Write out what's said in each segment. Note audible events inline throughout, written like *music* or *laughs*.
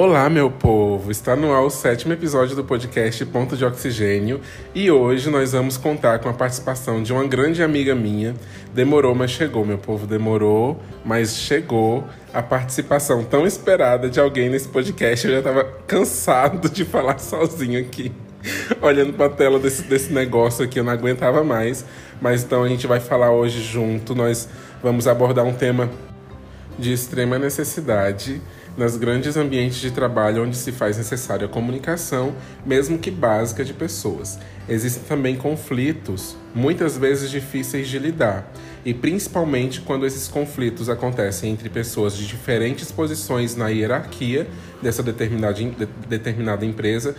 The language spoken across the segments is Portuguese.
Olá, meu povo! Está no ar o sétimo episódio do podcast Ponto de Oxigênio e hoje nós vamos contar com a participação de uma grande amiga minha. Demorou, mas chegou, meu povo, demorou, mas chegou a participação tão esperada de alguém nesse podcast. Eu já estava cansado de falar sozinho aqui, *laughs* olhando para a tela desse, desse negócio aqui, eu não aguentava mais. Mas então a gente vai falar hoje junto, nós vamos abordar um tema de extrema necessidade nos grandes ambientes de trabalho onde se faz necessária a comunicação, mesmo que básica, de pessoas. Existem também conflitos, muitas vezes difíceis de lidar, e principalmente quando esses conflitos acontecem entre pessoas de diferentes posições na hierarquia dessa determinada, de, determinada empresa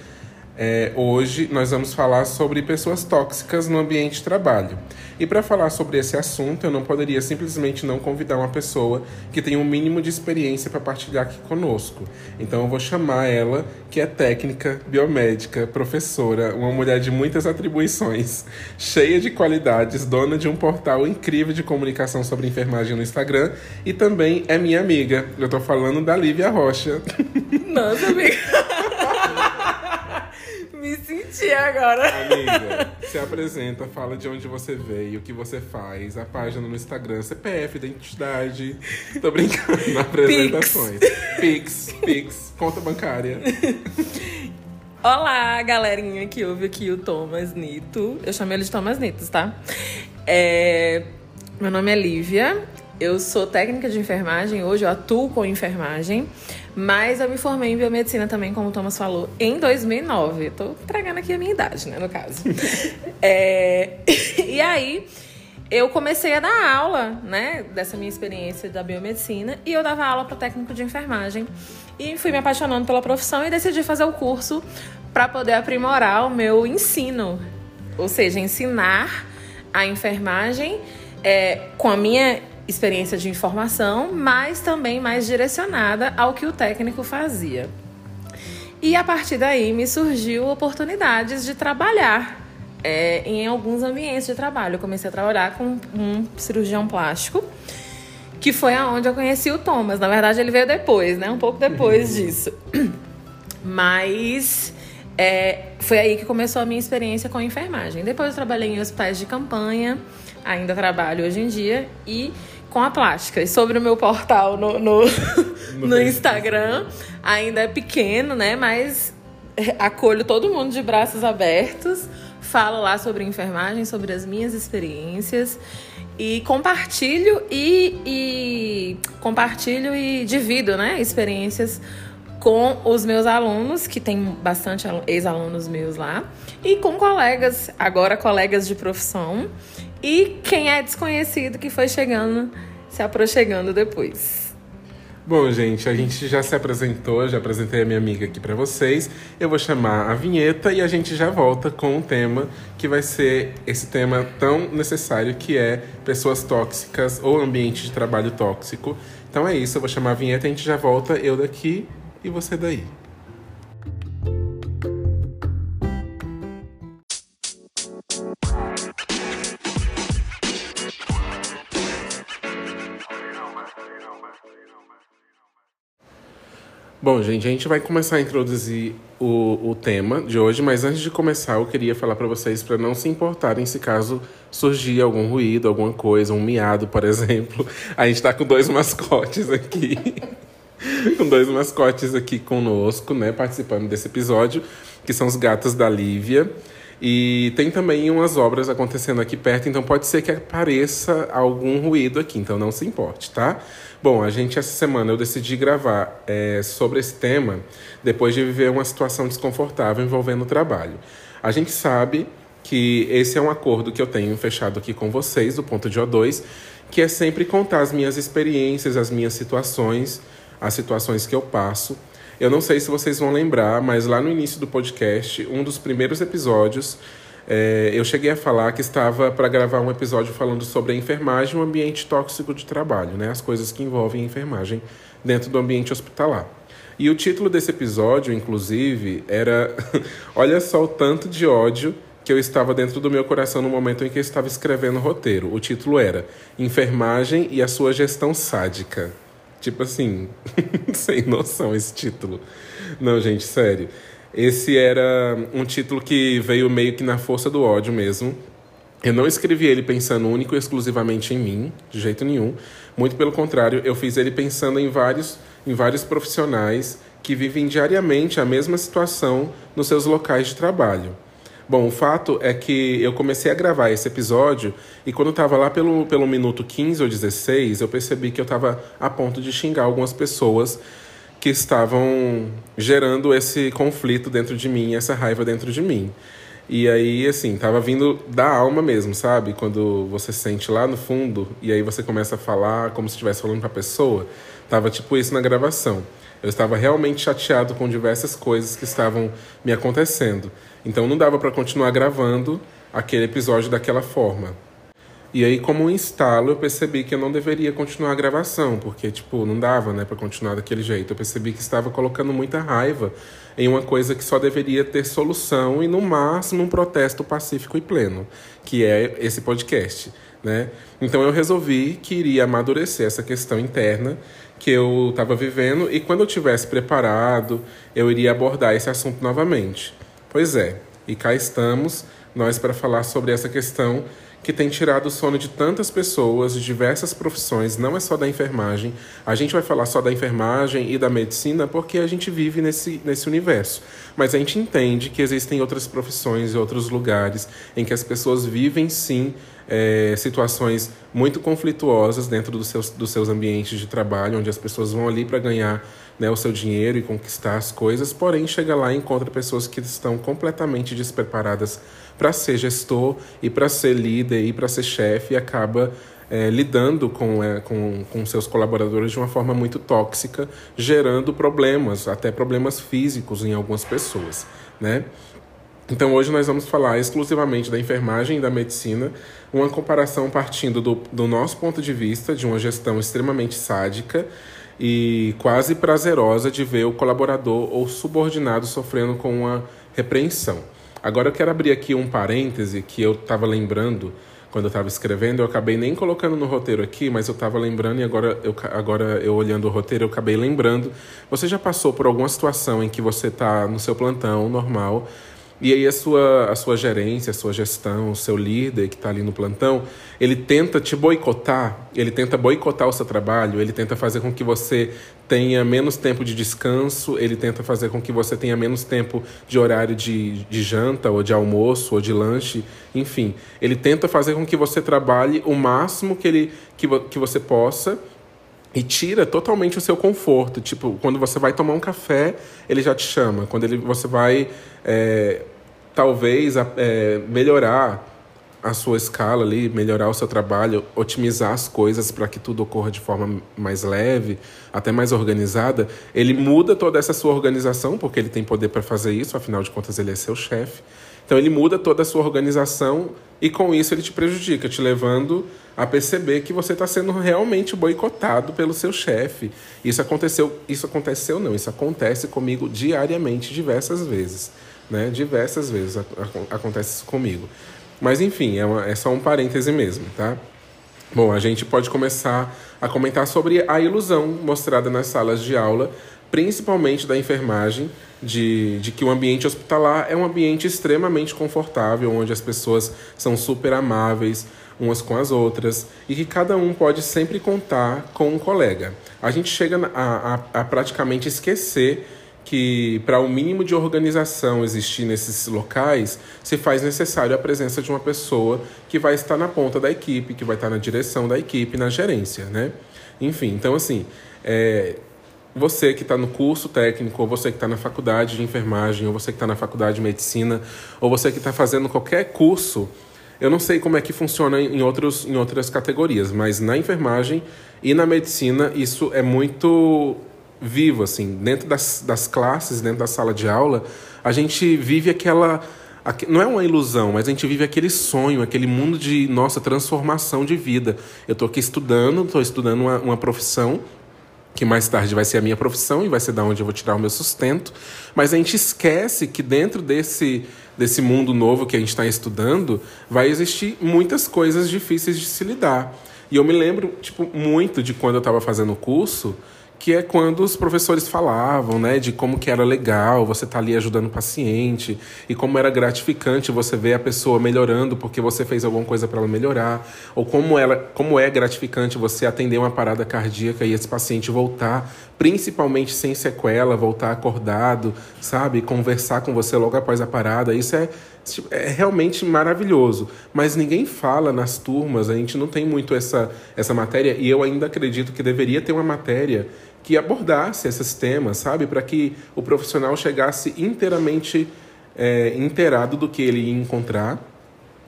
é, hoje nós vamos falar sobre pessoas tóxicas no ambiente de trabalho. E para falar sobre esse assunto, eu não poderia simplesmente não convidar uma pessoa que tem um mínimo de experiência para partilhar aqui conosco. Então eu vou chamar ela, que é técnica, biomédica, professora, uma mulher de muitas atribuições, *laughs* cheia de qualidades, dona de um portal incrível de comunicação sobre enfermagem no Instagram e também é minha amiga. Eu estou falando da Lívia Rocha. Nossa, amiga. *laughs* Me senti agora. Amiga, se apresenta, fala de onde você veio, o que você faz, a página no Instagram, CPF, identidade. Tô brincando, *laughs* apresentações. Pix, Pix, conta bancária. Olá, galerinha que ouve aqui o Thomas Nito. Eu chamo ele de Thomas Nito, tá? É... Meu nome é Lívia, eu sou técnica de enfermagem, hoje eu atuo com enfermagem. Mas eu me formei em biomedicina também, como o Thomas falou, em 2009. Eu tô entregando aqui a minha idade, né, no caso. *laughs* é, *laughs* e aí, eu comecei a dar aula, né, dessa minha experiência da biomedicina, e eu dava aula para técnico de enfermagem. E fui me apaixonando pela profissão e decidi fazer o curso para poder aprimorar o meu ensino. Ou seja, ensinar a enfermagem é, com a minha experiência de informação, mas também mais direcionada ao que o técnico fazia. E a partir daí me surgiu oportunidades de trabalhar é, em alguns ambientes de trabalho. Eu comecei a trabalhar com um cirurgião plástico, que foi aonde eu conheci o Thomas. Na verdade, ele veio depois, né? Um pouco depois uhum. disso. Mas é, foi aí que começou a minha experiência com a enfermagem. Depois eu trabalhei em hospitais de campanha, ainda trabalho hoje em dia, e com a plástica. E sobre o meu portal no, no, no *laughs* Instagram, ainda é pequeno, né? Mas acolho todo mundo de braços abertos. Falo lá sobre enfermagem, sobre as minhas experiências e compartilho e, e compartilho e divido, né, experiências com os meus alunos, que tem bastante ex-alunos meus lá, e com colegas, agora colegas de profissão, e quem é desconhecido que foi chegando, se aproximando depois. Bom, gente, a gente já se apresentou, já apresentei a minha amiga aqui para vocês. Eu vou chamar a vinheta e a gente já volta com um tema que vai ser esse tema tão necessário que é pessoas tóxicas ou ambiente de trabalho tóxico. Então é isso, eu vou chamar a vinheta a gente já volta, eu daqui e você daí. Bom, gente, a gente vai começar a introduzir o, o tema de hoje, mas antes de começar, eu queria falar para vocês para não se importarem se caso surgir algum ruído, alguma coisa, um miado, por *laughs* exemplo. A gente está com dois mascotes aqui. *laughs* com dois mascotes aqui conosco, né, participando desse episódio, que são os gatos da Lívia. E tem também umas obras acontecendo aqui perto, então pode ser que apareça algum ruído aqui, então não se importe, tá? Bom, a gente essa semana eu decidi gravar é, sobre esse tema depois de viver uma situação desconfortável envolvendo o trabalho. A gente sabe que esse é um acordo que eu tenho fechado aqui com vocês, do ponto de O2, que é sempre contar as minhas experiências, as minhas situações, as situações que eu passo. Eu não sei se vocês vão lembrar, mas lá no início do podcast, um dos primeiros episódios, é, eu cheguei a falar que estava para gravar um episódio falando sobre a enfermagem e o ambiente tóxico de trabalho, né? As coisas que envolvem a enfermagem dentro do ambiente hospitalar. E o título desse episódio, inclusive, era *laughs* Olha só o tanto de ódio que eu estava dentro do meu coração no momento em que eu estava escrevendo o roteiro. O título era Enfermagem e a sua gestão sádica. Tipo assim, *laughs* sem noção esse título. Não, gente, sério. Esse era um título que veio meio que na força do ódio mesmo. Eu não escrevi ele pensando único e exclusivamente em mim, de jeito nenhum. Muito pelo contrário, eu fiz ele pensando em vários, em vários profissionais que vivem diariamente a mesma situação nos seus locais de trabalho. Bom, o fato é que eu comecei a gravar esse episódio e quando estava lá pelo, pelo minuto 15 ou 16, eu percebi que eu estava a ponto de xingar algumas pessoas que estavam gerando esse conflito dentro de mim, essa raiva dentro de mim. E aí, assim, tava vindo da alma mesmo, sabe? Quando você sente lá no fundo e aí você começa a falar como se estivesse falando para a pessoa. Tava tipo isso na gravação. Eu estava realmente chateado com diversas coisas que estavam me acontecendo. Então não dava para continuar gravando aquele episódio daquela forma. E aí, como um instalo, eu percebi que eu não deveria continuar a gravação, porque, tipo, não dava, né, para continuar daquele jeito. Eu percebi que estava colocando muita raiva em uma coisa que só deveria ter solução e, no máximo, um protesto pacífico e pleno, que é esse podcast, né? Então, eu resolvi que iria amadurecer essa questão interna que eu estava vivendo e, quando eu tivesse preparado, eu iria abordar esse assunto novamente. Pois é, e cá estamos nós para falar sobre essa questão que tem tirado o sono de tantas pessoas de diversas profissões, não é só da enfermagem. A gente vai falar só da enfermagem e da medicina porque a gente vive nesse, nesse universo. Mas a gente entende que existem outras profissões e outros lugares em que as pessoas vivem sim é, situações muito conflituosas dentro dos seus, dos seus ambientes de trabalho, onde as pessoas vão ali para ganhar né, o seu dinheiro e conquistar as coisas, porém chega lá e encontra pessoas que estão completamente despreparadas para ser gestor e para ser líder e para ser chefe e acaba é, lidando com, é, com, com seus colaboradores de uma forma muito tóxica, gerando problemas, até problemas físicos em algumas pessoas, né? Então hoje nós vamos falar exclusivamente da enfermagem e da medicina, uma comparação partindo do, do nosso ponto de vista de uma gestão extremamente sádica, e quase prazerosa de ver o colaborador ou subordinado sofrendo com uma repreensão. Agora eu quero abrir aqui um parêntese que eu estava lembrando quando eu estava escrevendo, eu acabei nem colocando no roteiro aqui, mas eu estava lembrando e agora eu, agora eu olhando o roteiro, eu acabei lembrando. Você já passou por alguma situação em que você está no seu plantão normal e aí a sua, a sua gerência, a sua gestão, o seu líder que está ali no plantão, ele tenta te boicotar, ele tenta boicotar o seu trabalho, ele tenta fazer com que você tenha menos tempo de descanso, ele tenta fazer com que você tenha menos tempo de horário de, de janta, ou de almoço, ou de lanche, enfim. Ele tenta fazer com que você trabalhe o máximo que, ele, que, que você possa e tira totalmente o seu conforto. Tipo, quando você vai tomar um café, ele já te chama. Quando ele, você vai, é, talvez, é, melhorar a sua escala ali, melhorar o seu trabalho, otimizar as coisas para que tudo ocorra de forma mais leve, até mais organizada, ele muda toda essa sua organização, porque ele tem poder para fazer isso, afinal de contas ele é seu chefe. Então ele muda toda a sua organização e com isso ele te prejudica, te levando a perceber que você está sendo realmente boicotado pelo seu chefe. Isso aconteceu, isso aconteceu não, isso acontece comigo diariamente, diversas vezes, né? Diversas vezes acontece isso comigo. Mas enfim, é, uma, é só um parêntese mesmo, tá? Bom, a gente pode começar a comentar sobre a ilusão mostrada nas salas de aula, principalmente da enfermagem, de, de que o ambiente hospitalar é um ambiente extremamente confortável, onde as pessoas são super amáveis umas com as outras e que cada um pode sempre contar com um colega. A gente chega a, a, a praticamente esquecer que para o um mínimo de organização existir nesses locais, se faz necessário a presença de uma pessoa que vai estar na ponta da equipe, que vai estar na direção da equipe, na gerência, né? Enfim, então assim, é, você que está no curso técnico, ou você que está na faculdade de enfermagem, ou você que está na faculdade de medicina, ou você que está fazendo qualquer curso, eu não sei como é que funciona em, outros, em outras categorias, mas na enfermagem e na medicina isso é muito vivo, assim. Dentro das, das classes, dentro da sala de aula, a gente vive aquela não é uma ilusão, mas a gente vive aquele sonho, aquele mundo de nossa transformação de vida. Eu estou aqui estudando, estou estudando uma, uma profissão que mais tarde vai ser a minha profissão e vai ser da onde eu vou tirar o meu sustento. Mas a gente esquece que dentro desse, desse mundo novo que a gente está estudando, vai existir muitas coisas difíceis de se lidar. E eu me lembro, tipo, muito de quando eu estava fazendo o curso, que é quando os professores falavam, né, de como que era legal você estar tá ali ajudando o paciente e como era gratificante você ver a pessoa melhorando porque você fez alguma coisa para ela melhorar, ou como ela, como é gratificante você atender uma parada cardíaca e esse paciente voltar, principalmente sem sequela, voltar acordado, sabe, conversar com você logo após a parada. Isso é é realmente maravilhoso. Mas ninguém fala nas turmas, a gente não tem muito essa, essa matéria, e eu ainda acredito que deveria ter uma matéria que abordasse esses temas, sabe? Para que o profissional chegasse inteiramente é, inteirado do que ele ia encontrar,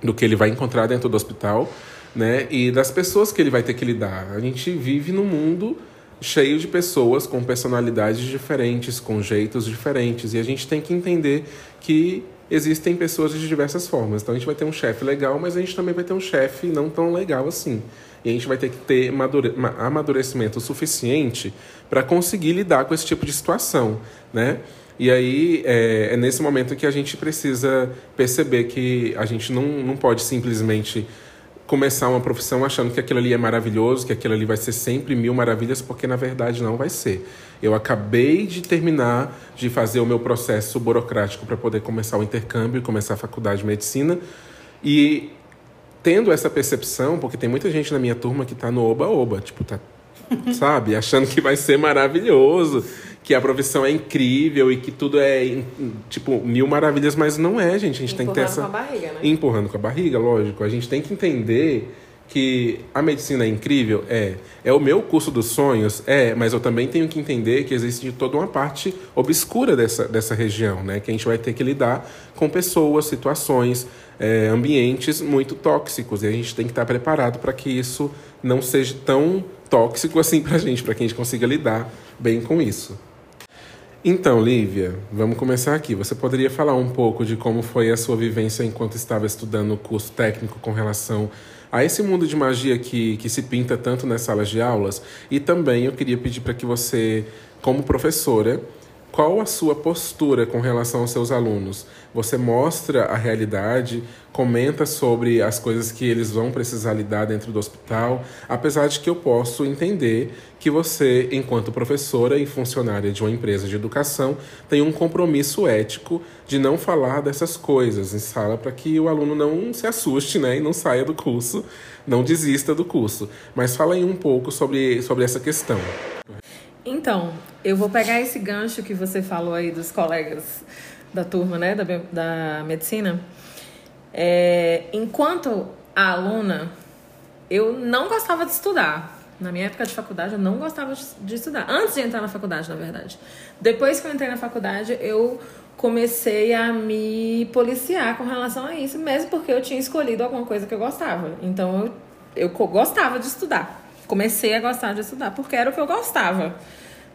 do que ele vai encontrar dentro do hospital, né? E das pessoas que ele vai ter que lidar. A gente vive num mundo cheio de pessoas com personalidades diferentes, com jeitos diferentes, e a gente tem que entender que existem pessoas de diversas formas. Então a gente vai ter um chefe legal, mas a gente também vai ter um chefe não tão legal assim. E a gente vai ter que ter amadurecimento suficiente para conseguir lidar com esse tipo de situação, né? E aí é, é, nesse momento que a gente precisa perceber que a gente não, não pode simplesmente começar uma profissão achando que aquilo ali é maravilhoso, que aquilo ali vai ser sempre mil maravilhas, porque na verdade não vai ser. Eu acabei de terminar de fazer o meu processo burocrático para poder começar o intercâmbio começar a faculdade de medicina. E tendo essa percepção, porque tem muita gente na minha turma que está no oba-oba, tipo, tá, *laughs* sabe, achando que vai ser maravilhoso que a profissão é incrível e que tudo é, tipo, mil maravilhas, mas não é, gente. A gente Empurrando tem que ter essa. Com a barriga, né? Empurrando com a barriga, lógico. A gente tem que entender que a medicina é incrível? É. É o meu curso dos sonhos? É, mas eu também tenho que entender que existe toda uma parte obscura dessa, dessa região, né? Que a gente vai ter que lidar com pessoas, situações, é, ambientes muito tóxicos. E a gente tem que estar preparado para que isso não seja tão tóxico assim para a gente, para que a gente consiga lidar bem com isso. Então, Lívia, vamos começar aqui. Você poderia falar um pouco de como foi a sua vivência enquanto estava estudando o curso técnico com relação a esse mundo de magia que, que se pinta tanto nas salas de aulas? E também eu queria pedir para que você, como professora, qual a sua postura com relação aos seus alunos? Você mostra a realidade, comenta sobre as coisas que eles vão precisar lidar dentro do hospital, apesar de que eu posso entender que você, enquanto professora e funcionária de uma empresa de educação, tem um compromisso ético de não falar dessas coisas em sala para que o aluno não se assuste né, e não saia do curso, não desista do curso. Mas fala aí um pouco sobre, sobre essa questão. Então, eu vou pegar esse gancho que você falou aí dos colegas da turma, né, da, da medicina. É, enquanto a aluna, eu não gostava de estudar. Na minha época de faculdade, eu não gostava de estudar. Antes de entrar na faculdade, na verdade. Depois que eu entrei na faculdade, eu comecei a me policiar com relação a isso, mesmo porque eu tinha escolhido alguma coisa que eu gostava. Então, eu, eu gostava de estudar. Comecei a gostar de estudar porque era o que eu gostava.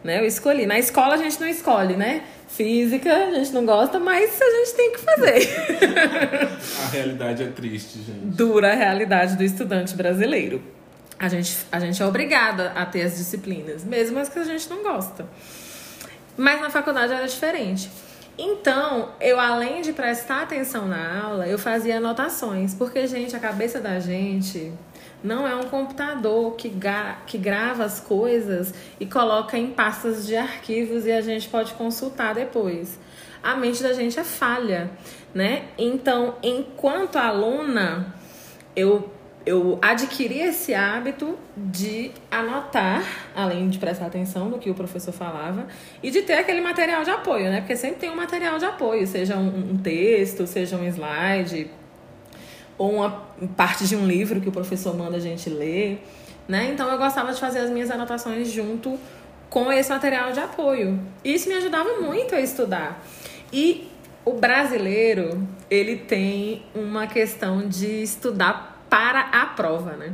Né? Eu escolhi. Na escola a gente não escolhe, né? Física a gente não gosta, mas a gente tem que fazer. *laughs* a realidade é triste, gente. Dura a realidade do estudante brasileiro. A gente, a gente é obrigada a ter as disciplinas, mesmo as que a gente não gosta. Mas na faculdade era diferente. Então, eu além de prestar atenção na aula, eu fazia anotações, porque gente, a cabeça da gente não é um computador que, que grava as coisas e coloca em pastas de arquivos e a gente pode consultar depois. A mente da gente é falha, né? Então, enquanto aluna, eu eu adquiri esse hábito de anotar, além de prestar atenção no que o professor falava, e de ter aquele material de apoio, né? Porque sempre tem um material de apoio, seja um texto, seja um slide, ou uma parte de um livro que o professor manda a gente ler, né? Então eu gostava de fazer as minhas anotações junto com esse material de apoio. Isso me ajudava muito a estudar. E o brasileiro, ele tem uma questão de estudar para a prova, né?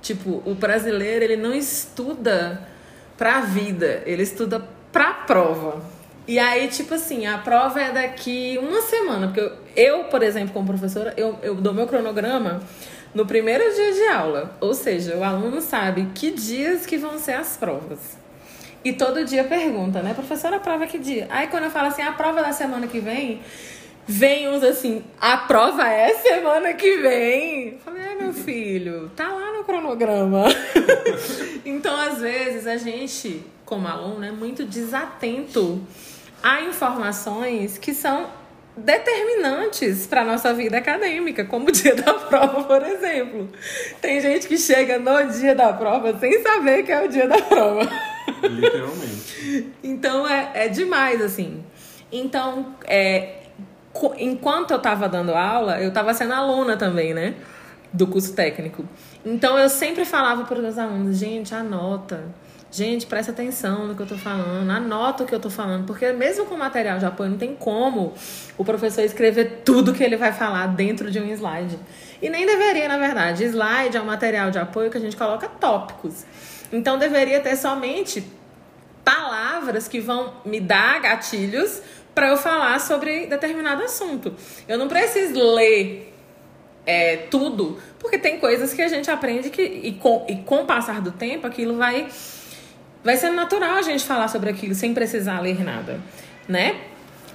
Tipo, o brasileiro, ele não estuda para a vida, ele estuda para a prova. E aí, tipo assim, a prova é daqui uma semana. Porque eu, eu por exemplo, como professora, eu, eu dou meu cronograma no primeiro dia de aula. Ou seja, o aluno sabe que dias que vão ser as provas. E todo dia pergunta, né? Professora, a prova é que dia? Aí quando eu falo assim, a prova da semana que vem, vem uns assim, a prova é semana que vem. Falei, é meu filho, tá lá no cronograma. *laughs* então, às vezes, a gente, como aluno, é muito desatento a informações que são determinantes para nossa vida acadêmica, como o dia da prova, por exemplo. Tem gente que chega no dia da prova sem saber que é o dia da prova. Literalmente. então é, é demais, assim. Então, é, enquanto eu estava dando aula, eu estava sendo aluna também, né? Do curso técnico. Então eu sempre falava para os meus alunos, gente, anota. Gente, presta atenção no que eu tô falando, anota o que eu tô falando, porque mesmo com material de apoio não tem como o professor escrever tudo que ele vai falar dentro de um slide. E nem deveria, na verdade. Slide é um material de apoio que a gente coloca tópicos. Então deveria ter somente palavras que vão me dar gatilhos para eu falar sobre determinado assunto. Eu não preciso ler é, tudo, porque tem coisas que a gente aprende que, e, com, e com o passar do tempo aquilo vai, vai ser natural a gente falar sobre aquilo sem precisar ler nada, né?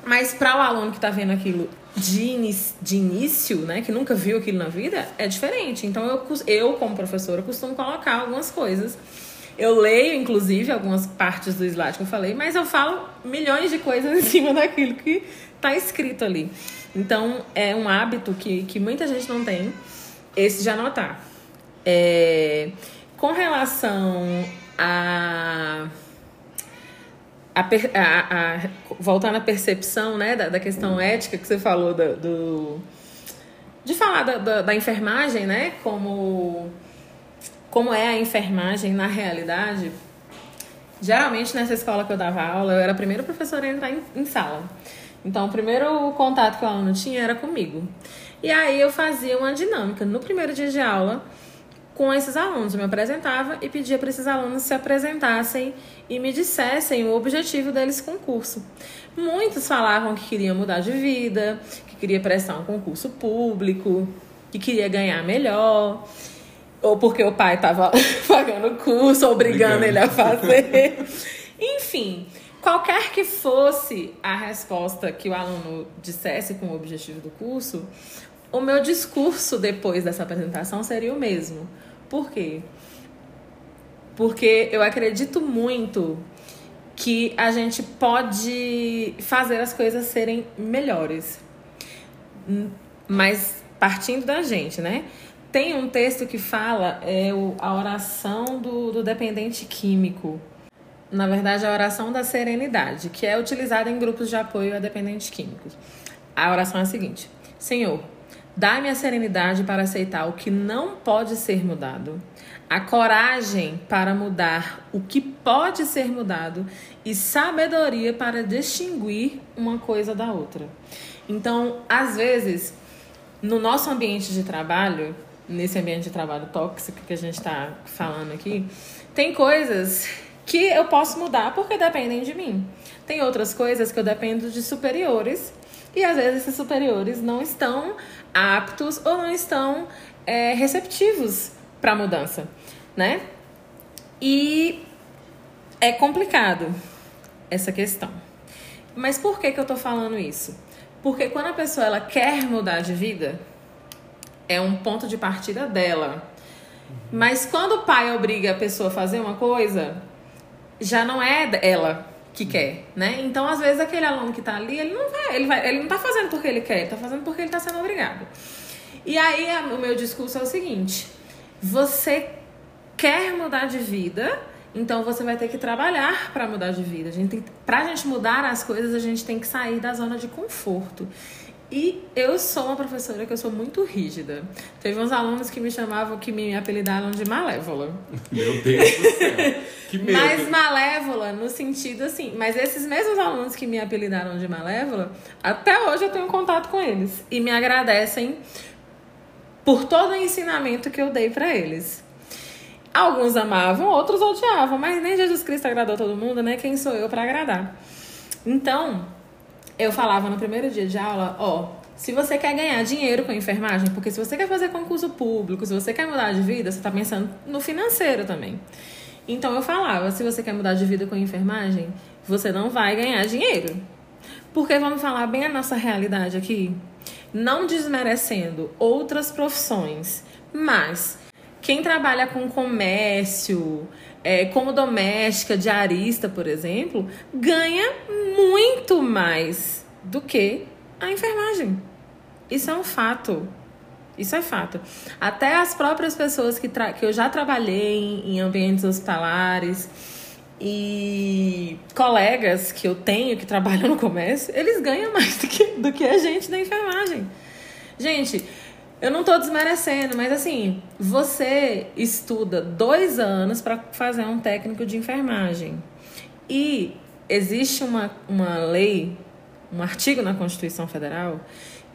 Mas para o aluno que está vendo aquilo de, de início, né, que nunca viu aquilo na vida, é diferente. Então eu, eu como professora, costumo colocar algumas coisas eu leio, inclusive, algumas partes do slide que eu falei, mas eu falo milhões de coisas *laughs* em cima daquilo que está escrito ali. Então, é um hábito que, que muita gente não tem, esse de anotar. É, com relação a, a, a, a, voltando à percepção né, da, da questão ética que você falou do, do de falar da, da, da enfermagem, né, como como é a enfermagem na realidade, geralmente nessa escola que eu dava aula, eu era a primeira professora a entrar em, em sala. Então, o primeiro contato que o aluno tinha era comigo. E aí eu fazia uma dinâmica. No primeiro dia de aula, com esses alunos, eu me apresentava e pedia para esses alunos se apresentassem e me dissessem o objetivo deles com o curso. Muitos falavam que queriam mudar de vida, que queria prestar um concurso público, que queria ganhar melhor ou porque o pai estava *laughs* pagando o curso, obrigando ele a fazer. Enfim, qualquer que fosse a resposta que o aluno dissesse com o objetivo do curso, o meu discurso depois dessa apresentação seria o mesmo. Por quê? Porque eu acredito muito que a gente pode fazer as coisas serem melhores. Mas partindo da gente, né? Tem um texto que fala é o, a oração do, do dependente químico. Na verdade, a oração da serenidade, que é utilizada em grupos de apoio a dependentes químicos. A oração é a seguinte: Senhor, dá-me a serenidade para aceitar o que não pode ser mudado, a coragem para mudar o que pode ser mudado e sabedoria para distinguir uma coisa da outra. Então, às vezes, no nosso ambiente de trabalho, nesse ambiente de trabalho tóxico que a gente está falando aqui, tem coisas que eu posso mudar porque dependem de mim. Tem outras coisas que eu dependo de superiores e às vezes esses superiores não estão aptos ou não estão é, receptivos para mudança, né? E é complicado essa questão. Mas por que, que eu tô falando isso? Porque quando a pessoa ela quer mudar de vida, é um ponto de partida dela. Mas quando o pai obriga a pessoa a fazer uma coisa, já não é ela que quer, né? Então, às vezes, aquele aluno que tá ali, ele não vai, ele vai, ele não tá fazendo porque ele quer, ele tá fazendo porque ele tá sendo obrigado. E aí, o meu discurso é o seguinte: você quer mudar de vida, então você vai ter que trabalhar para mudar de vida. A gente tem, pra gente mudar as coisas, a gente tem que sair da zona de conforto. E eu sou uma professora que eu sou muito rígida. Teve uns alunos que me chamavam, que me apelidaram de malévola. Meu Deus do céu. *laughs* Que medo. Mas malévola no sentido assim. Mas esses mesmos alunos que me apelidaram de malévola, até hoje eu tenho contato com eles. E me agradecem por todo o ensinamento que eu dei para eles. Alguns amavam, outros odiavam. Mas nem Jesus Cristo agradou todo mundo, né? Quem sou eu para agradar? Então, eu falava no primeiro dia de aula, ó, se você quer ganhar dinheiro com enfermagem, porque se você quer fazer concurso público, se você quer mudar de vida, você está pensando no financeiro também. Então eu falava, se você quer mudar de vida com enfermagem, você não vai ganhar dinheiro. Porque vamos falar bem a nossa realidade aqui, não desmerecendo outras profissões, mas quem trabalha com comércio, é, como doméstica, diarista, por exemplo, ganha muito mais do que a enfermagem. Isso é um fato. Isso é fato. Até as próprias pessoas que, que eu já trabalhei em, em ambientes hospitalares e colegas que eu tenho que trabalham no comércio, eles ganham mais do que, do que a gente da enfermagem. Gente, eu não estou desmerecendo, mas assim, você estuda dois anos para fazer um técnico de enfermagem. E existe uma, uma lei, um artigo na Constituição Federal,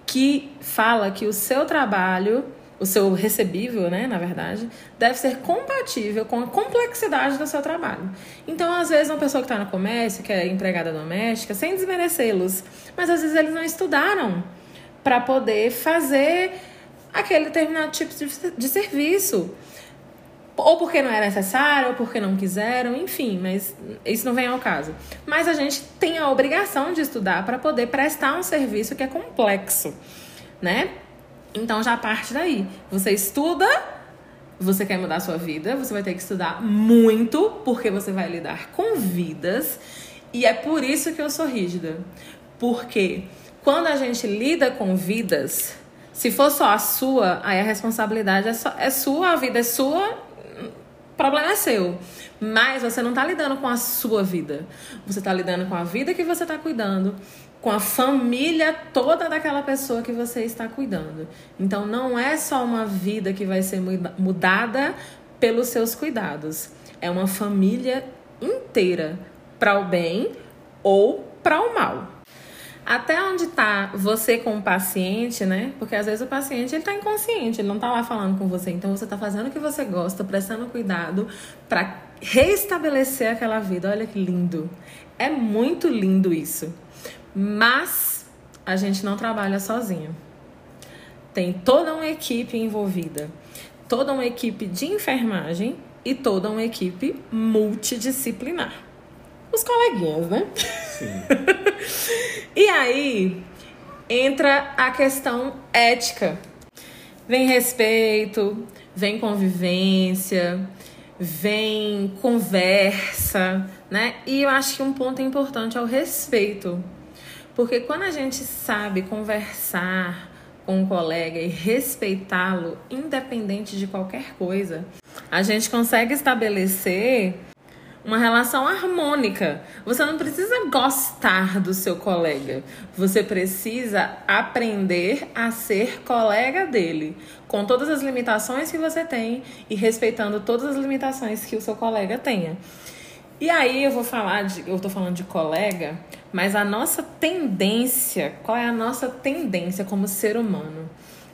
que fala que o seu trabalho, o seu recebível, né, na verdade, deve ser compatível com a complexidade do seu trabalho. Então, às vezes, uma pessoa que está no comércio, que é empregada doméstica, sem desmerecê-los, mas às vezes eles não estudaram para poder fazer aquele determinado tipo de, de serviço ou porque não é necessário, ou porque não quiseram, enfim, mas isso não vem ao caso. Mas a gente tem a obrigação de estudar para poder prestar um serviço que é complexo, né? Então já parte daí. Você estuda, você quer mudar a sua vida, você vai ter que estudar muito, porque você vai lidar com vidas. E é por isso que eu sou rígida. Porque quando a gente lida com vidas, se for só a sua, aí a responsabilidade é, só, é sua, a vida é sua, o problema é seu. Mas você não está lidando com a sua vida. Você está lidando com a vida que você está cuidando, com a família toda daquela pessoa que você está cuidando. Então não é só uma vida que vai ser mudada pelos seus cuidados. É uma família inteira, para o bem ou para o mal até onde está você com o paciente, né? Porque às vezes o paciente ele tá inconsciente, ele não está lá falando com você. Então você está fazendo o que você gosta, prestando cuidado para reestabelecer aquela vida. Olha que lindo. É muito lindo isso. Mas a gente não trabalha sozinho. Tem toda uma equipe envolvida, toda uma equipe de enfermagem e toda uma equipe multidisciplinar. Os coleguinhas, né? Sim. *laughs* E aí entra a questão ética. Vem respeito, vem convivência, vem conversa, né? E eu acho que um ponto importante é o respeito. Porque quando a gente sabe conversar com um colega e respeitá-lo, independente de qualquer coisa, a gente consegue estabelecer uma relação harmônica. Você não precisa gostar do seu colega. Você precisa aprender a ser colega dele, com todas as limitações que você tem e respeitando todas as limitações que o seu colega tenha. E aí eu vou falar de, eu tô falando de colega, mas a nossa tendência, qual é a nossa tendência como ser humano?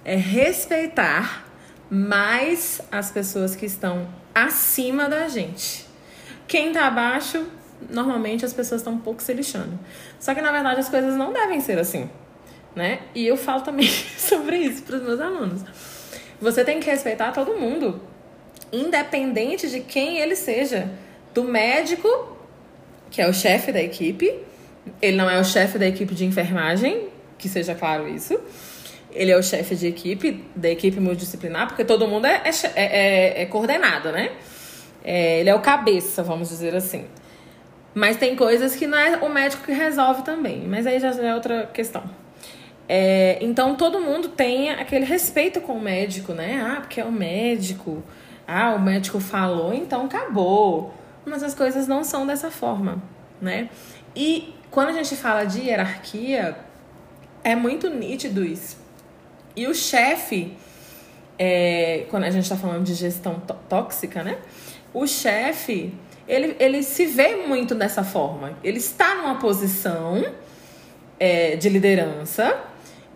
É respeitar mais as pessoas que estão acima da gente. Quem tá abaixo, normalmente as pessoas estão um pouco se lixando. Só que na verdade as coisas não devem ser assim, né? E eu falo também *laughs* sobre isso para os meus alunos. Você tem que respeitar todo mundo, independente de quem ele seja. Do médico, que é o chefe da equipe, ele não é o chefe da equipe de enfermagem, que seja claro isso. Ele é o chefe de equipe, da equipe multidisciplinar, porque todo mundo é, é, é, é coordenado, né? É, ele é o cabeça, vamos dizer assim. Mas tem coisas que não é o médico que resolve também. Mas aí já é outra questão. É, então todo mundo tem aquele respeito com o médico, né? Ah, porque é o médico. Ah, o médico falou, então acabou. Mas as coisas não são dessa forma, né? E quando a gente fala de hierarquia, é muito nítido isso. E o chefe, é, quando a gente está falando de gestão tóxica, né? O chefe, ele, ele se vê muito dessa forma. Ele está numa posição é, de liderança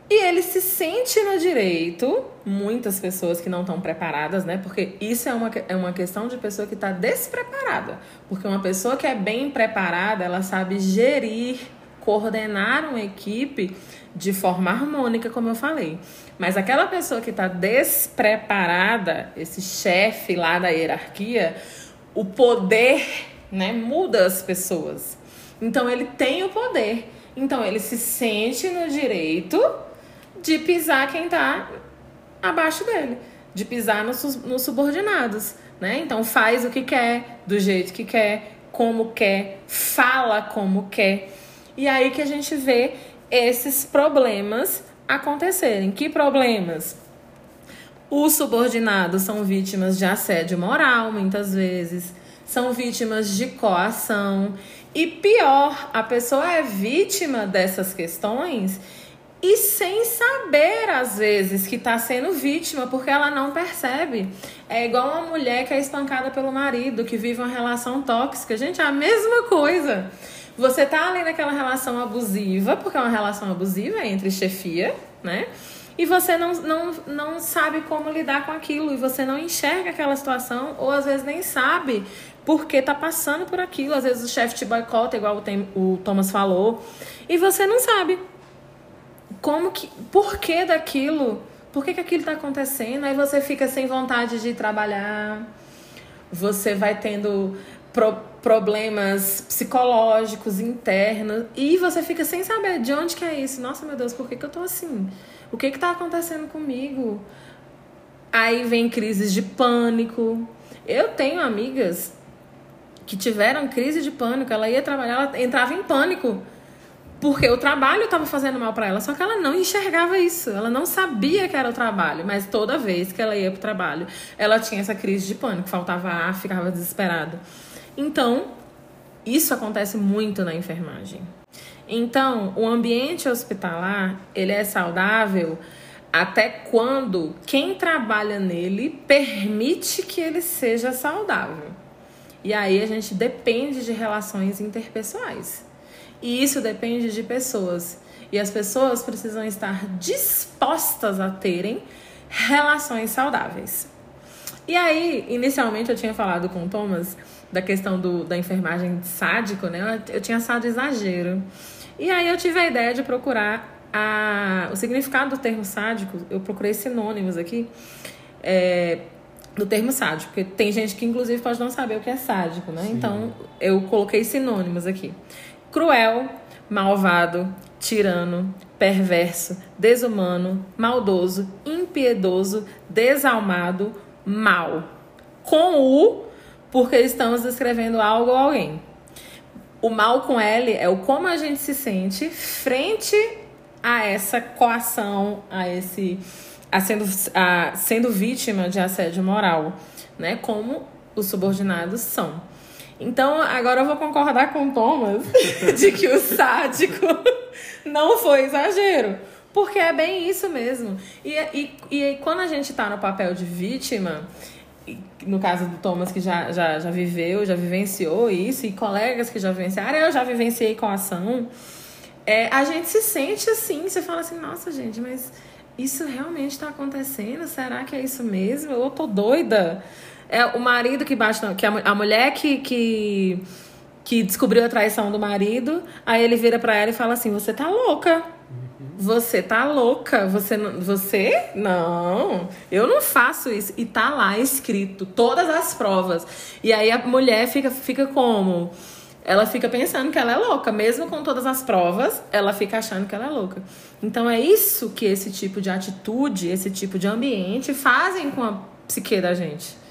e ele se sente no direito. Muitas pessoas que não estão preparadas, né? Porque isso é uma, é uma questão de pessoa que está despreparada. Porque uma pessoa que é bem preparada, ela sabe gerir, coordenar uma equipe de forma harmônica, como eu falei. Mas aquela pessoa que está despreparada, esse chefe lá da hierarquia, o poder né, muda as pessoas. Então ele tem o poder. Então ele se sente no direito de pisar quem está abaixo dele, de pisar nos, nos subordinados, né? Então faz o que quer, do jeito que quer, como quer, fala como quer. E aí que a gente vê esses problemas acontecerem. Que problemas? Os subordinados são vítimas de assédio moral, muitas vezes, são vítimas de coação. E pior, a pessoa é vítima dessas questões e sem saber, às vezes, que está sendo vítima, porque ela não percebe. É igual uma mulher que é espancada pelo marido, que vive uma relação tóxica. Gente, é a mesma coisa. Você tá ali naquela relação abusiva, porque é uma relação abusiva entre chefia, né? E você não, não, não sabe como lidar com aquilo, e você não enxerga aquela situação, ou às vezes nem sabe porque tá passando por aquilo. Às vezes o chefe te boicota, igual o, tem, o Thomas falou, e você não sabe como que. Por que daquilo? Por que, que aquilo está acontecendo? Aí você fica sem vontade de trabalhar, você vai tendo pro, problemas psicológicos internos e você fica sem saber de onde que é isso. Nossa, meu Deus, por que, que eu tô assim? O que que tá acontecendo comigo? Aí vem crises de pânico. Eu tenho amigas que tiveram crise de pânico. Ela ia trabalhar, ela entrava em pânico porque o trabalho estava fazendo mal para ela, só que ela não enxergava isso, ela não sabia que era o trabalho, mas toda vez que ela ia para o trabalho, ela tinha essa crise de pânico, faltava ar, ficava desesperada. Então, isso acontece muito na enfermagem. Então, o ambiente hospitalar, ele é saudável até quando quem trabalha nele permite que ele seja saudável. E aí a gente depende de relações interpessoais. E isso depende de pessoas. E as pessoas precisam estar dispostas a terem relações saudáveis. E aí, inicialmente eu tinha falado com o Thomas da questão do, da enfermagem sádico, né? Eu, tinha assado exagero. E aí eu tive a ideia de procurar a, o significado do termo sádico. Eu procurei sinônimos aqui é, do termo sádico, porque tem gente que inclusive pode não saber o que é sádico, né? Sim. Então eu coloquei sinônimos aqui cruel, malvado, tirano, perverso, desumano, maldoso, impiedoso, desalmado, mal. Com o, porque estamos descrevendo algo ou alguém. O mal com L é o como a gente se sente frente a essa coação, a esse a sendo, a, sendo vítima de assédio moral, né? Como os subordinados são. Então, agora eu vou concordar com o Thomas *laughs* de que o sádico *laughs* não foi exagero. Porque é bem isso mesmo. E, e, e quando a gente tá no papel de vítima, no caso do Thomas, que já, já, já viveu, já vivenciou isso, e colegas que já vivenciaram, eu já vivenciei com a ação, é, a gente se sente assim, você fala assim, nossa gente, mas isso realmente está acontecendo? Será que é isso mesmo? Eu tô doida? É o marido que bate, que a, a mulher que, que, que descobriu a traição do marido, aí ele vira para ela e fala assim: Você tá louca. Você tá louca. Você não, você não. Eu não faço isso. E tá lá escrito todas as provas. E aí a mulher fica, fica como? Ela fica pensando que ela é louca, mesmo com todas as provas, ela fica achando que ela é louca. Então é isso que esse tipo de atitude, esse tipo de ambiente fazem com a psique da gente.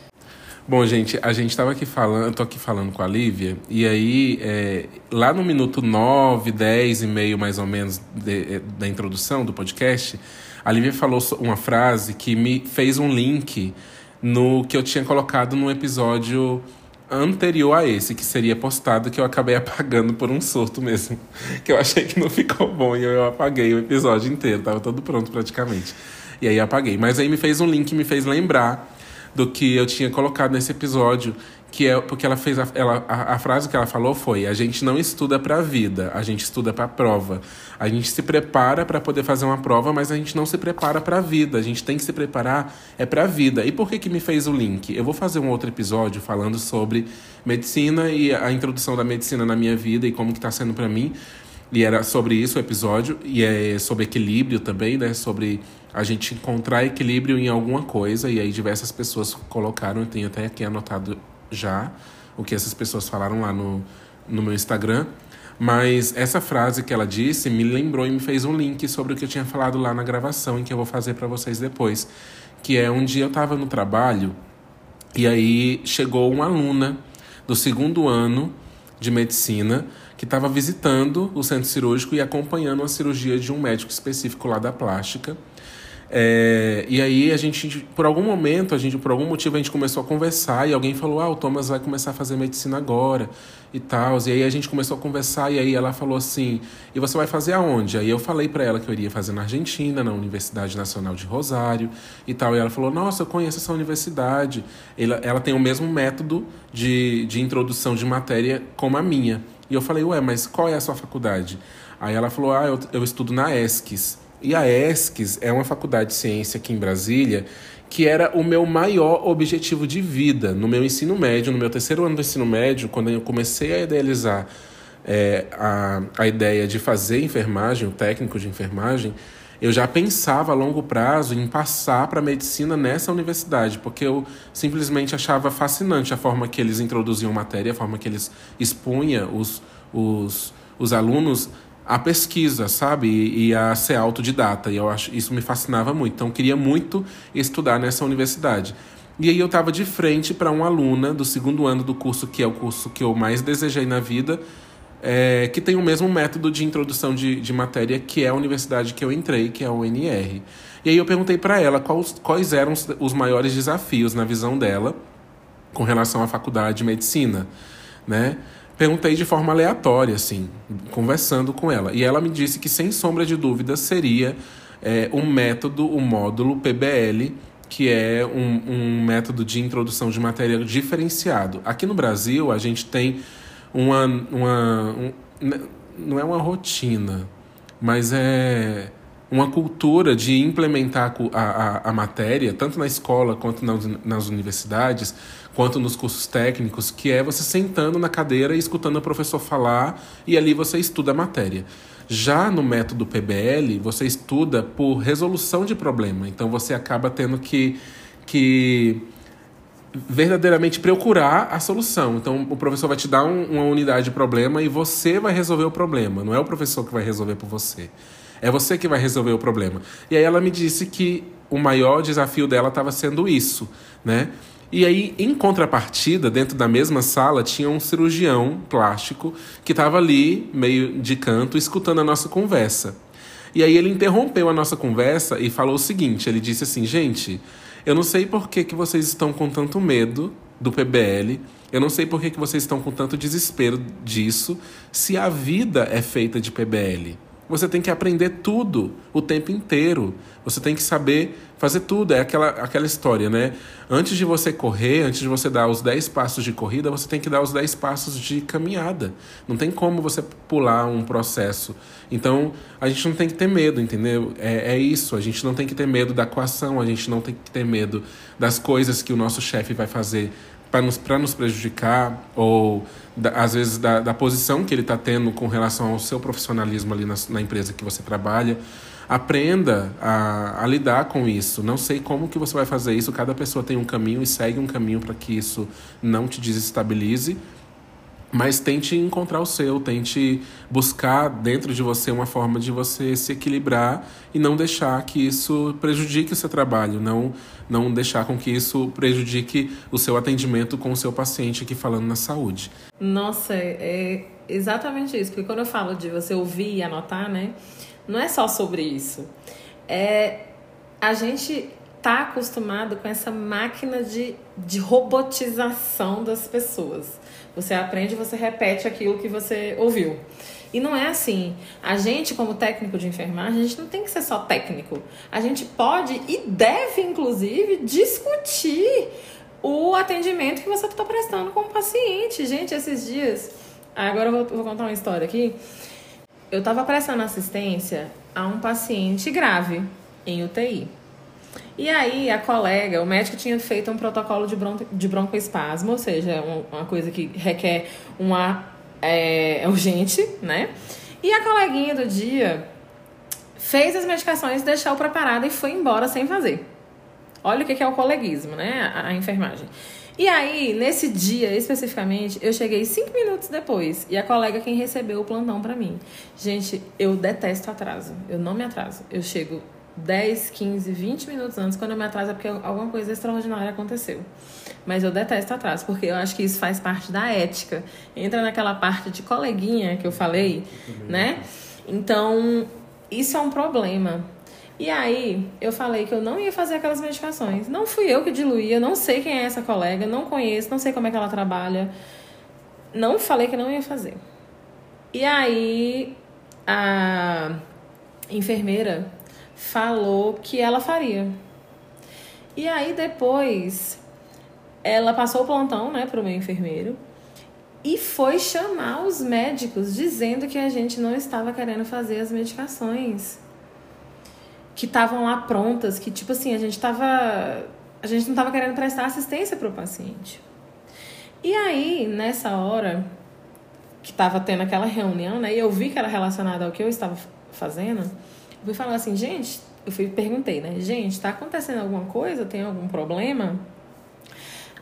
Bom, gente, a gente estava aqui falando, eu tô aqui falando com a Lívia, e aí, é, lá no minuto 9, 10 e meio, mais ou menos, de, é, da introdução do podcast, a Lívia falou uma frase que me fez um link no que eu tinha colocado no episódio anterior a esse, que seria postado, que eu acabei *laughs* apagando por um surto mesmo. *laughs* Que eu achei que não ficou bom e eu apaguei o episódio inteiro, tava todo pronto praticamente. E aí apaguei. Mas aí me fez um link, me fez lembrar do que eu tinha colocado nesse episódio, que é porque ela fez a, ela, a, a frase que ela falou foi: a gente não estuda para a vida, a gente estuda para a prova. A gente se prepara para poder fazer uma prova, mas a gente não se prepara para a vida. A gente tem que se preparar é para a vida. E por que que me fez o link? Eu vou fazer um outro episódio falando sobre medicina e a introdução da medicina na minha vida e como que está sendo para mim. E era sobre isso o episódio, e é sobre equilíbrio também, né? Sobre a gente encontrar equilíbrio em alguma coisa, e aí diversas pessoas colocaram, eu tenho até aqui anotado já o que essas pessoas falaram lá no, no meu Instagram. Mas essa frase que ela disse me lembrou e me fez um link sobre o que eu tinha falado lá na gravação, em que eu vou fazer para vocês depois. Que é um dia eu estava no trabalho e aí chegou uma aluna do segundo ano de medicina que estava visitando o centro cirúrgico e acompanhando a cirurgia de um médico específico lá da plástica. É, e aí a gente, por algum momento, a gente, por algum motivo, a gente começou a conversar e alguém falou, ah, o Thomas vai começar a fazer medicina agora e tal. E aí a gente começou a conversar e aí ela falou assim, e você vai fazer aonde? Aí eu falei para ela que eu iria fazer na Argentina, na Universidade Nacional de Rosário e tal. E ela falou, nossa, eu conheço essa universidade. Ela, ela tem o mesmo método de, de introdução de matéria como a minha. E eu falei, ué, mas qual é a sua faculdade? Aí ela falou, ah, eu, eu estudo na ESCS. E a ESCS é uma faculdade de ciência aqui em Brasília que era o meu maior objetivo de vida no meu ensino médio, no meu terceiro ano do ensino médio, quando eu comecei a idealizar é, a, a ideia de fazer enfermagem, o técnico de enfermagem, eu já pensava a longo prazo em passar para medicina nessa universidade, porque eu simplesmente achava fascinante a forma que eles introduziam matéria, a forma que eles expunham os, os, os alunos a pesquisa, sabe? E, e, a ser autodidata. E eu acho isso me fascinava muito. Então, eu queria muito estudar nessa universidade. E aí eu estava de frente para uma aluna do segundo ano do curso, que é o curso que eu mais desejei na vida, é, que tem o mesmo método de introdução de, de matéria que é a universidade que eu entrei, que é a UNR. E aí eu perguntei para ela quais, quais eram os, os maiores desafios na visão dela com relação à faculdade de medicina, né? Perguntei de forma aleatória, assim, conversando com ela. E ela me disse que, sem sombra de dúvida, seria é, um método, o um módulo PBL, que é um, um método de introdução de matéria diferenciado. Aqui no Brasil, a gente tem uma. uma um, não é uma rotina, mas é uma cultura de implementar a, a, a matéria, tanto na escola quanto nas universidades, quanto nos cursos técnicos, que é você sentando na cadeira e escutando o professor falar e ali você estuda a matéria. Já no método PBL, você estuda por resolução de problema. Então você acaba tendo que, que verdadeiramente procurar a solução. Então o professor vai te dar um, uma unidade de problema e você vai resolver o problema. Não é o professor que vai resolver por você. É você que vai resolver o problema. E aí ela me disse que o maior desafio dela estava sendo isso, né? E aí, em contrapartida, dentro da mesma sala, tinha um cirurgião plástico que estava ali, meio de canto, escutando a nossa conversa. E aí ele interrompeu a nossa conversa e falou o seguinte: ele disse assim, gente, eu não sei por que, que vocês estão com tanto medo do PBL, eu não sei por que, que vocês estão com tanto desespero disso, se a vida é feita de PBL. Você tem que aprender tudo o tempo inteiro. Você tem que saber fazer tudo. É aquela, aquela história, né? Antes de você correr, antes de você dar os 10 passos de corrida, você tem que dar os 10 passos de caminhada. Não tem como você pular um processo. Então, a gente não tem que ter medo, entendeu? É, é isso. A gente não tem que ter medo da coação, a gente não tem que ter medo das coisas que o nosso chefe vai fazer para nos, nos prejudicar ou da, às vezes da, da posição que ele está tendo com relação ao seu profissionalismo ali na, na empresa que você trabalha. Aprenda a, a, lidar com isso. Não sei como que você vai fazer isso. Cada pessoa tem um caminho e segue um caminho para que isso não te desestabilize. Mas tente encontrar o seu, tente buscar dentro de você uma forma de você se equilibrar e não deixar que isso prejudique o seu trabalho, não, não deixar com que isso prejudique o seu atendimento com o seu paciente aqui falando na saúde. Nossa, é exatamente isso, porque quando eu falo de você ouvir e anotar, né, não é só sobre isso. É a gente tá acostumado com essa máquina de, de robotização das pessoas. Você aprende, você repete aquilo que você ouviu. E não é assim. A gente, como técnico de enfermagem, a gente não tem que ser só técnico. A gente pode e deve, inclusive, discutir o atendimento que você está prestando com o paciente. Gente, esses dias. Agora eu vou, vou contar uma história aqui. Eu estava prestando assistência a um paciente grave em UTI. E aí a colega, o médico tinha feito um protocolo de, bron de broncoespasmo, ou seja, uma coisa que requer uma é, urgente, né? E a coleguinha do dia fez as medicações, deixou preparada e foi embora sem fazer. Olha o que é o coleguismo, né? A, a enfermagem. E aí, nesse dia especificamente, eu cheguei cinco minutos depois e a colega quem recebeu o plantão para mim. Gente, eu detesto atraso. Eu não me atraso. Eu chego 10, 15, 20 minutos antes. Quando eu me atraso é porque alguma coisa extraordinária aconteceu. Mas eu detesto atraso, porque eu acho que isso faz parte da ética. Entra naquela parte de coleguinha que eu falei, né? Então, isso é um problema. E aí, eu falei que eu não ia fazer aquelas medicações. Não fui eu que diluía, não sei quem é essa colega, não conheço, não sei como é que ela trabalha. Não falei que não ia fazer. E aí, a enfermeira falou que ela faria. E aí, depois, ela passou o plantão, né, pro meu enfermeiro e foi chamar os médicos dizendo que a gente não estava querendo fazer as medicações que estavam lá prontas, que tipo assim, a gente tava a gente não estava querendo prestar assistência para o paciente. E aí, nessa hora que estava tendo aquela reunião, né, e eu vi que era relacionada ao que eu estava fazendo, eu fui falar assim, gente, eu fui perguntei, né, gente, está acontecendo alguma coisa? Tem algum problema?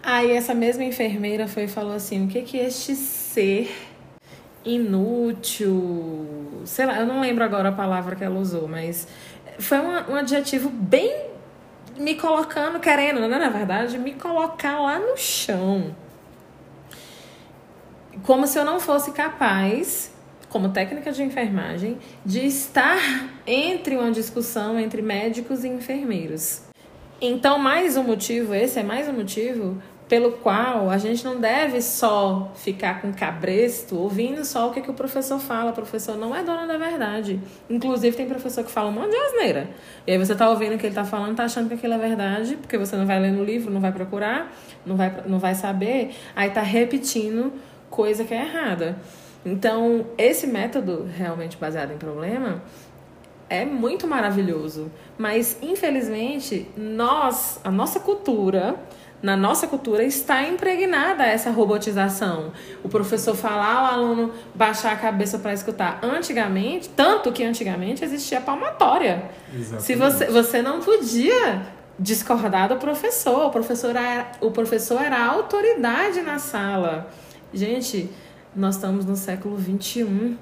Aí essa mesma enfermeira foi e falou assim: o que que este ser inútil, sei lá, eu não lembro agora a palavra que ela usou, mas foi um, um adjetivo bem me colocando, querendo, né, na verdade, me colocar lá no chão. Como se eu não fosse capaz, como técnica de enfermagem, de estar entre uma discussão entre médicos e enfermeiros. Então, mais um motivo, esse é mais um motivo pelo qual a gente não deve só ficar com cabresto ouvindo só o que, que o professor fala. O professor não é dono da verdade. Inclusive, tem professor que fala um monte de asneira. E aí você tá ouvindo o que ele tá falando, tá achando que aquilo é verdade, porque você não vai ler no livro, não vai procurar, não vai, não vai saber, aí tá repetindo coisa que é errada. Então, esse método realmente baseado em problema é muito maravilhoso, mas infelizmente nós, a nossa cultura, na nossa cultura está impregnada essa robotização. O professor falar, o aluno baixar a cabeça para escutar. Antigamente, tanto que antigamente existia palmatória. Exatamente. Se você, você não podia discordar do professor, o professor era, o professor era a autoridade na sala. Gente, nós estamos no século 21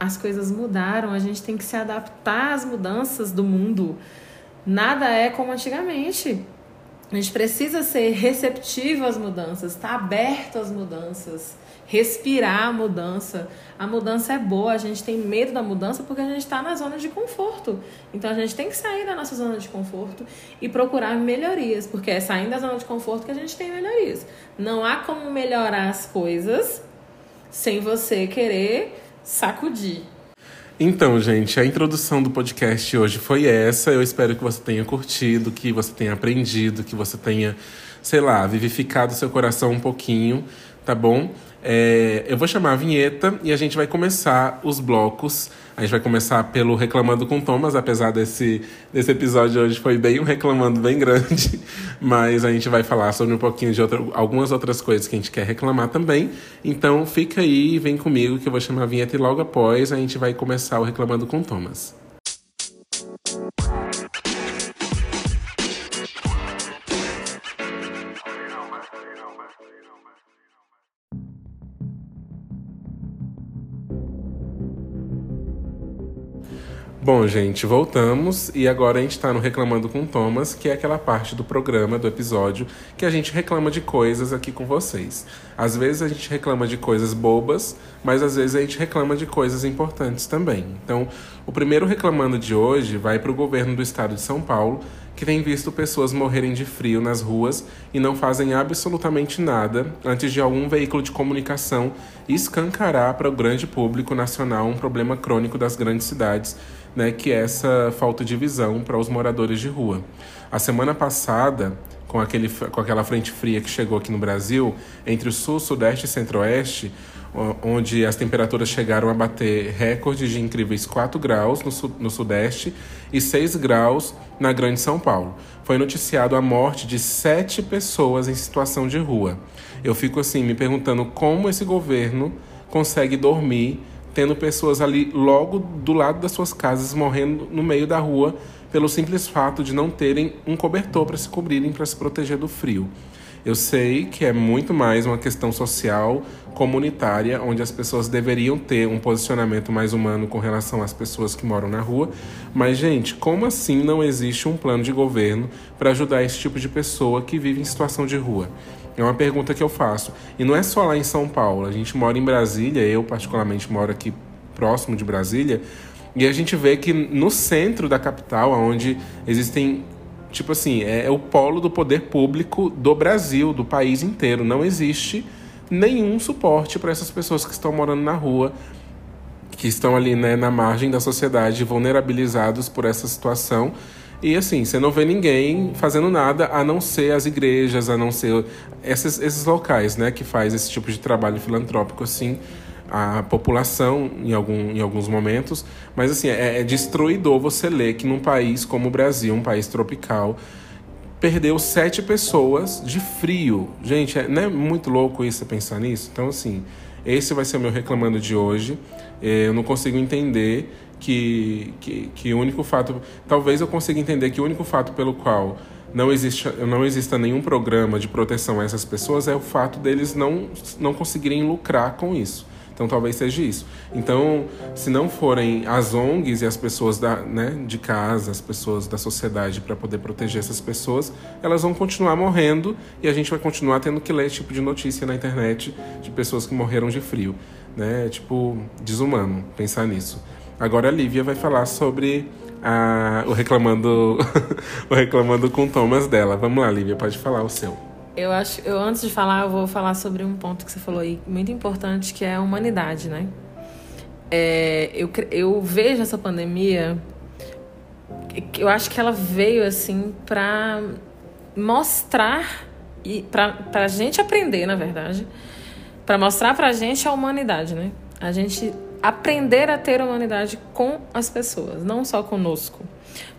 as coisas mudaram, a gente tem que se adaptar às mudanças do mundo. Nada é como antigamente. A gente precisa ser receptivo às mudanças, estar tá aberto às mudanças, respirar a mudança. A mudança é boa, a gente tem medo da mudança porque a gente está na zona de conforto. Então a gente tem que sair da nossa zona de conforto e procurar melhorias, porque é saindo da zona de conforto que a gente tem melhorias. Não há como melhorar as coisas sem você querer sacudir. Então, gente, a introdução do podcast hoje foi essa. Eu espero que você tenha curtido, que você tenha aprendido, que você tenha, sei lá, vivificado seu coração um pouquinho, tá bom? É, eu vou chamar a vinheta e a gente vai começar os blocos. A gente vai começar pelo Reclamando com Thomas, apesar desse, desse episódio hoje foi bem um reclamando bem grande, *laughs* mas a gente vai falar sobre um pouquinho de outra, algumas outras coisas que a gente quer reclamar também. Então fica aí vem comigo que eu vou chamar a vinheta e logo após a gente vai começar o Reclamando com Thomas. Bom, gente, voltamos e agora a gente está no Reclamando com Thomas, que é aquela parte do programa, do episódio, que a gente reclama de coisas aqui com vocês. Às vezes a gente reclama de coisas bobas, mas às vezes a gente reclama de coisas importantes também. Então, o primeiro reclamando de hoje vai para o governo do estado de São Paulo, que tem visto pessoas morrerem de frio nas ruas e não fazem absolutamente nada antes de algum veículo de comunicação escancarar para o grande público nacional um problema crônico das grandes cidades né, que é essa falta de visão para os moradores de rua. A semana passada, com, aquele, com aquela frente fria que chegou aqui no Brasil, entre o sul, sudeste e centro-oeste, onde as temperaturas chegaram a bater recordes de incríveis 4 graus no, su no sudeste e 6 graus na Grande São Paulo. Foi noticiado a morte de sete pessoas em situação de rua. Eu fico assim me perguntando como esse governo consegue dormir tendo pessoas ali logo do lado das suas casas morrendo no meio da rua pelo simples fato de não terem um cobertor para se cobrirem para se proteger do frio. Eu sei que é muito mais uma questão social, comunitária, onde as pessoas deveriam ter um posicionamento mais humano com relação às pessoas que moram na rua. Mas, gente, como assim não existe um plano de governo para ajudar esse tipo de pessoa que vive em situação de rua? É uma pergunta que eu faço. E não é só lá em São Paulo. A gente mora em Brasília, eu particularmente moro aqui próximo de Brasília, e a gente vê que no centro da capital, onde existem tipo assim, é, é, o polo do poder público do Brasil, do país inteiro. Não existe nenhum suporte para essas pessoas que estão morando na rua, que estão ali né, na margem da sociedade, vulnerabilizados por essa situação. E assim, você não vê ninguém fazendo nada a não ser as igrejas, a não ser esses, esses locais, né, que faz esse tipo de trabalho filantrópico assim, a população em, algum, em alguns momentos. Mas assim, é, é destruidor você ler que num país como o Brasil, um país tropical, perdeu sete pessoas de frio. Gente, é, não é muito louco isso pensar nisso? Então, assim, esse vai ser o meu reclamando de hoje. É, eu não consigo entender que, que, que o único fato. Talvez eu consiga entender que o único fato pelo qual não, existe, não exista nenhum programa de proteção a essas pessoas é o fato deles não, não conseguirem lucrar com isso. Então talvez seja isso. Então, se não forem as ONGs e as pessoas da, né, de casa, as pessoas da sociedade para poder proteger essas pessoas, elas vão continuar morrendo e a gente vai continuar tendo que ler esse tipo de notícia na internet de pessoas que morreram de frio. Né? É, tipo, desumano pensar nisso. Agora a Lívia vai falar sobre a, o reclamando *laughs* o reclamando com Thomas dela. Vamos lá, Lívia, pode falar o seu. Eu acho, eu antes de falar, eu vou falar sobre um ponto que você falou aí muito importante, que é a humanidade, né? É, eu, eu vejo essa pandemia, eu acho que ela veio assim para mostrar e para a gente aprender, na verdade, para mostrar para a gente a humanidade, né? A gente aprender a ter humanidade com as pessoas, não só conosco.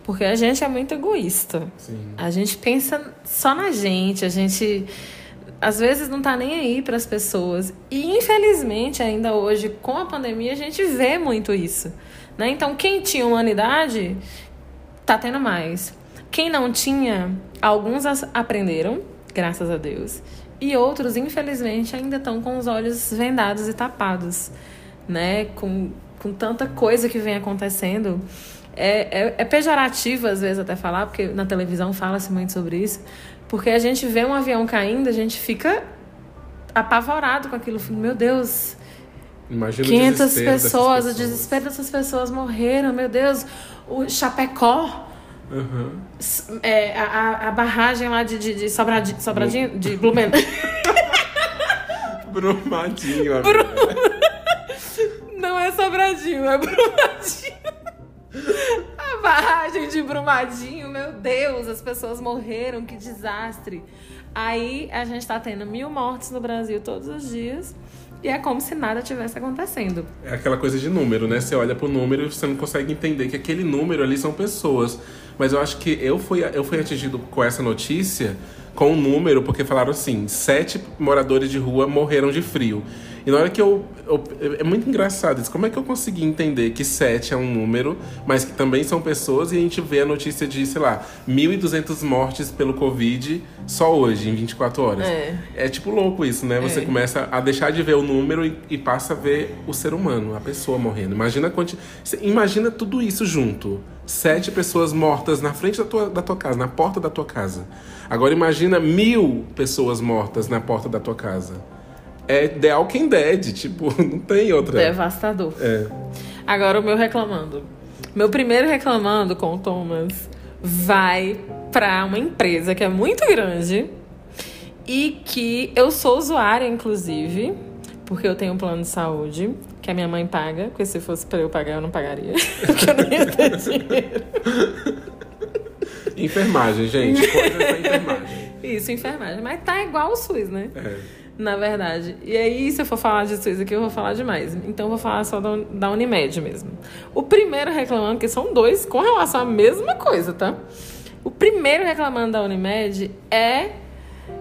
Porque a gente é muito egoísta. Sim. A gente pensa só na gente, a gente às vezes não tá nem aí para as pessoas. E infelizmente, ainda hoje com a pandemia, a gente vê muito isso, né? Então, quem tinha humanidade tá tendo mais. Quem não tinha, alguns aprenderam, graças a Deus, e outros, infelizmente, ainda estão com os olhos vendados e tapados né? Com, com tanta coisa que vem acontecendo. É, é, é pejorativo, às vezes, até falar, porque na televisão fala-se muito sobre isso. Porque a gente vê um avião caindo, a gente fica apavorado com aquilo. Meu Deus, Imagina 500 o pessoas, o desespero dessas pessoas morreram, meu Deus. O Chapecó, uhum. é, a, a barragem lá de, de, de Sobradinho, Sobradinho de Blumenau. *laughs* Brumadinho, *laughs* Brum... É Sobradinho, é Brumadinho. A barragem de Brumadinho, meu Deus, as pessoas morreram, que desastre. Aí a gente tá tendo mil mortes no Brasil todos os dias. E é como se nada tivesse acontecendo. É aquela coisa de número, né? Você olha pro número e você não consegue entender que aquele número ali são pessoas. Mas eu acho que eu fui, eu fui atingido com essa notícia com um número, porque falaram assim: sete moradores de rua morreram de frio. E na hora que eu, eu, É muito engraçado isso. Como é que eu consegui entender que 7 é um número, mas que também são pessoas, e a gente vê a notícia de, sei lá, 1.200 mortes pelo Covid só hoje, em 24 horas. É, é tipo louco isso, né? Você é. começa a deixar de ver o número e, e, passa a ver o ser humano, a pessoa morrendo. Imagina, quanti... imagina tudo isso junto. Sete pessoas mortas na frente da tua, da tua casa, na porta da tua casa. Agora imagina mil pessoas mortas na porta da tua casa é The Walking Dead, tipo, *laughs* não tem outra. Devastador. É. Agora o meu reclamando. Meu primeiro reclamando com o Thomas vai para uma empresa que é muito grande e que eu sou usuária, inclusive, porque eu tenho um plano de saúde que a minha mãe paga, porque se fosse para eu pagar, eu não pagaria, *laughs* porque eu não ia ter dinheiro. Enfermagem, gente. Coisa enfermagem. Isso, enfermagem. Mas tá igual o SUS, né? É na verdade. E aí, se eu for falar de isso aqui, eu vou falar demais. Então, eu vou falar só da, Unimed mesmo. O primeiro reclamando, que são dois com relação à mesma coisa, tá? O primeiro reclamando da Unimed é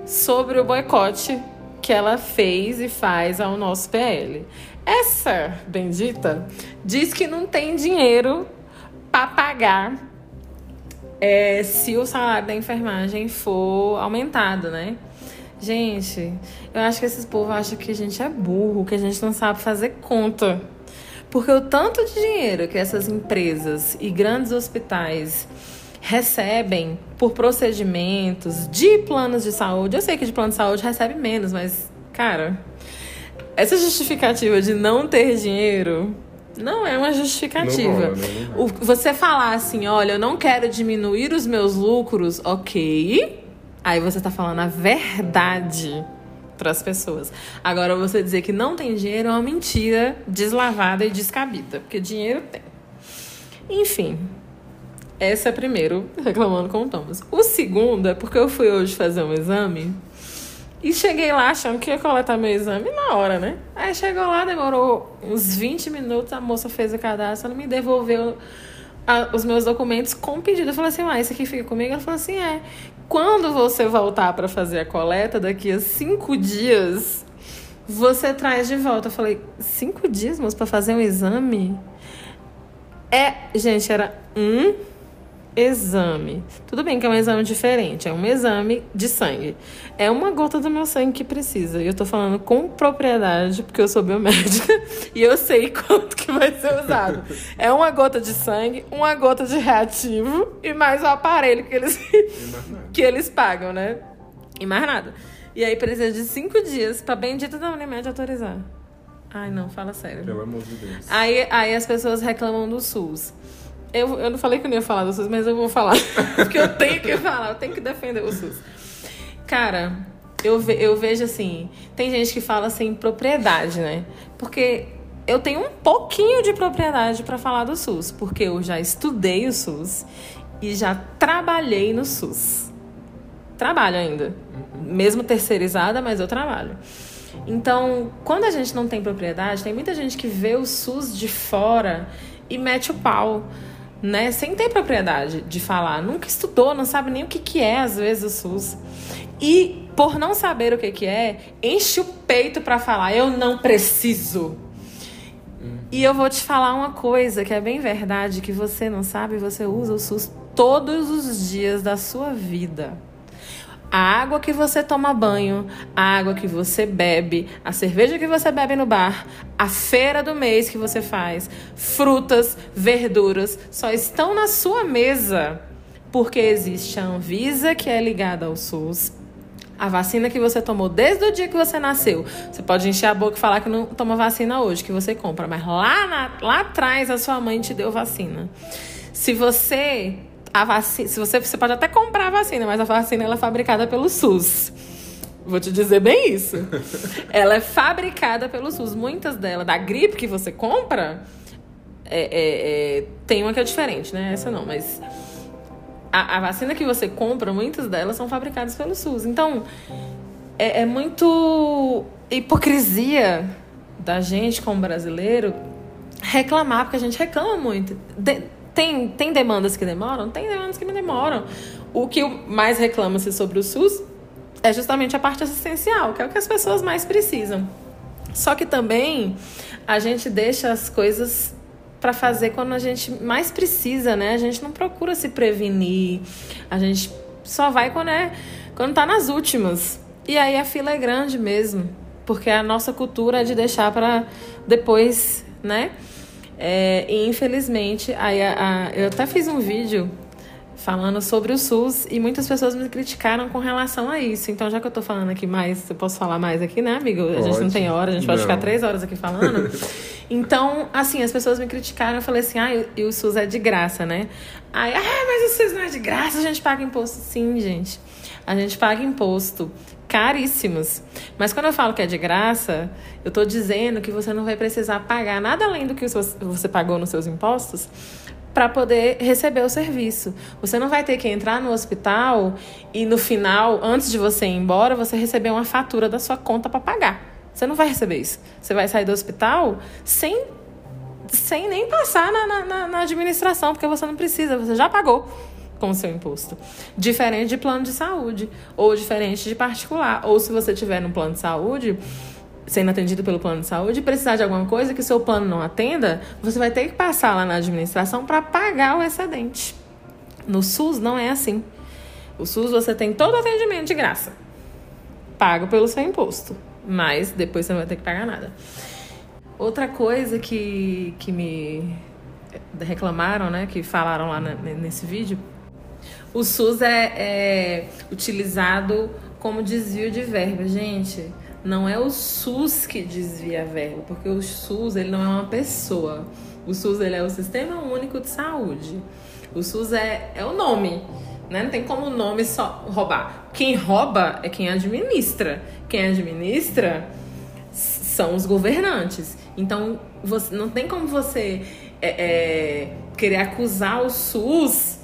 sobre o boicote que ela fez e faz ao nosso PL. Essa bendita diz que não tem dinheiro para pagar é, se o salário da enfermagem for aumentado, né? Gente, eu acho que esses povos acham que a gente é burro, que a gente não sabe fazer conta. Porque o tanto de dinheiro que essas empresas e grandes hospitais recebem por procedimentos de planos de saúde, eu sei que de plano de saúde recebe menos, mas, cara, essa justificativa de não ter dinheiro não é uma justificativa. Não rola, né? Não você falar assim, olha, eu não quero diminuir os meus lucros, ok. Aí você tá falando a verdade para as pessoas. Agora, você dizer que não tem dinheiro é uma mentira deslavada e descabida, porque dinheiro tem. Enfim, essa é primeiro, reclamando com o Thomas. O segundo é porque eu fui hoje fazer um exame e cheguei lá achando que ia coletar meu exame na hora, né? Aí chegou lá, demorou uns 20 minutos, a moça fez o cadastro, ela me devolveu a- os meus documentos com pedido. Eu falei assim, ah, esse aqui fica comigo? Ela falou assim, é. Quando você voltar para fazer a coleta, daqui a cinco dias, você traz de volta. Eu falei, cinco dias, moço, para fazer um exame? É, gente, era um exame. Tudo bem que é um exame diferente, é um exame de sangue. É uma gota do meu sangue que precisa. E eu tô falando com propriedade, porque eu sou biomédica *laughs* e eu sei *laughs* quanto que vai ser usado. É uma gota de sangue, uma gota de reativo e mais o aparelho que eles, *laughs* que eles pagam, né? E mais nada. E aí precisa de cinco dias pra bendita da Unimed autorizar. Ai, não, fala sério. Pelo amor de Deus. Aí, aí as pessoas reclamam do SUS. Eu, eu não falei que eu não ia falar do SUS, mas eu vou falar. *laughs* Porque eu tenho que falar, eu tenho que defender o SUS. Cara, eu, ve, eu vejo assim, tem gente que fala sem propriedade, né? Porque eu tenho um pouquinho de propriedade para falar do SUS, porque eu já estudei o SUS e já trabalhei no SUS. Trabalho ainda. Mesmo terceirizada, mas eu trabalho. Então, quando a gente não tem propriedade, tem muita gente que vê o SUS de fora e mete o pau, né? Sem ter propriedade de falar. Nunca estudou, não sabe nem o que, que é, às vezes, o SUS. E, por não saber o que, que é, enche o peito para falar: eu não preciso. E eu vou te falar uma coisa que é bem verdade, que você não sabe, você usa o SUS todos os dias da sua vida. A água que você toma banho, a água que você bebe, a cerveja que você bebe no bar, a feira do mês que você faz, frutas, verduras, só estão na sua mesa porque existe a Anvisa, que é ligada ao SUS, a vacina que você tomou desde o dia que você nasceu. Você pode encher a boca e falar que não toma vacina hoje, que você compra, mas lá, na- lá atrás a sua mãe te deu vacina. Se você a vacina, se você você pode até comprar a vacina, mas a vacina ela é fabricada pelo SUS. Vou te dizer bem isso. *laughs* ela é fabricada pelo SUS. Muitas delas, da gripe que você compra, é- é- é, tem uma que é diferente, né? Essa não, mas a, a vacina que você compra, muitas delas são fabricadas pelo SUS. Então, é, é muito hipocrisia da gente como brasileiro reclamar, porque a gente reclama muito. De- tem, tem demandas que demoram? Tem demandas que demoram. O que mais reclama-se sobre o SUS é justamente a parte assistencial, que é o que as pessoas mais precisam. Só que também a gente deixa as coisas para fazer quando a gente mais precisa, né? A gente não procura se prevenir. A gente só vai quando é quando tá nas últimas. E aí a fila é grande mesmo, porque a nossa cultura é de deixar para depois, né? É, e infelizmente, aí a- a- eu até fiz um vídeo falando sobre o SUS e muitas pessoas me criticaram com relação a isso. Então, já que eu tô falando aqui mais, eu posso falar mais aqui, né, amigo? A gente não Pode. tem hora, a gente pode Não. ficar três horas aqui falando. *laughs* Então, assim, as pessoas me criticaram, eu falei assim, ah, e- e o SUS é de graça, né? Aí, ah, mas o SUS não é de graça, a gente paga imposto. Sim, gente. A gente paga imposto caríssimos. Mas quando eu falo que é de graça, eu tô dizendo que você não vai precisar pagar nada além do que você pagou nos seus impostos para poder receber o serviço. Você não vai ter que entrar no hospital e no final, antes de você ir embora, você receber uma fatura da sua conta para pagar. Você não vai receber isso. Você vai sair do hospital sem, sem nem passar na- na, na administração, porque você não precisa, você já pagou com seu imposto. Diferente de plano de saúde, ou diferente de particular. Ou se você tiver no plano de saúde, sendo atendido pelo plano de saúde, precisar de alguma coisa que seu plano não atenda, você vai ter que passar lá na administração para pagar o excedente. No SUS não é assim. O SUS você tem todo o atendimento de graça. pago pelo seu imposto. Mas depois você não vai ter que pagar nada. Outra coisa que, que me reclamaram, né? Que falaram lá na, nesse vídeo. O SUS é, é utilizado como desvio de verba. Gente, não é o SUS que desvia a verba, porque o SUS ele não é uma pessoa. O SUS ele é o Sistema Único de Saúde. O SUS é, é o nome. Né? Não tem como o nome só roubar. Quem rouba é quem administra. Quem administra são os governantes. Então, você, não tem como você é, é, querer acusar o SUS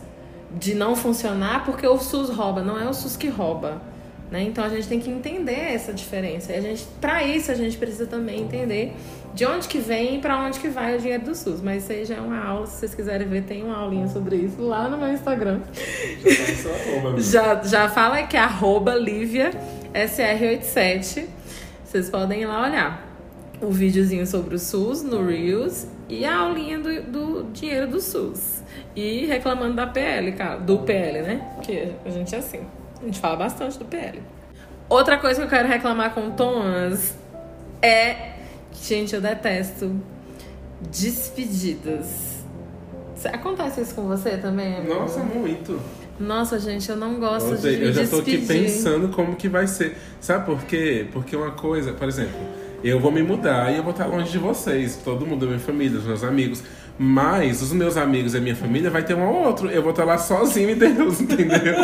de não funcionar porque o SUS rouba. Não é o SUS que rouba. Né? Então a gente tem que entender essa diferença. E a gente, para isso, a gente precisa também entender de onde que vem e para onde que vai o dinheiro do SUS. Mas isso aí já é uma aula, se vocês quiserem ver, tem uma aulinha sobre isso lá no meu Instagram. Já, tá já, já fala que é arroba Lívia SR87. Vocês podem ir lá olhar o videozinho sobre o SUS no Reels e a aulinha do, do dinheiro do SUS. E reclamando da PL, cara, do PL, né? Porque a gente é assim. A gente fala bastante do PL. Outra coisa que eu quero reclamar com o Thomas é. Gente, eu detesto despedidas. Acontece isso com você também? Nossa, muito. Nossa, gente, eu não gosto de me Eu já tô aqui pensando como que vai ser. Sabe por quê? Porque uma coisa, por exemplo, eu vou me mudar e eu vou estar longe de vocês, todo mundo da minha família, dos meus amigos. Mas os meus amigos e a minha família vai ter um ou outro. Eu vou estar lá sozinho e Deus, *laughs* entendeu?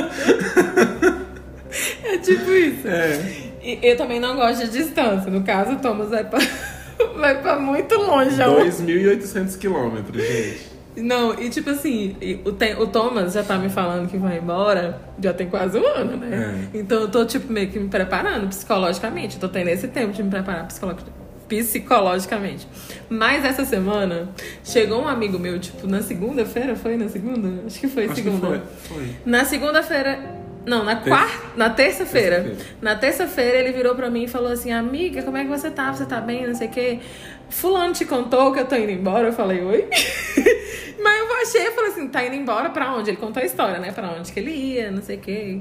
é tipo isso. É. E eu também não gosto de distância. No caso, o Thomas vai pra, *laughs* vai pra muito longe. 2.800 quilômetros, gente. Não, e tipo assim, o, o Thomas já tá me falando que vai embora, já tem quase um ano, né? É. Então eu tô, tipo, meio que me preparando psicologicamente. Eu tô tendo esse tempo de me preparar psicologicamente psicologicamente. Mas essa semana chegou um amigo meu, tipo, na segunda-feira, foi na segunda? Acho que foi Acho segunda. Foi, foi. Na segunda-feira, não, na quarta, na terça-feira. Terça na terça-feira ele virou para mim e falou assim: "Amiga, como é que você tá? Você tá bem? Não sei o quê. Fulano te contou que eu tô indo embora?" Eu falei: "Oi?" *laughs* Mas eu achei, eu falei assim: "Tá indo embora para onde?" Ele contou a história, né? Para onde que ele ia, não sei o quê.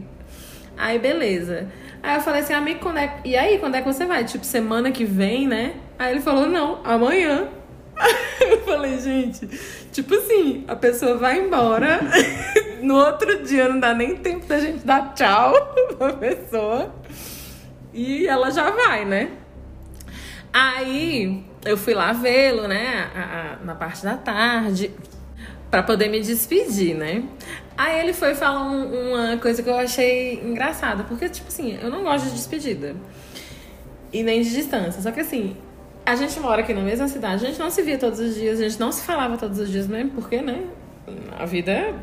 Aí beleza. Aí eu falei assim, amigo, quando é... e aí, quando é que você vai? Tipo, semana que vem, né? Aí ele falou, não, amanhã. Eu falei, gente, tipo assim, a pessoa vai embora, *laughs* no outro dia não dá nem tempo da gente dar tchau *laughs* pra pessoa. E ela já vai, né? Aí eu fui lá vê-lo, né? A, a, na parte da tarde para poder me despedir, né? Aí ele foi falar um, uma coisa que eu achei engraçada, porque, tipo assim, eu não gosto de despedida. E nem de distância. Só que assim, a gente mora aqui na mesma cidade, a gente não se via todos os dias, a gente não se falava todos os dias mesmo, porque, né? A vida.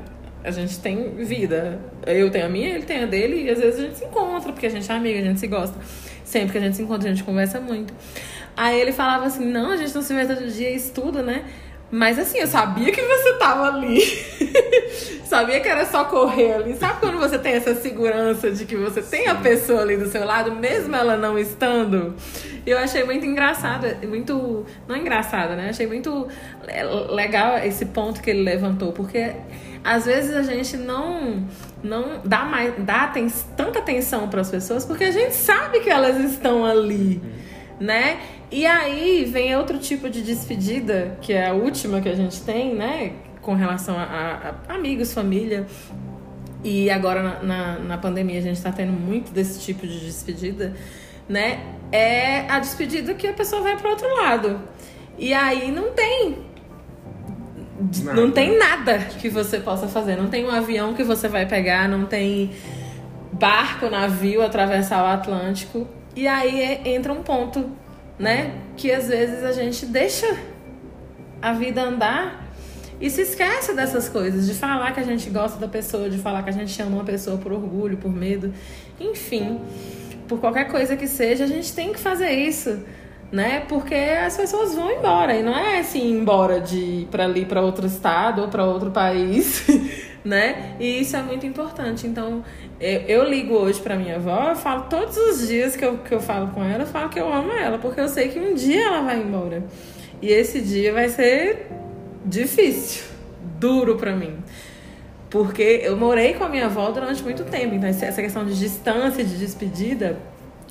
A gente tem vida. Eu tenho a minha, ele tem a dele, e às vezes a gente se encontra, porque a gente é amiga, a gente se gosta. Sempre que a gente se encontra, a gente conversa muito. Aí ele falava assim: não, a gente não se vê todo dia, isso tudo, né? Mas assim, eu sabia que você tava ali. *laughs* sabia que era só correr ali. Sabe quando você tem essa segurança de que você tem a pessoa ali do seu lado, mesmo ela não estando? Eu achei muito engraçado, muito. Não engraçado, né? Achei muito legal esse ponto que ele levantou, porque às vezes a gente não não dá mais dá tanta atenção para as pessoas porque a gente sabe que elas estão ali, né? E aí vem outro tipo de despedida, que é a última que a gente tem, né? Com relação a, a, a amigos, família. E agora na, na, na pandemia a gente está tendo muito desse tipo de despedida, né? É a despedida que a pessoa vai para outro lado. E aí não tem Nada. Não tem nada que você possa fazer. Não tem um avião que você vai pegar, não tem barco, navio atravessar o Atlântico. E aí é, entra um ponto né? Que às vezes a gente deixa a vida andar e se esquece dessas coisas, de falar que a gente gosta da pessoa, de falar que a gente ama uma pessoa por orgulho, por medo, enfim, por qualquer coisa que seja, a gente tem que fazer isso, né? Porque as pessoas vão embora e não é assim embora de para ali para outro estado ou para outro país, *laughs* né? E isso é muito importante. Então, eu, eu ligo hoje para minha avó, eu falo todos os dias que eu, que eu falo com ela, eu falo que eu amo ela, porque eu sei que um dia ela vai embora. E esse dia vai ser difícil, duro para mim. Porque eu morei com a minha avó durante muito tempo, então essa questão de distância, de despedida,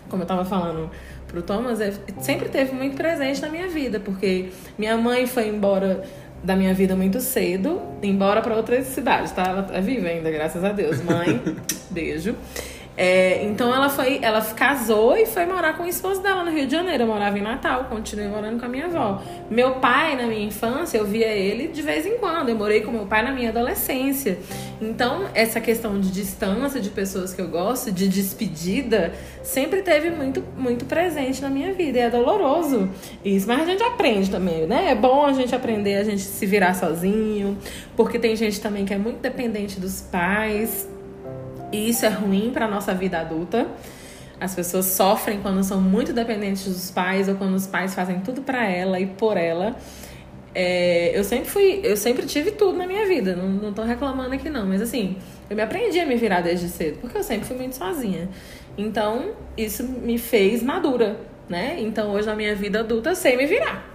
como eu tava falando pro Thomas, é, sempre teve muito presente na minha vida, porque minha mãe foi embora da minha vida muito cedo, embora para outra cidade, tá? Ela é viva ainda, graças a Deus. Mãe, *laughs* beijo. É, então ela foi, ela casou e foi morar com o esposo dela no Rio de Janeiro. Eu morava em Natal, continuei morando com a minha avó. Meu pai, na minha infância, eu via ele de vez em quando. Eu morei com meu pai na minha adolescência. Então, essa questão de distância de pessoas que eu gosto, de despedida, sempre teve muito, muito presente na minha vida. E é doloroso isso. Mas a gente aprende também, né? É bom a gente aprender a gente se virar sozinho, porque tem gente também que é muito dependente dos pais. E isso é ruim para nossa vida adulta. As pessoas sofrem quando são muito dependentes dos pais ou quando os pais fazem tudo para ela e por ela. É, eu sempre fui, eu sempre tive tudo na minha vida, não, não tô reclamando aqui não, mas assim, eu me aprendi a me virar desde cedo, porque eu sempre fui muito sozinha. Então, isso me fez madura, né? Então, hoje na minha vida adulta, eu sei me virar.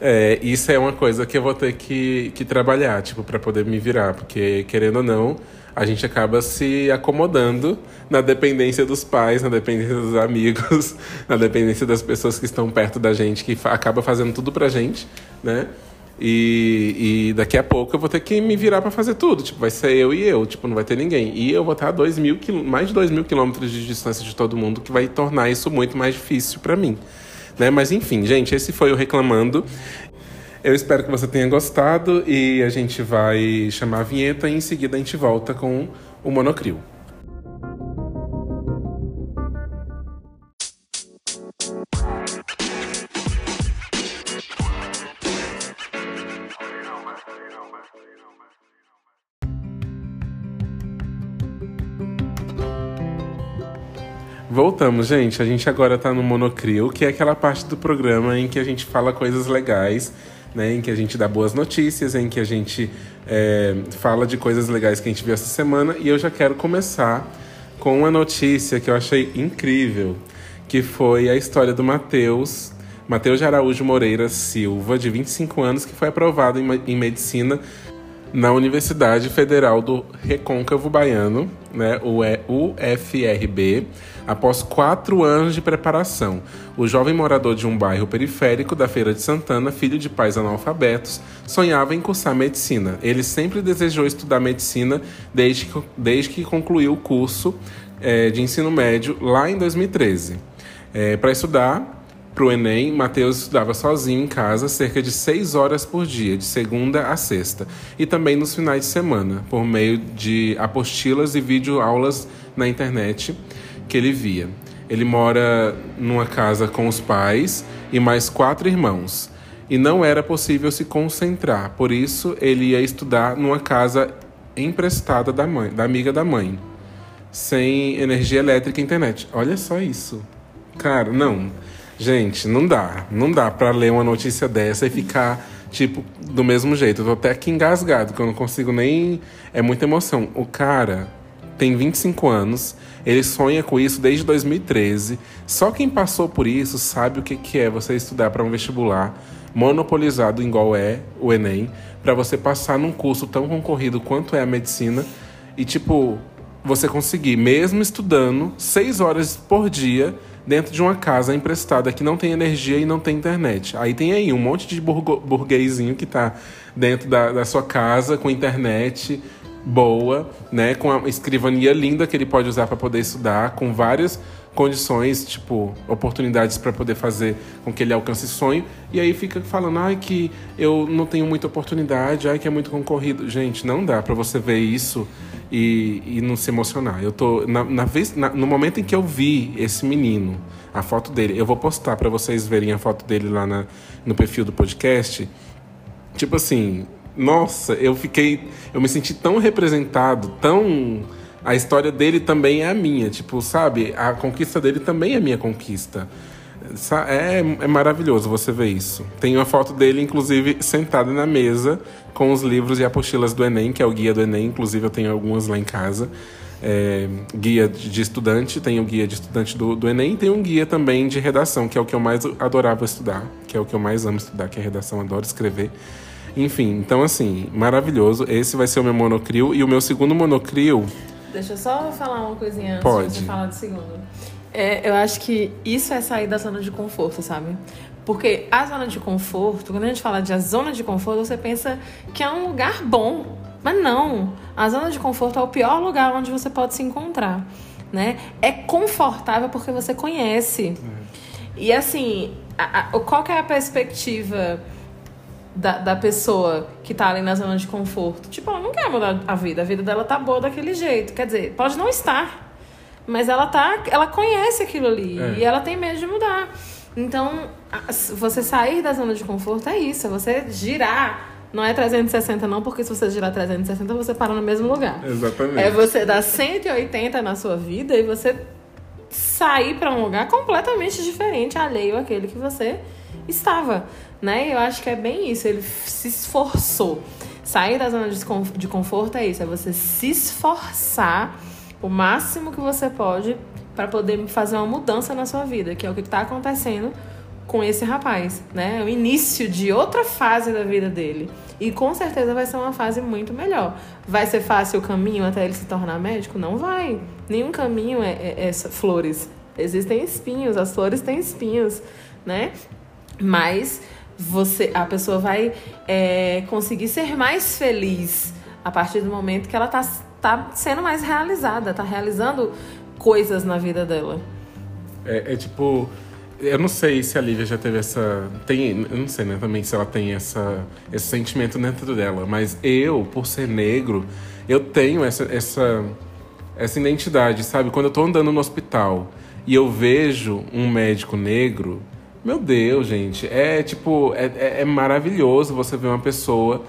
É, isso é uma coisa que eu vou ter que, que trabalhar, tipo, para poder me virar, porque querendo ou não, a gente acaba se acomodando na dependência dos pais, na dependência dos amigos, *laughs* na dependência das pessoas que estão perto da gente, que acaba fazendo tudo pra gente, né? E, e daqui a pouco eu vou ter que me virar para fazer tudo. Tipo, vai ser eu e eu, tipo, não vai ter ninguém. E eu vou estar a dois mil, mais de dois mil quilômetros de distância de todo mundo, que vai tornar isso muito mais difícil para mim. Né? Mas enfim, gente, esse foi o Reclamando. Eu espero que você tenha gostado e a gente vai chamar a vinheta e em seguida a gente volta com o Monocrio. Voltamos, gente. A gente agora tá no Monocrio, que é aquela parte do programa em que a gente fala coisas legais né, em que a gente dá boas notícias, em que a gente é, fala de coisas legais que a gente viu essa semana. E eu já quero começar com uma notícia que eu achei incrível, que foi a história do Matheus, Matheus de Araújo Moreira Silva, de 25 anos, que foi aprovado em, em medicina na Universidade Federal do Recôncavo Baiano, né, o UFRB, após quatro anos de preparação. O jovem morador de um bairro periférico da Feira de Santana, filho de pais analfabetos, sonhava em cursar medicina. Ele sempre desejou estudar medicina desde que, desde que concluiu o curso é, de ensino médio lá em 2013. É, Para estudar, para o Enem, Mateus estudava sozinho em casa cerca de seis horas por dia, de segunda a sexta, e também nos finais de semana, por meio de apostilas e videoaulas na internet que ele via. Ele mora numa casa com os pais e mais quatro irmãos, e não era possível se concentrar, por isso ele ia estudar numa casa emprestada da mãe, da amiga da mãe, sem energia elétrica e internet. Olha só isso. Cara, não. Gente, não dá. Não dá para ler uma notícia dessa e ficar, tipo, do mesmo jeito. Eu tô até aqui engasgado, que eu não consigo nem. É muita emoção. O cara tem 25 anos, ele sonha com isso desde 2013. Só quem passou por isso sabe o que, que é você estudar para um vestibular monopolizado, igual é o Enem, para você passar num curso tão concorrido quanto é a medicina e, tipo, você conseguir, mesmo estudando seis horas por dia dentro de uma casa emprestada que não tem energia e não tem internet. Aí tem aí um monte de burguesinho que está dentro da, da sua casa com internet boa, né, com a escrivania linda que ele pode usar para poder estudar, com várias condições, tipo, oportunidades para poder fazer com que ele alcance sonho, e aí fica falando, ai que eu não tenho muita oportunidade, ai que é muito concorrido. Gente, não dá para você ver isso e, e não se emocionar. Eu tô na, na vez, na, no momento em que eu vi esse menino, a foto dele, eu vou postar para vocês verem a foto dele lá na, no perfil do podcast. Tipo assim, nossa, eu fiquei, eu me senti tão representado, tão a história dele também é a minha, tipo, sabe? A conquista dele também é minha conquista. É, é maravilhoso você ver isso. Tem uma foto dele, inclusive, sentado na mesa com os livros e apostilas do Enem, que é o guia do Enem. Inclusive, eu tenho algumas lá em casa. É, guia de estudante, tem o guia de estudante do, do Enem, e tem um guia também de redação, que é o que eu mais adorava estudar, que é o que eu mais amo estudar, que é redação, adoro escrever. Enfim, então assim, maravilhoso. Esse vai ser o meu monocrio. E o meu segundo monocrio. Deixa eu só falar uma coisinha antes Pode. de falar do segundo. É, eu acho que isso é sair da zona de conforto, sabe? Porque a zona de conforto, quando a gente fala de a zona de conforto, você pensa que é um lugar bom. Mas não. A zona de conforto é o pior lugar onde você pode se encontrar. Né? É confortável porque você conhece. E assim, a, a, qual que é a perspectiva da, da pessoa que tá ali na zona de conforto? Tipo, ela não quer mudar a vida. A vida dela tá boa daquele jeito. Quer dizer, pode não estar. Mas ela tá. Ela conhece aquilo ali. É. E ela tem medo de mudar. Então, você sair da zona de conforto é isso, é você girar. Não é 360 não, porque se você girar 360, você para no mesmo lugar. Exatamente. É você dar 180 na sua vida e você sair para um lugar completamente diferente, alheio àquele que você estava, né? Eu acho que é bem isso, ele se esforçou. Sair da zona de conforto é isso, é você se esforçar o máximo que você pode para poder fazer uma mudança na sua vida, que é o que está acontecendo com esse rapaz, né? É o início de outra fase da vida dele. E com certeza vai ser uma fase muito melhor. Vai ser fácil o caminho até ele se tornar médico? Não vai. Nenhum caminho é, é- é flores. Existem espinhos, as flores têm espinhos, né? Mas você, a pessoa vai é, conseguir ser mais feliz a partir do momento que ela tá, tá sendo mais realizada, tá realizando coisas na vida dela. É, é tipo. Eu não sei se a Lívia já teve essa. Tem. Eu não sei, né? Também se ela tem essa, esse sentimento dentro dela. Mas eu, por ser negro, eu tenho essa, essa, essa identidade, sabe? Quando eu tô andando no hospital e eu vejo um médico negro, meu Deus, gente, é tipo. É, é- é maravilhoso você ver uma pessoa.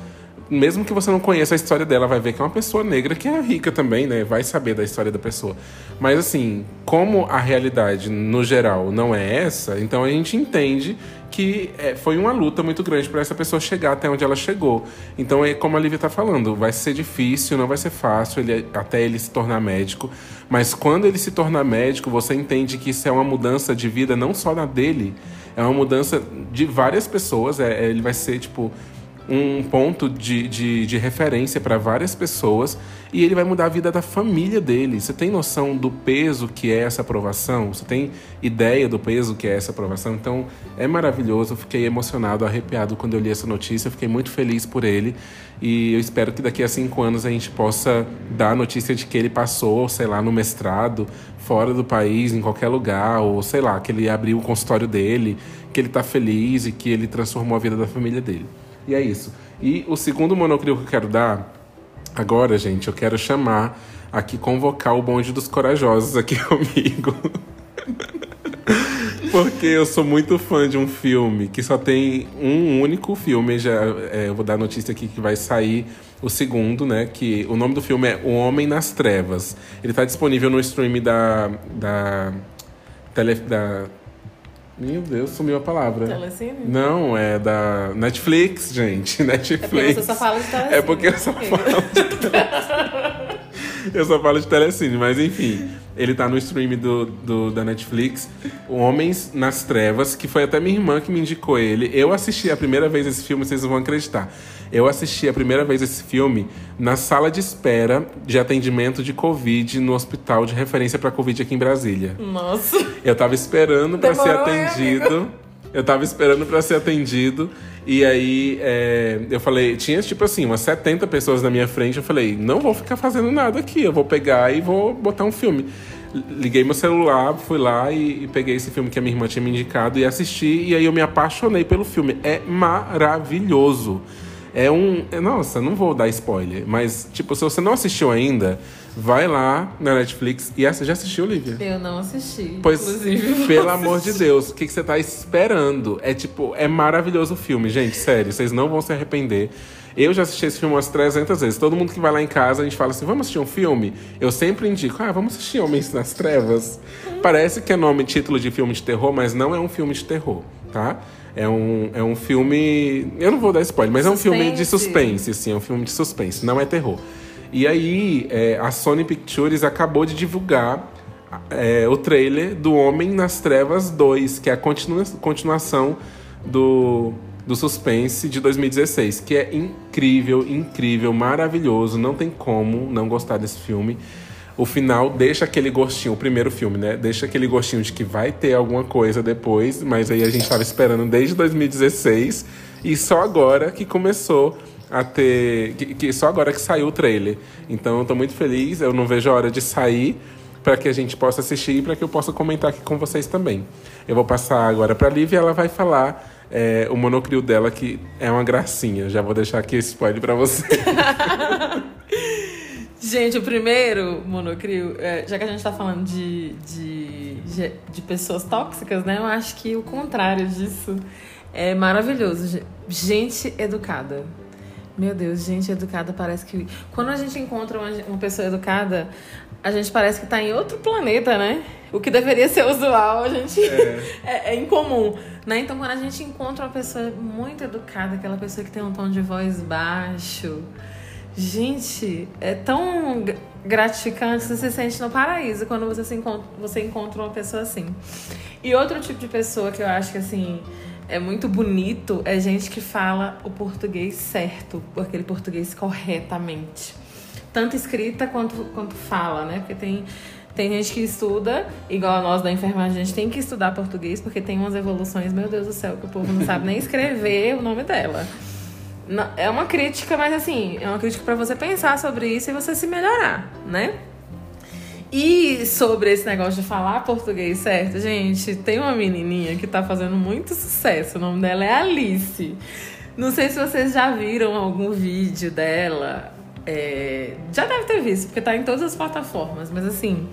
Mesmo que você não conheça a história dela, vai ver que é uma pessoa negra que é rica também, né? Vai saber da história da pessoa. Mas assim, como a realidade no geral não é essa, então a gente entende que é, foi uma luta muito grande para essa pessoa chegar até onde ela chegou. Então é como a Lívia tá falando, vai ser difícil, não vai ser fácil ele, até ele se tornar médico. Mas quando ele se tornar médico, você entende que isso é uma mudança de vida não só na dele, é uma mudança de várias pessoas. É, é- ele vai ser tipo um ponto de, de, de referência para várias pessoas e ele vai mudar a vida da família dele. Você tem noção do peso que é essa aprovação? Você tem ideia do peso que é essa aprovação? Então é maravilhoso. Eu fiquei emocionado, arrepiado quando eu li essa notícia. Eu fiquei muito feliz por ele e eu espero que daqui a cinco anos a gente possa dar a notícia de que ele passou, sei lá, no mestrado, fora do país, em qualquer lugar, ou sei lá, que ele abriu o consultório dele, que ele tá feliz e que ele transformou a vida da família dele. E é isso. E o segundo monocrio que eu quero dar agora, gente, eu quero chamar aqui, convocar o bonde dos corajosos aqui *laughs* comigo. Porque eu sou muito fã de um filme que só tem um único filme. Já, é, eu vou dar a notícia aqui que vai sair o segundo, né? Que o nome do filme é O Homem nas Trevas. Ele tá disponível no stream da. da. Tele, da meu Deus, sumiu a palavra. Telecine? Não, é da Netflix, gente. *laughs* É Netflix. porque você só fala de telecine. É porque eu só falo *laughs* Eu só falo de telecine, mas enfim. Ele tá no stream do, do- da Netflix, Homens nas Trevas, que foi até minha irmã que me indicou ele. Eu assisti a primeira vez esse filme, vocês vão acreditar. Eu assisti a primeira vez esse filme na sala de espera de atendimento de Covid no hospital de referência para Covid aqui em Brasília. Nossa. Eu tava esperando pra ser atendido. Eu tava esperando pra ser atendido. E aí é, eu falei, tinha tipo assim, umas 70 pessoas na minha frente. Eu falei, não vou ficar fazendo nada aqui. Eu vou pegar e vou botar um filme. Liguei meu celular, fui lá e, e peguei esse filme que a minha irmã tinha me indicado e assisti. E aí eu me apaixonei pelo filme. É maravilhoso. É um. é- Nossa, não vou dar spoiler, mas, tipo, se você não assistiu ainda, vai lá na Netflix e assi- já assistiu, Lívia? Eu não assisti. Pois, inclusive. pelo amor de Deus, o que, que você tá esperando? É tipo, é maravilhoso o filme, gente, sério, vocês não vão se arrepender. Eu já assisti esse filme umas 300 vezes. Todo mundo que vai lá em casa, a gente fala assim, vamos assistir um filme? Eu sempre indico, ah, vamos assistir Homens nas Trevas. Parece que é nome, título de filme de terror, mas não é um filme de terror, tá? É um, é um filme... Eu não vou dar spoiler, mas é um filme de Suspense. suspense, assim, é um filme de suspense, não é terror. E aí, é, a Sony Pictures acabou de divulgar é, o trailer do Homem nas Trevas 2, que é a continua- continuação do, do Suspense de 2016, que é incrível, incrível, maravilhoso. Não tem como não gostar desse filme. O final deixa aquele gostinho, o primeiro filme, né? Deixa aquele gostinho de que vai ter alguma coisa depois, mas aí a gente tava esperando desde 2016 e só agora que começou a ter. Que, que só agora que saiu o trailer. Então eu tô muito feliz, eu não vejo a hora de sair para que a gente possa assistir e para que eu possa comentar aqui com vocês também. Eu vou passar agora para a Lívia e ela vai falar é, o monocrio dela, que é uma gracinha. Já vou deixar aqui esse spoiler para você. *laughs* Gente, o primeiro monocrio, é, já que a gente tá falando de, de, de pessoas tóxicas, né? Eu acho que o contrário disso é maravilhoso. Gente educada. Meu Deus, gente educada parece que. Quando a gente encontra uma, uma pessoa educada, a gente parece que está em outro planeta, né? O que deveria ser usual, a gente é. *laughs* é, é incomum. Né? Então, quando a gente encontra uma pessoa muito educada, aquela pessoa que tem um tom de voz baixo, gente, é tão gratificante, você se sente no paraíso quando você, se encontra, você encontra uma pessoa assim. E outro tipo de pessoa que eu acho que assim é muito bonito é gente que fala o português certo, aquele português corretamente. Tanto escrita quanto, quanto fala, né? Porque tem, tem gente que estuda, igual a nós da enfermagem, a gente tem que estudar português, porque tem umas evoluções, meu Deus do céu, que o povo não sabe nem escrever o nome dela. É uma crítica, mas assim, é uma crítica para você pensar sobre isso e você se melhorar, né? E sobre esse negócio de falar português certo, gente, tem uma menininha que tá fazendo muito sucesso. O nome dela é Alice. Não sei se vocês já viram algum vídeo dela. É, já deve ter visto, porque tá em todas as plataformas, mas assim.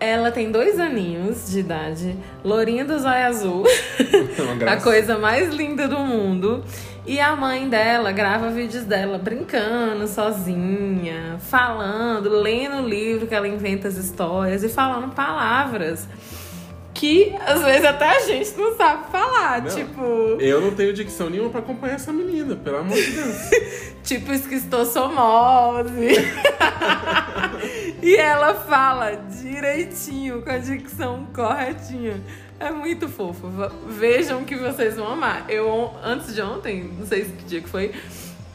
Ela tem dois aninhos de idade, lourinha do zóio azul, *laughs* *laughs* a coisa mais linda do mundo. E a mãe dela grava vídeos dela brincando sozinha, falando, lendo o livro que ela inventa as histórias e falando palavras que às vezes até a gente não sabe falar. Não, tipo. Eu não tenho dicção nenhuma pra acompanhar essa menina, pelo amor de Deus. *laughs* tipo esquistossomose. *laughs* e ela fala direitinho, com a dicção corretinha. É muito fofo. Vejam que vocês vão amar. Eu, antes de ontem, não sei que dia que foi.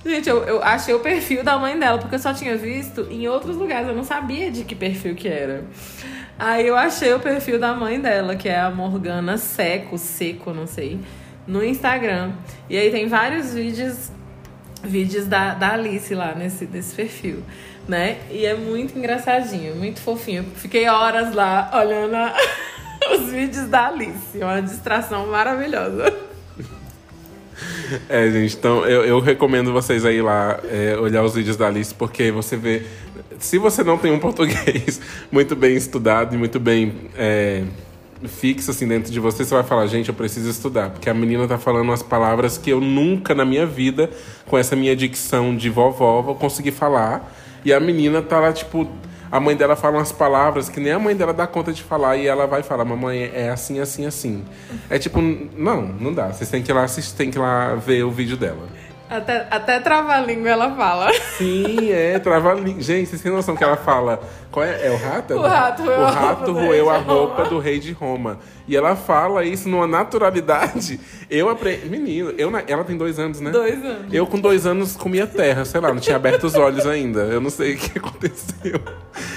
Gente, eu, eu achei o perfil da mãe dela, porque eu só tinha visto em outros lugares. Eu não sabia de que perfil que era. Aí eu achei o perfil da mãe dela, que é a Morgana Seco, Seco, não sei, no Instagram. E aí tem vários vídeos vídeos da, da Alice lá nesse, nesse perfil, né? E é muito engraçadinho, muito fofinho. Fiquei horas lá olhando a... *laughs* *laughs* os vídeos da Alice. Uma distração maravilhosa. É, gente, então eu, eu recomendo vocês aí lá é, olhar os vídeos da Alice, porque você vê. Se você não tem um *laughs* português muito bem estudado e muito bem é, fixo assim dentro de você, você vai falar, gente, eu preciso estudar. Porque a menina tá falando umas palavras que eu nunca na minha vida, com essa minha dicção de vovó, vou conseguir falar. E a menina tá lá, tipo, a mãe dela fala umas palavras que nem a mãe dela dá conta de falar e ela vai falar, mamãe, é assim, assim, assim. É tipo, não, não dá. Vocês têm que ir lá assistir, tem que ir lá ver o vídeo dela. Até, até trava-língua ela fala. Sim, é, trava-língua. Gente, vocês têm noção que ela fala. Qual é? É o rato? O rato roeu, o rato roeu a roupa do rei de Roma. E ela fala isso numa naturalidade. Eu aprendi. Menino, eu, ela tem dois anos, né? Dois anos. Eu com dois anos comia terra, sei lá, não tinha aberto os olhos ainda. Eu não sei o que aconteceu.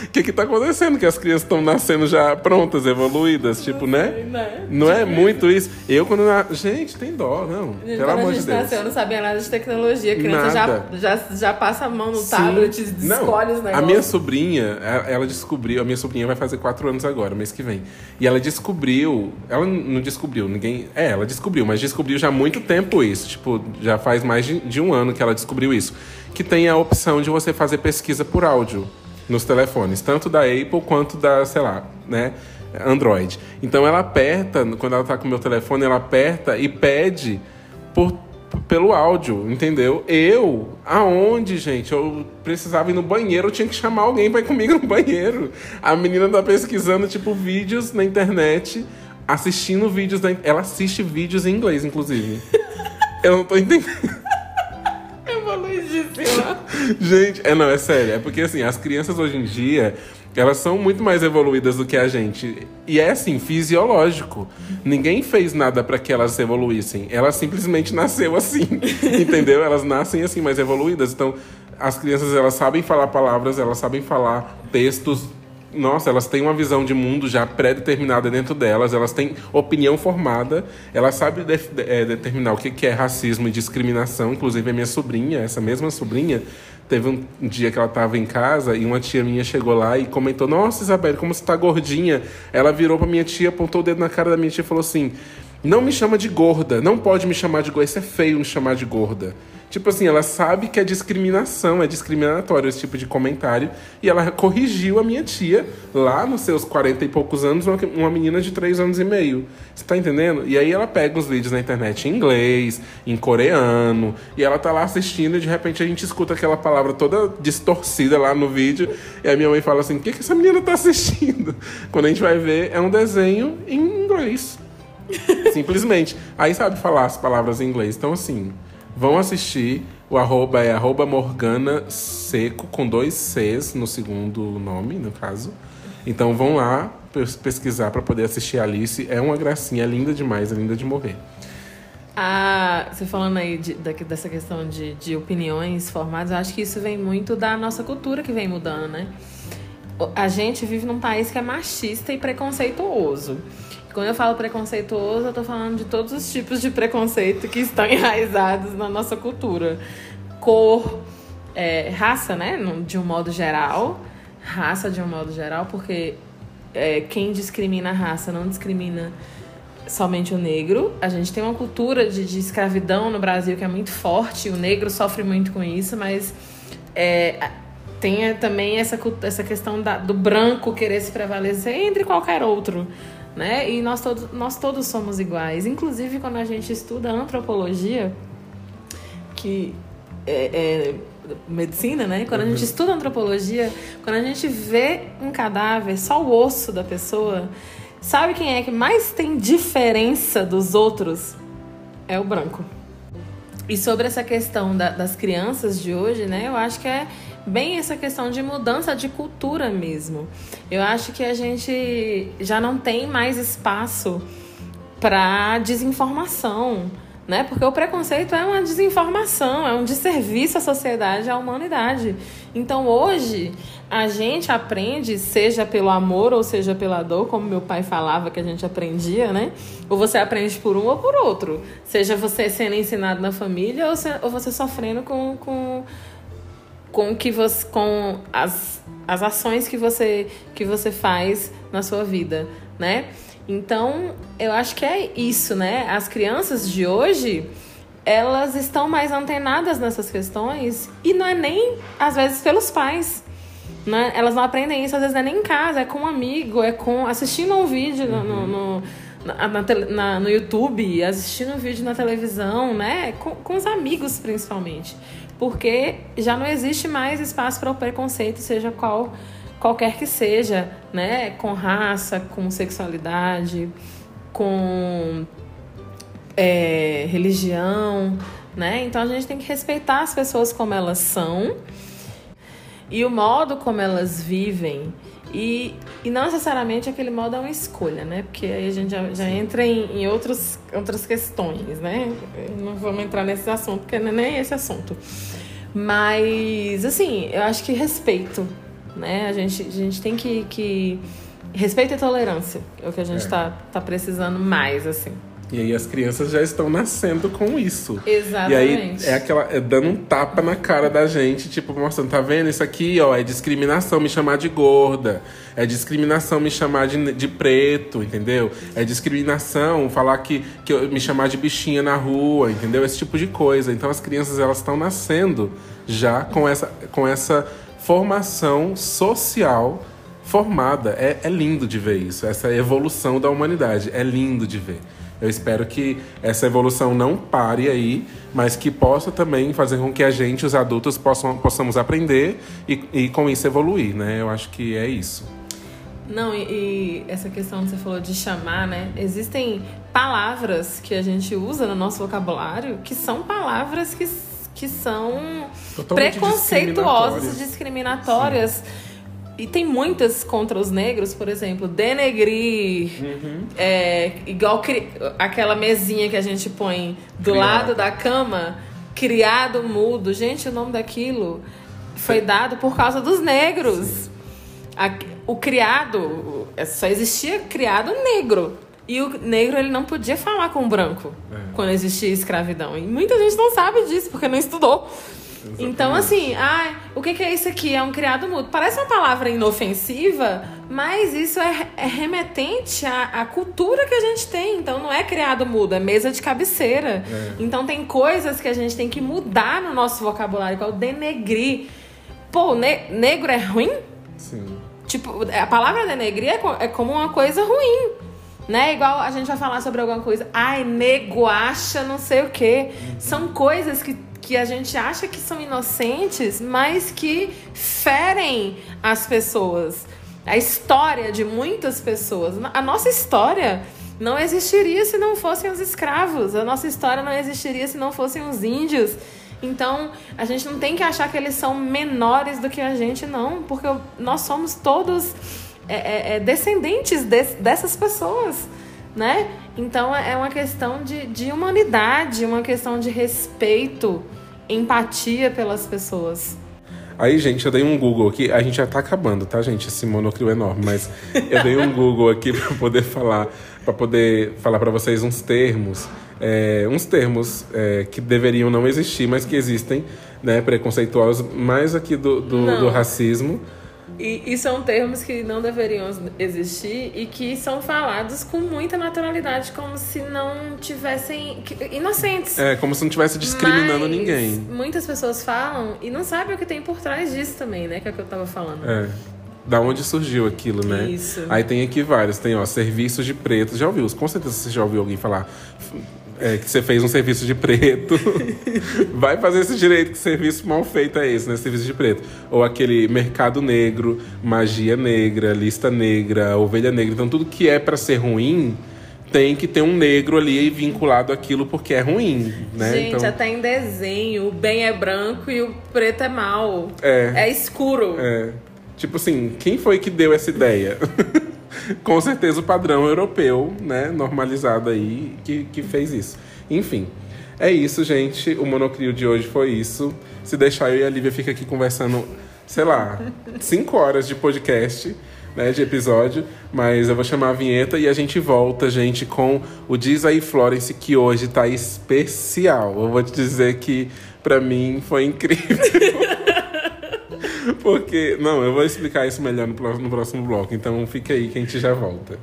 O que que tá acontecendo? Que as crianças estão nascendo já prontas, evoluídas, tipo, né? Sei, né? Não é tipo muito isso. Eu quando. Na... Gente, tem dó, não. Gente, Pelo amor de Deus. Nasceu, eu não sabia nada de tecnologia. A criança já, já, já passa a mão no Sim. tablet, escolhe os negócios. A minha sobrinha, ela descobriu. A minha sobrinha vai fazer quatro anos agora, mês que vem. E ela descobriu ela não descobriu, ninguém. É, ela descobriu, mas descobriu já há muito tempo isso. Tipo, já faz mais de, de um ano que ela descobriu isso. Que tem a opção de você fazer pesquisa por áudio nos telefones, tanto da Apple quanto da, sei lá, né? Android. Então ela aperta, quando ela tá com o meu telefone, ela aperta e pede por pelo áudio, entendeu? Eu, aonde, gente? Eu precisava ir no banheiro, eu tinha que chamar alguém para ir comigo no banheiro. A menina tá pesquisando, tipo, vídeos na internet, assistindo vídeos da. Ela assiste vídeos em inglês, inclusive. *laughs* eu não tô entendendo. *laughs* Evoluidíssima. gente, é não, é sério. É porque assim, as crianças hoje em dia elas são muito mais evoluídas do que a gente. E é assim, fisiológico. Ninguém fez nada para que elas evoluíssem. Elas simplesmente nasceu assim. *laughs* entendeu? Elas nascem assim, mais evoluídas. Então, as crianças elas sabem falar palavras, elas sabem falar textos nossa, elas têm uma visão de mundo já pré-determinada dentro delas, elas têm opinião formada, elas sabem de, de, é, determinar o que, que é racismo e discriminação. Inclusive, a minha sobrinha, essa mesma sobrinha, teve um dia que ela estava em casa e uma tia minha chegou lá e comentou: Nossa, Isabel, como você está gordinha? Ela virou para minha tia, apontou o dedo na cara da minha tia e falou assim: Não me chama de gorda, não pode me chamar de gorda, isso é feio me chamar de gorda. Tipo assim, ela sabe que é discriminação, é discriminatório esse tipo de comentário. E ela corrigiu a minha tia, lá nos seus 40 e poucos anos, uma menina de 3 anos e meio. Você tá entendendo? E aí ela pega os vídeos na internet em inglês, em coreano, e ela tá lá assistindo e de repente a gente escuta aquela palavra toda distorcida lá no vídeo. E a minha mãe fala assim: o que, que essa menina tá assistindo? *laughs* Quando a gente vai ver, é um desenho em inglês. *laughs* Simplesmente. Aí sabe falar as palavras em inglês. Então, assim. Vão assistir. O arroba é arroba Morgana Seco, com dois Cs no segundo nome, no caso. Então vão lá pesquisar para poder assistir a Alice. É uma gracinha, é linda demais, é linda de morrer. Ah, você falando aí de, dessa questão de, de opiniões formadas, eu acho que isso vem muito da nossa cultura que vem mudando, né? A gente vive num país que é machista e preconceituoso. Quando eu falo preconceituoso, eu tô falando de todos os tipos de preconceito que estão *laughs* enraizados na nossa cultura. Cor, é, raça, né? De um modo geral. Raça de um modo geral, porque é, quem discrimina a raça não discrimina somente o negro. A gente tem uma cultura de, de escravidão no Brasil que é muito forte, o negro sofre muito com isso, mas é, tem também essa, essa questão da, do branco querer se prevalecer entre qualquer outro né? E nós todos, nós todos somos iguais. Inclusive, quando a gente estuda antropologia, que é, é medicina, né? Quando a gente uhum. estuda antropologia, quando a gente vê um cadáver, só o osso da pessoa, sabe quem é que mais tem diferença dos outros? É o branco. E sobre essa questão da, das crianças de hoje, né? Eu acho que é bem essa questão de mudança de cultura mesmo. Eu acho que a gente já não tem mais espaço para desinformação, né? Porque o preconceito é uma desinformação, é um desserviço à sociedade, à humanidade. Então hoje a gente aprende, seja pelo amor ou seja pela dor, como meu pai falava que a gente aprendia, né? Ou você aprende por um ou por outro. Seja você sendo ensinado na família ou você sofrendo com, com com que você com as, as ações que você que você faz na sua vida, né? Então, eu acho que é isso, né? As crianças de hoje, elas estão mais antenadas nessas questões e não é nem às vezes pelos pais. Né? Elas não aprendem isso, às vezes é nem em casa, é com um amigo, é com assistindo um vídeo no, no, no na, na, no YouTube, assistindo um vídeo na televisão, né? Com, com os amigos, principalmente porque já não existe mais espaço para o preconceito, seja qual qualquer que seja, né? Com raça, com sexualidade, com é, religião, né? Então a gente tem que respeitar as pessoas como elas são e o modo como elas vivem. E, e não necessariamente aquele modo é uma escolha, né? Porque aí a gente já, já entra em, em outros, outras questões, né? Não vamos entrar nesse assunto, porque não é nem esse assunto. Mas, assim, eu acho que respeito, né? A gente, a gente tem que, que... Respeito e tolerância é o que a gente é. tá, tá precisando mais, assim. E aí as crianças já estão nascendo com isso. Exatamente. E aí é aquela. É dando um tapa na cara da gente, tipo, mostrando, tá vendo? Isso aqui, ó, é discriminação me chamar de gorda. É discriminação me chamar de, de preto, entendeu? É discriminação falar que, que eu, me chamar de bichinha na rua, entendeu? Esse tipo de coisa. Então as crianças elas estão nascendo já com essa, com essa formação social formada. É, é lindo de ver isso, essa evolução da humanidade. É lindo de ver. Eu espero que essa evolução não pare aí, mas que possa também fazer com que a gente, os adultos, possam, possamos aprender e, e com isso evoluir, né? Eu acho que é isso. Não, e, e, essa questão que você falou de chamar, né? Existem palavras que a gente usa no nosso vocabulário que são palavras que, que são Totalmente preconceituosas, discriminatórias. discriminatórias e tem muitas contra os negros, por exemplo, denegrir, uhum. é, igual cri, aquela mesinha que a gente põe do criado. lado da cama, criado mudo. Gente, o nome daquilo foi dado por causa dos negros. A, o criado, só existia criado negro. E o negro ele não podia falar com o branco é. quando existia escravidão. E muita gente não sabe disso porque não estudou. Exatamente. Então, assim, ai, o que, que, é isso aqui? É um criado mudo. Parece uma palavra inofensiva, mas isso é, é remetente à, à, cultura que a gente tem. Então, não é criado mudo, é mesa de cabeceira. É. Então, tem coisas que a gente tem que mudar no nosso vocabulário, que é o denegrir. Pô, ne negro é ruim? Sim. Tipo, a palavra denegrir é, é como uma coisa ruim. Né? Igual a gente vai falar sobre alguma coisa. Ai, nego acha não sei o quê. Uhum. São coisas que que a gente acha que são inocentes, mas que ferem as pessoas. A história de muitas pessoas. A nossa história não existiria se não fossem os escravos. A nossa história não existiria se não fossem os índios. Então, a gente não tem que achar que eles são menores do que a gente, não, porque nós somos todos é, é, é descendentes de, dessas pessoas, né? Então, é uma questão de, de humanidade, uma questão de respeito, empatia pelas pessoas. Aí, gente, eu dei um Google aqui. A gente já tá acabando, tá, gente? Esse monocrio é enorme, mas eu dei um Google aqui *laughs* para poder falar, para poder falar para vocês uns termos é, uns termos é, que deveriam não existir, mas que existem, né, preconceituosos, mais aqui do, do, do racismo. E, e, são termos que não deveriam existir e que são falados com muita naturalidade, como se não tivessem. inocentes. É, como se não estivesse discriminando Mas ninguém. Muitas pessoas falam e não sabem o que tem por trás disso também, né? Que é o que eu tava falando. É da onde surgiu aquilo, né? Isso. Aí tem aqui vários, tem ó, serviços de pretos. Já ouviu? Com certeza você já ouviu alguém falar é, que você fez um serviço de preto. *laughs* Vai fazer esse direito, que serviço mal feito é esse, né? Serviço de preto. Ou aquele mercado negro, magia negra, lista negra, ovelha negra. Então tudo que é para ser ruim tem que ter um negro ali vinculado àquilo porque é ruim, né? Gente, então... até em desenho, o bem é branco e o preto é mal. É. É escuro. É. Tipo assim, quem foi que deu essa ideia? *laughs* *laughs* Com certeza o padrão europeu, né, normalizado aí, que, que fez isso. Enfim, é isso, gente. O monocrio de hoje foi isso. Se deixar, eu e a Lívia fica aqui conversando, sei lá, *laughs* cinco horas de podcast, né, de episódio. Mas eu vou chamar a vinheta e a gente volta, gente, com o Diz aí Florence, que hoje tá especial. Eu vou te dizer que, para mim, foi incrível. *laughs* Porque. Não, eu vou explicar isso melhor no, no próximo bloco. Então fica aí que a gente já volta.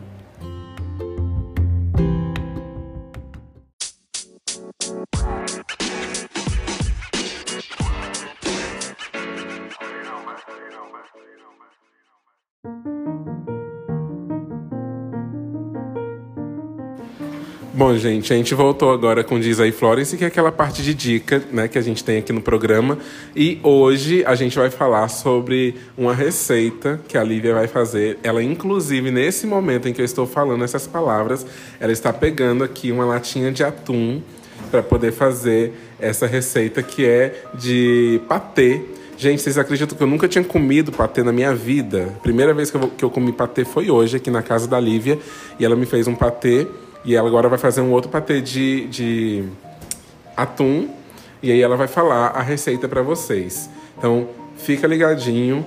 Bom, gente, a gente voltou agora com Diz aí Florence, que é aquela parte de dica né, que a gente tem aqui no programa. E hoje a gente vai falar sobre uma receita que a Lívia vai fazer. Ela, inclusive, nesse momento em que eu estou falando essas palavras, ela está pegando aqui uma latinha de atum para poder fazer essa receita que é de patê. Gente, vocês acreditam que eu nunca tinha comido patê na minha vida? primeira vez que eu, que eu comi patê foi hoje, aqui na casa da Lívia. E ela me fez um patê e ela agora vai fazer um outro patê de, de atum. E aí ela vai falar a receita para vocês. Então, fica ligadinho.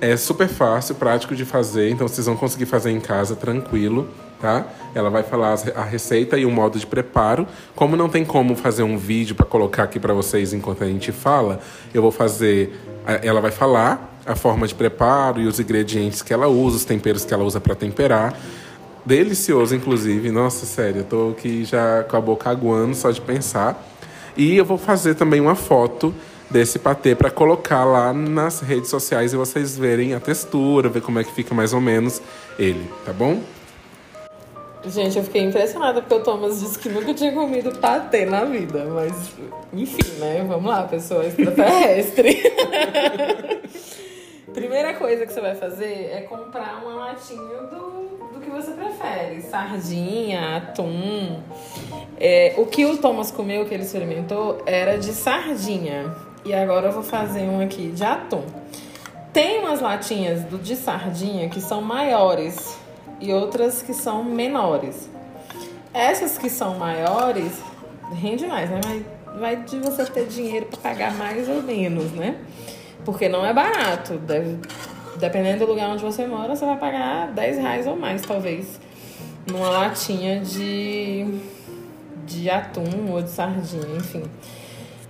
É super fácil, prático de fazer. Então, vocês vão conseguir fazer em casa tranquilo, tá? Ela vai falar a receita e o modo de preparo. Como não tem como fazer um vídeo para colocar aqui para vocês enquanto a gente fala, eu vou fazer... Ela vai falar a forma de preparo e os ingredientes que ela usa, os temperos que ela usa para temperar. Delicioso, inclusive. Nossa, sério, eu tô aqui já com a boca aguando só de pensar. E eu vou fazer também uma foto desse patê para colocar lá nas redes sociais e vocês verem a textura, ver como é que fica mais ou menos ele, tá bom? Gente, eu fiquei impressionada porque o Thomas disse que nunca tinha comido patê na vida, mas enfim, né? Vamos lá, pessoa extraterrestre. *laughs* Primeira coisa que você vai fazer é comprar uma latinha do do que você prefere. Sardinha, atum. É, o que o Thomas comeu, que ele experimentou, era de sardinha. E agora eu vou fazer um aqui de atum. Tem umas latinhas do, de sardinha que são maiores e outras que são menores. Essas que são maiores, rende mais, né? Mas vai de você ter dinheiro para pagar mais ou menos, né? Porque não é barato. Deve, dependendo do lugar onde você mora, você vai pagar 10 reais ou mais, talvez. Numa latinha de, de atum ou de sardinha, enfim.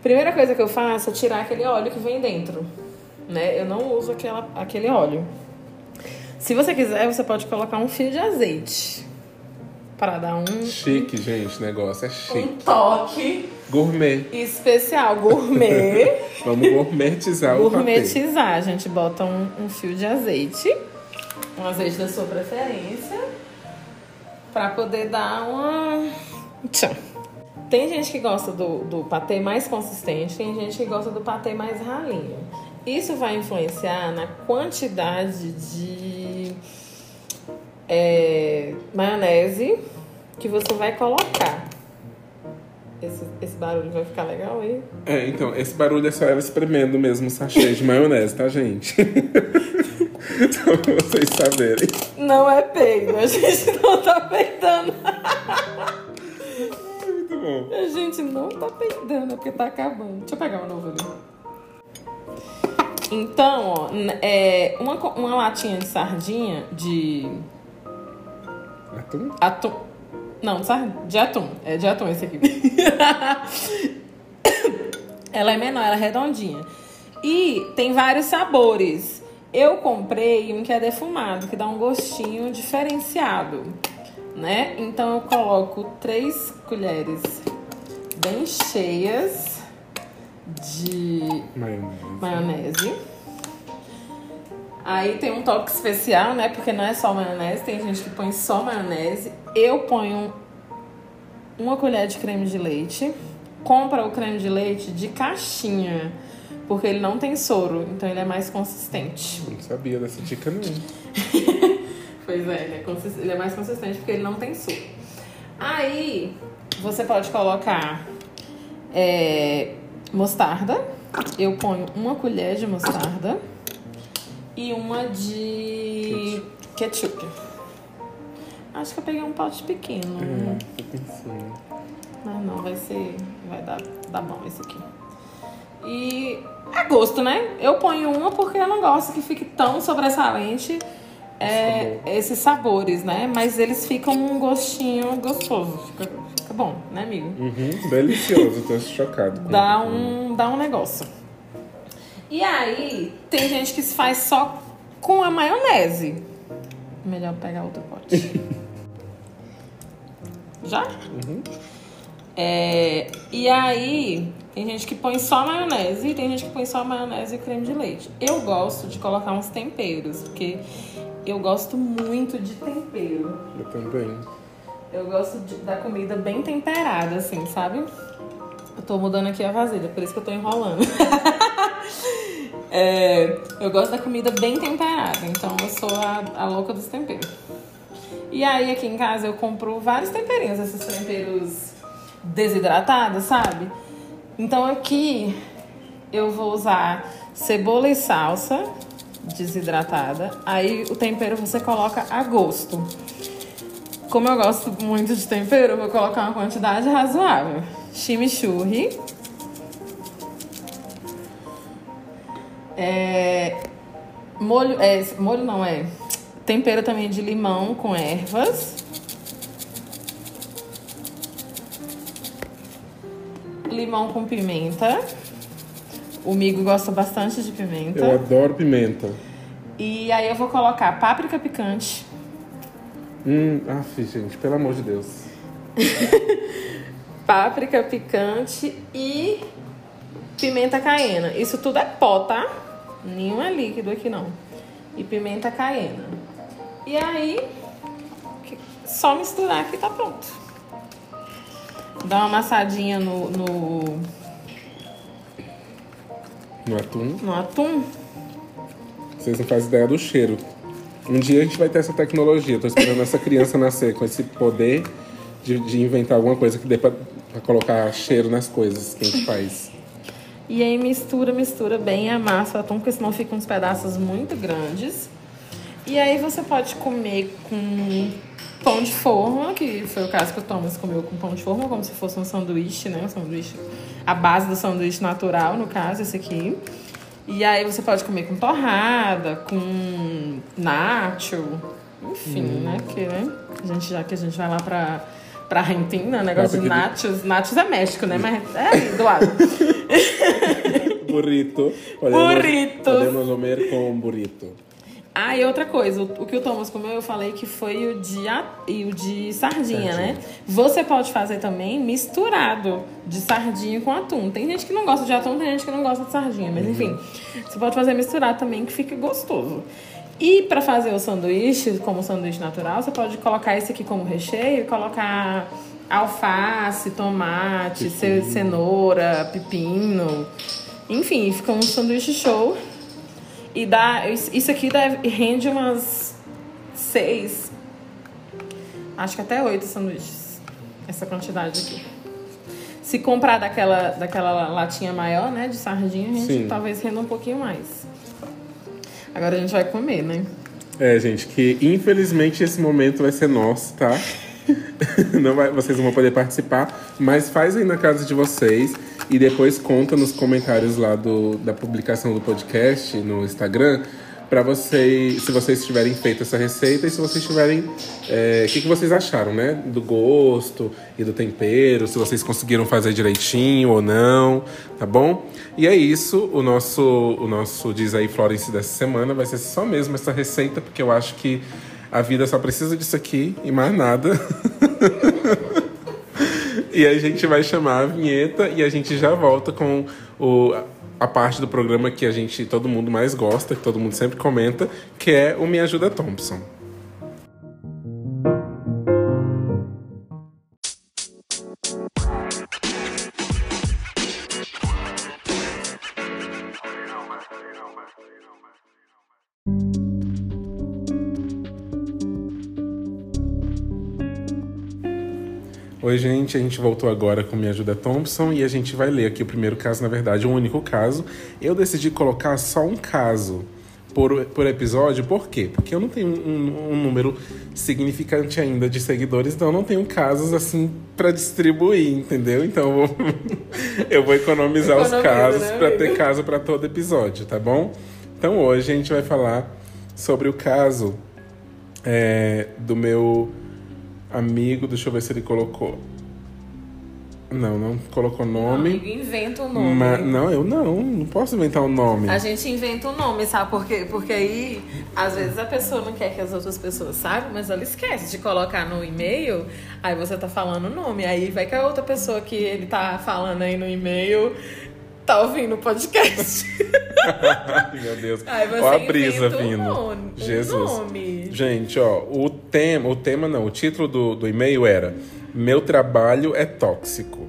Primeira coisa que eu faço é tirar aquele óleo que vem dentro. Né? Eu não uso aquela, aquele óleo. Se você quiser, você pode colocar um fio de azeite. Para dar um. Chique, gente, o negócio é chique. Um toque. Gourmet. Especial, gourmet. *laughs* Vamos gourmetizar o Gourmetizar. A gente bota um, um fio de azeite. Um azeite da sua preferência. Para poder dar uma. Tchau. Tem gente que gosta do, do patê mais consistente, tem gente que gosta do patê mais ralinho. Isso vai influenciar na quantidade de é, maionese que você vai colocar. Esse, esse barulho vai ficar legal aí? É, então, esse barulho é só ela espremendo mesmo o sachê de maionese, tá, gente? *laughs* Só pra vocês saberem. Não é peido, a gente não tá peidando. Muito bom. A gente não tá peidando, é porque tá acabando. Deixa eu pegar um novo ali. Então, ó, é, uma, uma latinha de sardinha de Atum? atum. Não, de atum. É de atum esse aqui. *coughs* ela é menor, ela é redondinha. E tem vários sabores. Eu comprei um que é defumado, que dá um gostinho diferenciado, né? Então eu coloco três colheres bem cheias de Maionese. maionese. Aí tem um toque especial, né? Porque não é só maionese, tem gente que põe só maionese. Eu ponho uma colher de creme de leite. Compra o creme de leite de caixinha, porque ele não tem soro, então ele é mais consistente. Não sabia dessa dica, não. *laughs* Pois é, ele é, ele é mais consistente porque ele não tem soro. Aí você pode colocar é, mostarda. Eu ponho uma colher de mostarda e uma de ketchup. Acho que eu peguei um pote pequeno. É, pensando. Mas não, vai ser. Vai dar, dar bom esse aqui. E é gosto, né? Eu ponho uma porque eu não gosto que fique tão sobressalente é, Sabor. esses sabores, né? Mas eles ficam um gostinho gostoso. Fica, fica bom, né, amigo? Uhum, delicioso, tô chocado. com- Dá um, dá um negócio. E aí, tem gente que faz só com a maionese. Melhor pegar outro pote. *laughs* Já? É, e aí, tem gente que põe só maionese e tem gente que põe só maionese e creme de leite. Eu gosto de colocar uns temperos, porque eu gosto muito de tempero. Eu também. Eu gosto de- da comida bem temperada, assim, sabe? Eu tô mudando aqui a vasilha, por isso que eu tô enrolando. *laughs* É, eu gosto da comida bem temperada, então eu sou a, a louca dos temperos. E aí aqui em casa eu compro vários temperinhos, esses temperos desidratados, sabe? Então aqui eu vou usar cebola e salsa desidratada. Aí o tempero você coloca a gosto. Como eu gosto muito de tempero, eu vou colocar uma quantidade razoável. Chimichurri. É, molho, é, molho não é. Tempero também de limão com ervas. Limão com pimenta. O Migo gosta bastante de pimenta. Eu adoro pimenta. E aí eu vou colocar páprica picante. Hum, af, gente, pelo amor de Deus. *laughs* páprica picante e pimenta caiena. Isso tudo é pó, tá? Nenhum é líquido aqui não. E pimenta caiena. E aí, só misturar que tá pronto. Dá uma amassadinha no, no, No atum. no atum. Vocês não fazem ideia do cheiro. Um dia a gente vai ter essa tecnologia. Tô esperando essa criança nascer com esse poder de, de inventar alguma coisa que dê pra, pra colocar cheiro nas coisas que a gente faz. E aí mistura, mistura bem, amassa o atum, porque senão ficam uns pedaços muito grandes. E aí você pode comer com pão de forma, que foi o caso que o Thomas comeu com pão de forma, como se fosse um sanduíche, né? Um sanduíche, a base do sanduíche natural, no caso, esse aqui. E aí você pode comer com torrada, com nacho, enfim, hum. né? Que, né? A gente, já que a gente vai lá pra, pra Argentina, negócio de nachos. Nachos é México, né? Mas é *laughs* do lado. burrito. Podemos, burrito. Podemos comer com burrito. Ah, e outra coisa, o, o, que o Thomas comeu, eu falei que foi o de, e o de sardinha, né? Você pode fazer também misturado de sardinha com atum. Tem gente que não gosta de atum, tem gente que não gosta de sardinha, mas uhum. enfim, você pode fazer misturado também que fica gostoso. E para fazer o sanduíche, como sanduíche natural, você pode colocar esse aqui como recheio e colocar alface, tomate, pepino. cenoura, pepino. Enfim, fica um sanduíche show. E dá. Isso aqui deve, rende umas seis. Acho que até oito sanduíches. Essa quantidade aqui. Se comprar daquela, daquela latinha maior, né, de sardinha, a gente Sim. talvez renda um pouquinho mais. Agora a gente vai comer, né? É, gente, que infelizmente esse momento vai ser nosso, tá? *laughs* não vai, vocês não vão poder participar, mas faz aí na casa de vocês e depois conta nos comentários lá do, da publicação do podcast no Instagram para vocês, se vocês tiverem feito essa receita e se vocês tiverem, é, o é, que, que vocês acharam, né? Do gosto e do tempero, se vocês conseguiram fazer direitinho ou não, tá bom? E é isso, o nosso, o nosso Diz aí Florence dessa semana vai ser só mesmo essa receita, porque eu acho que a vida só precisa disso aqui e mais nada. *laughs* e a gente vai chamar a vinheta e a gente já volta com o, a parte do programa que a gente todo mundo mais gosta, que todo mundo sempre comenta, que é o Me Ajuda Thompson. Oi, gente, a gente voltou agora com Me Ajuda Thompson e a gente vai ler aqui o primeiro caso, na verdade, um único caso. Eu decidi colocar só um caso por, por episódio, por quê? Porque eu não tenho um, um número significante ainda de seguidores, então eu não tenho casos assim para distribuir, entendeu? Então eu vou, *laughs* eu vou economizar Economiza, os casos né, para ter caso para todo episódio, tá bom? Então hoje a gente vai falar sobre o caso é, do meu Amigo, deixa eu ver se ele colocou. Não, não colocou nome. amigo inventa um nome. Mas, não, eu não, não posso inventar um nome. A gente inventa um nome, sabe por quê? Porque aí, às vezes a pessoa não quer que as outras pessoas saibam, mas ela esquece de colocar no e-mail, aí você tá falando o nome. Aí vai que a outra pessoa que ele tá falando aí no e-mail tá ouvindo o podcast. *laughs* Meu Deus. Ó a brisa vindo. Um nome, Jesus. Um nome. Gente, ó, o tema, o tema não, o título do, do e-mail era Meu trabalho é tóxico.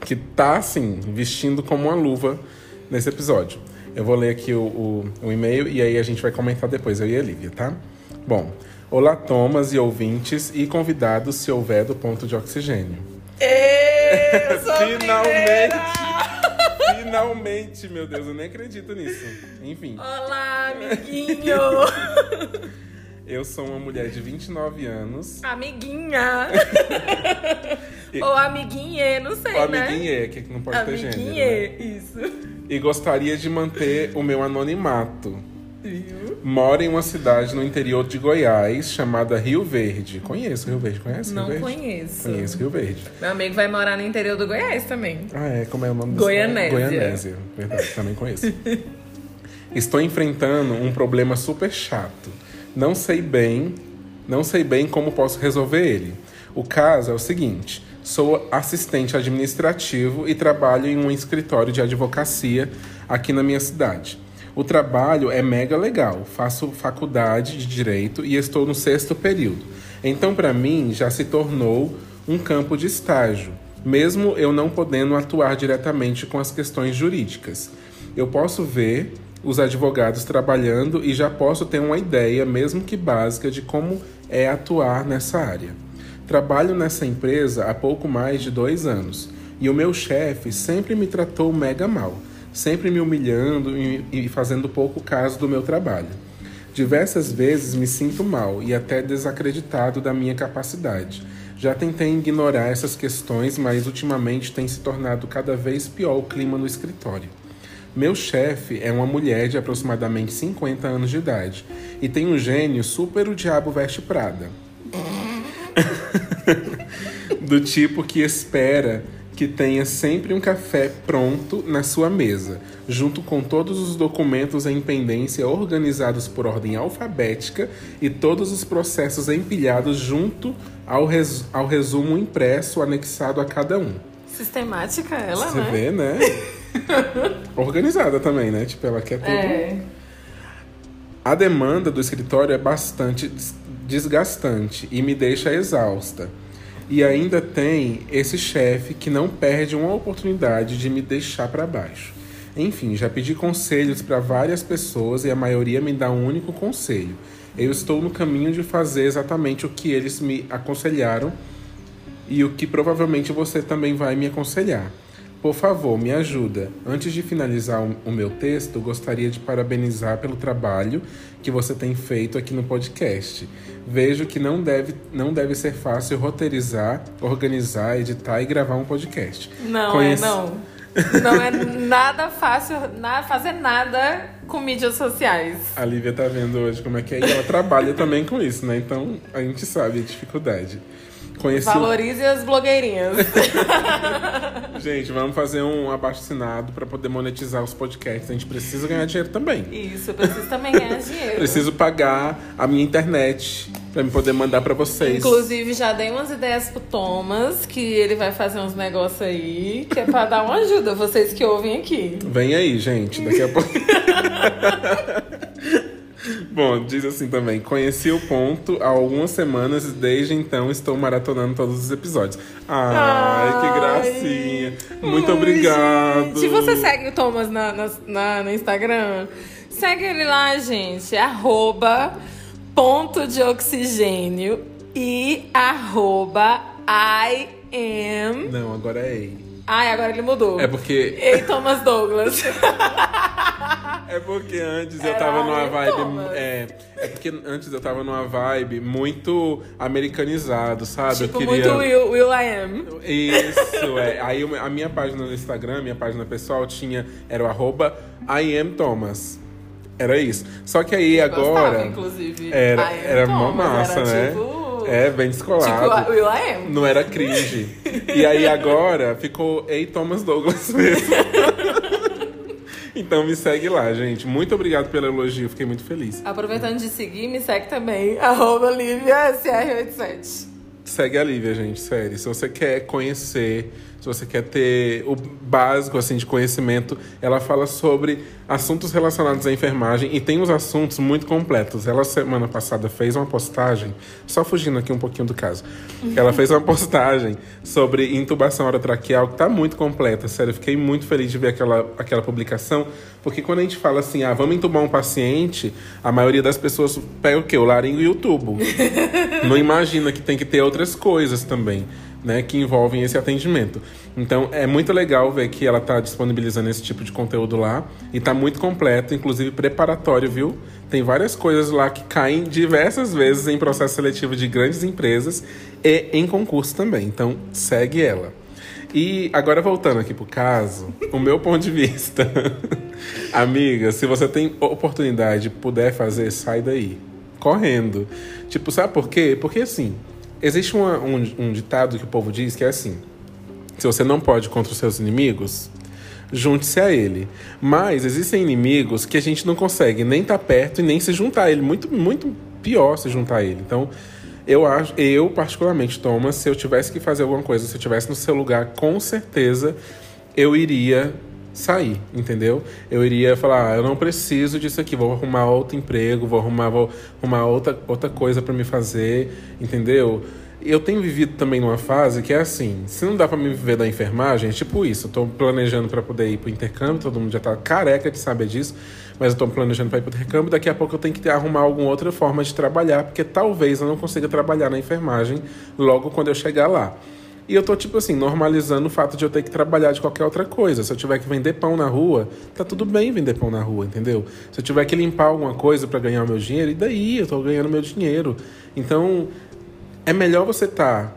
Que tá assim, vestindo como uma luva nesse episódio. Eu vou ler aqui o, o, o e-mail e aí a gente vai comentar depois, eu e a Lívia, tá? Bom, olá Thomas e ouvintes e convidados se houver do ponto de oxigênio. Ei, *laughs* Finalmente! Finalmente, meu Deus, eu nem acredito nisso. Enfim. Olá, amiguinho! *laughs* eu sou uma mulher de 29 anos. Amiguinha! Ou amiguinha, não sei, Ou né? Amiguinha, que não pode amiguinha, ter gênero. Né? isso. E gostaria de manter o meu anonimato. Mora em uma cidade no interior de Goiás chamada Rio Verde. Conheço Rio Verde, conhece? Não Rio Verde? conheço. Conheço Rio Verde. Meu amigo vai morar no interior do Goiás também. Ah, é? Como é o nome do Goianésia. Goianésia, verdade, também conheço. *laughs* Estou enfrentando um problema super chato. Não sei bem, não sei bem como posso resolver ele. O caso é o seguinte: sou assistente administrativo e trabalho em um escritório de advocacia aqui na minha cidade. O trabalho é mega legal. Faço faculdade de direito e estou no sexto período. Então, para mim, já se tornou um campo de estágio, mesmo eu não podendo atuar diretamente com as questões jurídicas. Eu posso ver os advogados trabalhando e já posso ter uma ideia, mesmo que básica, de como é atuar nessa área. Trabalho nessa empresa há pouco mais de dois anos e o meu chefe sempre me tratou mega mal sempre me humilhando e fazendo pouco caso do meu trabalho. Diversas vezes me sinto mal e até desacreditado da minha capacidade. Já tentei ignorar essas questões, mas ultimamente tem se tornado cada vez pior o clima no escritório. Meu chefe é uma mulher de aproximadamente 50 anos de idade e tem um gênio super o diabo veste Prada. *laughs* Do tipo que espera que tenha sempre um café pronto na sua mesa, junto com todos os documentos em pendência organizados por ordem alfabética e todos os processos empilhados junto ao, res ao resumo impresso anexado a cada um. Sistemática ela, Você né? vê, né? *laughs* Organizada também, né? Tipo, ela quer tudo. É. A demanda do escritório é bastante des- desgastante e me deixa exausta. E ainda tem esse chefe que não perde uma oportunidade de me deixar para baixo. Enfim, já pedi conselhos para várias pessoas e a maioria me dá um único conselho. Eu estou no caminho de fazer exatamente o que eles me aconselharam e o que provavelmente você também vai me aconselhar. Por favor, me ajuda. Antes de finalizar o, meu texto, gostaria de parabenizar pelo trabalho que você tem feito aqui no podcast. Vejo que não deve, não deve ser fácil roteirizar, organizar, editar e gravar um podcast. Não, é não. Não é nada fácil na, fazer nada com mídias sociais. A Lívia tá vendo hoje como é que é e ela trabalha também com isso, né? Então a gente sabe a dificuldade. Conheci Valorize as blogueirinhas. *laughs* Gente, vamos fazer um abaixo assinado para poder monetizar os podcasts. A gente precisa ganhar dinheiro também. Isso, eu preciso também ganhar *laughs* dinheiro. Preciso pagar a minha internet para me poder mandar para vocês. Inclusive, já dei umas ideias pro Thomas, que ele vai fazer uns negócios aí, que é pra dar uma ajuda, vocês que ouvem aqui. Vem aí, gente, daqui a pouco. *laughs* Bom, diz assim também: conheci o ponto há algumas semanas e desde então estou maratonando todos os episódios. Ai, que Ai. gracinha! Muito Ai, obrigado! Se você segue o Thomas na, na, na- no Instagram, segue ele lá, gente. Arroba ponto de oxigênio e arroba I am. Não, agora é ei. Ai, agora ele mudou. É porque, Ei, Thomas Douglas. *laughs* é porque antes eu Era tava numa vibe. Thomas. É, é porque antes eu tava numa vibe muito americanizado, sabe? tipo, eu queria. muito Will, Will I am. Isso, é. Aí a minha página no Instagram, minha página pessoal, tinha. Era o arroba I am Thomas. Era isso. Só que aí agora. Gostava, inclusive. Era, era mó Thomas, massa, era né? tipo- É, bem descolado. Tipo, Will I am. Não era cringe. e aí agora ficou Ei Thomas Douglas mesmo. *laughs* então me segue lá, gente. Muito obrigado pelo elogio, fiquei muito feliz. Aproveitando de seguir, me segue também. *laughs* Arroba LíviaSR87. Segue a Lívia, gente, sério. Se você quer conhecer, se você quer ter o básico assim de conhecimento, ela fala sobre assuntos relacionados à enfermagem e tem uns assuntos muito completos. Ela semana passada fez uma postagem, só fugindo aqui um pouquinho do caso. Ela fez uma *laughs* postagem sobre intubação orotraqueal que tá muito completa. Sério, eu fiquei muito feliz de ver aquela, aquela publicação, porque quando a gente fala assim, ah, vamos intubar um paciente, a maioria das pessoas pega o quê? O laringo e o tubo. *laughs* Não imagina que tem que ter outras coisas também, né, que envolvem esse atendimento. Então é muito legal ver que ela está disponibilizando esse tipo de conteúdo lá e está muito completo, inclusive preparatório, viu? Tem várias coisas lá que caem diversas vezes em processo seletivo de grandes empresas e em concurso também. Então segue ela. E agora voltando aqui pro caso, o meu ponto de vista. *laughs* Amiga, se você tem oportunidade, puder fazer, sai daí. Correndo. Tipo, sabe por quê? Porque assim, existe uma- um, um ditado que o povo diz que é assim: se você não pode contra os seus inimigos, junte-se a ele. Mas existem inimigos que a gente não consegue nem estar perto e nem se juntar a ele. Muito, muito pior se juntar a ele. Então, eu acho, eu particularmente, Thomas, se eu tivesse que fazer alguma coisa, se eu tivesse no seu lugar, com certeza eu iria sair, entendeu? Eu iria falar, ah, eu não preciso disso aqui, vou arrumar outro emprego, vou arrumar, vou arrumar outra, outra coisa para me fazer, entendeu? Eu tenho vivido também numa fase que é assim, se não dá para me viver da enfermagem, é tipo isso, eu tô planejando para poder ir pro intercâmbio, todo mundo já tá careca de saber disso, mas eu tô planejando para ir pro intercâmbio, daqui a pouco eu tenho que arrumar alguma outra forma de trabalhar, porque talvez eu não consiga trabalhar na enfermagem logo quando eu chegar lá. E eu tô, tipo assim, normalizando o fato de eu ter que trabalhar de qualquer outra coisa. Se eu tiver que vender pão na rua, tá tudo bem vender pão na rua, entendeu? Se eu tiver que limpar alguma coisa para ganhar o meu dinheiro, e daí? Eu tô ganhando meu dinheiro. Então, é melhor você estar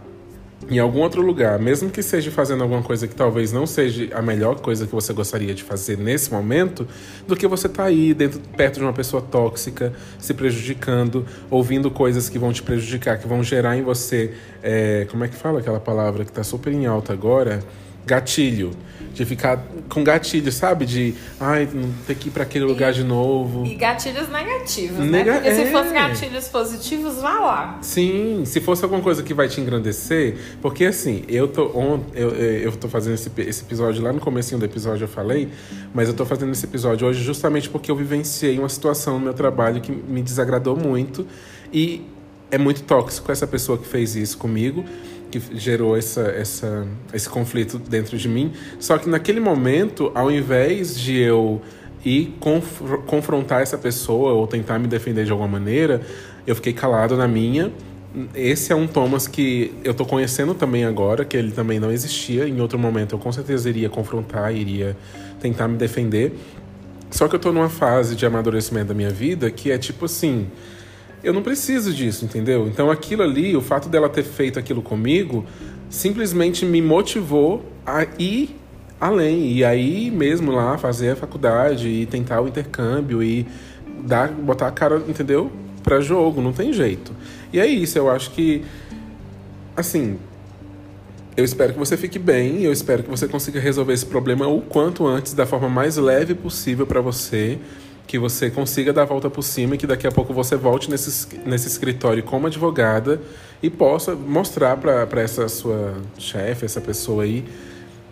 em algum outro lugar, mesmo que seja fazendo alguma coisa que talvez não seja a melhor coisa que você gostaria de fazer nesse momento, do que você tá aí dentro, perto de uma pessoa tóxica, se prejudicando, ouvindo coisas que vão te prejudicar, que vão gerar em você, é, como é que fala aquela palavra que tá super em alta agora? Gatilho de ficar com gatilho, sabe? De, ai, ter que ir para aquele lugar de novo. E gatilhos negativos, né? Nega né? Porque é. se fossem gatilhos positivos, vá lá. Sim, se fosse alguma coisa que vai te engrandecer, porque assim, eu tô, on, eu, eu tô fazendo esse, esse episódio lá no comecinho do episódio eu falei, mas eu tô fazendo esse episódio hoje justamente porque eu vivenciei uma situação no meu trabalho que me desagradou muito e é muito tóxico essa pessoa que fez isso comigo que gerou essa, essa, esse conflito dentro de mim. Só que naquele momento, ao invés de eu ir conf confrontar essa pessoa ou tentar me defender de alguma maneira, eu fiquei calado na minha. Esse é um Thomas que eu tô conhecendo também agora, que ele também não existia. Em outro momento eu com certeza iria confrontar, iria tentar me defender. Só que eu tô numa fase de amadurecimento da minha vida que é tipo assim, eu não preciso disso, entendeu? Então aquilo ali, o fato dela ter feito aquilo comigo, simplesmente me motivou a ir além. E aí mesmo lá fazer a faculdade e tentar o intercâmbio e dar, botar a cara, entendeu? Pra jogo, não tem jeito. E é isso, eu acho que assim, eu espero que você fique bem, eu espero que você consiga resolver esse problema o quanto antes, da forma mais leve possível para você que você consiga dar a volta por cima e que daqui a pouco você volte nesse, nesse escritório como advogada e possa mostrar para essa sua chefe, essa pessoa aí,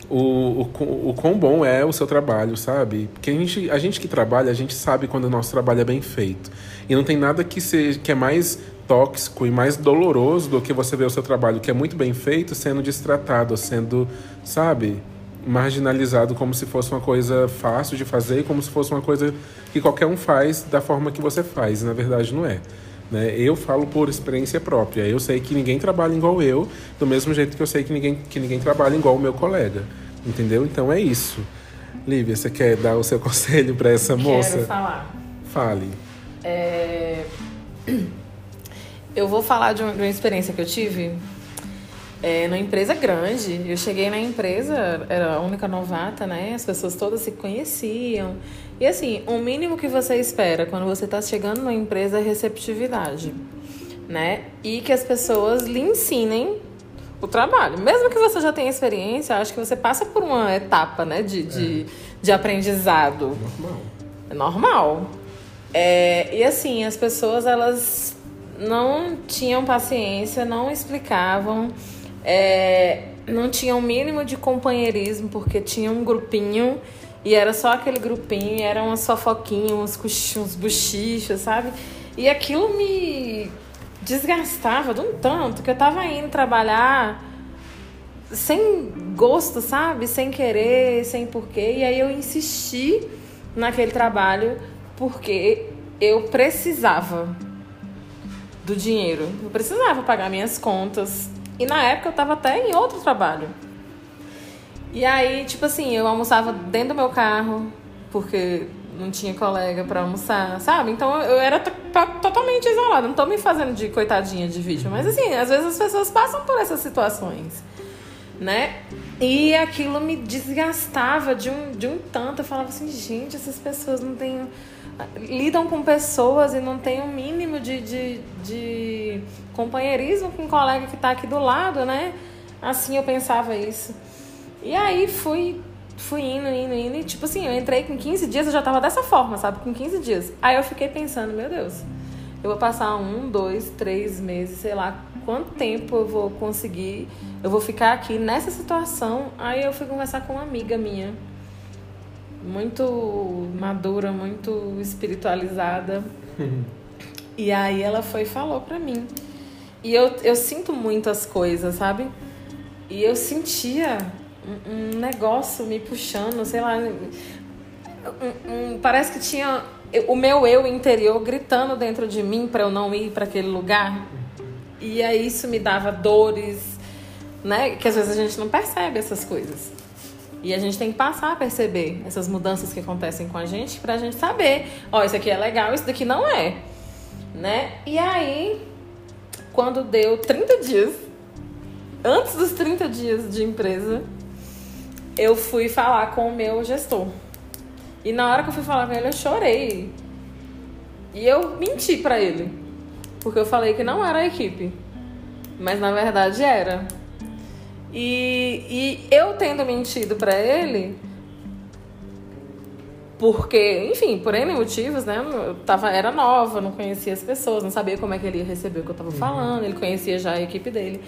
o, o, o quão bom é o seu trabalho, sabe? Porque a gente, a gente que trabalha, a gente sabe quando o nosso trabalho é bem feito. E não tem nada que, seja, que é mais tóxico e mais doloroso do que você ver o seu trabalho que é muito bem feito sendo destratado, sendo, sabe? Marginalizado como se fosse uma coisa fácil de fazer, como se fosse uma coisa que qualquer um faz da forma que você faz. E, na verdade, não é. Né? Eu falo por experiência própria. Eu sei que ninguém trabalha igual eu, do mesmo jeito que eu sei que ninguém, que ninguém trabalha igual o meu colega. Entendeu? Então é isso. Lívia, você quer dar o seu *laughs* conselho para essa moça? Quero falar. Fale. É... *clears throat* Eu vou falar de uma experiência que eu tive é, numa empresa grande. Eu cheguei na empresa, era a única novata, né? As pessoas todas se conheciam. E assim, o mínimo que você espera quando você está chegando numa empresa é receptividade, né? E que as pessoas lhe ensinem o trabalho. Mesmo que você já tenha experiência, acho que você passa por uma etapa, né, de, de, é. de aprendizado. Normal. É normal. É, e assim, as pessoas, elas não tinham paciência, não explicavam é, não tinha o um mínimo de companheirismo, porque tinha um grupinho e era só aquele grupinho, e era umas fofoquinhas, uns, uns bochichos, sabe? E aquilo me desgastava de um tanto que eu tava indo trabalhar sem gosto, sabe? Sem querer, sem porquê. E aí eu insisti naquele trabalho porque eu precisava do dinheiro. Eu precisava pagar minhas contas, e na época eu tava até em outro trabalho. E aí, tipo assim, eu almoçava dentro do meu carro, porque não tinha colega para almoçar, sabe? Então eu era totalmente isolada. Não tô me fazendo de coitadinha de vítima, mas assim, às vezes as pessoas passam por essas situações, né? E aquilo me desgastava de um, de um tanto. Eu falava assim, gente, essas pessoas não têm lidam com pessoas e não tem um mínimo de, de, de companheirismo com um colega que está aqui do lado, né? Assim eu pensava isso. E aí fui, fui indo, indo, indo. E tipo assim, eu entrei com 15 dias, eu já tava dessa forma, sabe? Com 15 dias. Aí eu fiquei pensando, meu Deus, eu vou passar um, dois, três meses, sei lá, quanto tempo eu vou conseguir, eu vou ficar aqui nessa situação. Aí eu fui conversar com uma amiga minha muito madura, muito espiritualizada. E aí ela foi e falou pra mim. E eu, eu sinto muitas coisas, sabe? E eu sentia um, um negócio me puxando, sei lá. Um, um, parece que tinha o meu eu interior gritando dentro de mim para eu não ir para aquele lugar. E aí isso me dava dores, né? Que às vezes a gente não percebe essas coisas. E a gente tem que passar a perceber essas mudanças que acontecem com a gente pra gente saber, ó, isso aqui é legal, isso daqui não é, né? E aí, quando deu 30 dias, antes dos 30 dias de empresa, eu fui falar com o meu gestor. E na hora que eu fui falar com ele, eu chorei. E eu menti para ele. Porque eu falei que não era a equipe. Mas na verdade era. E, e eu tendo mentido para ele, porque, enfim, por N motivos, né? Eu tava, era nova, não conhecia as pessoas, não sabia como é que ele ia receber o que eu tava uhum. falando, ele conhecia já a equipe dele.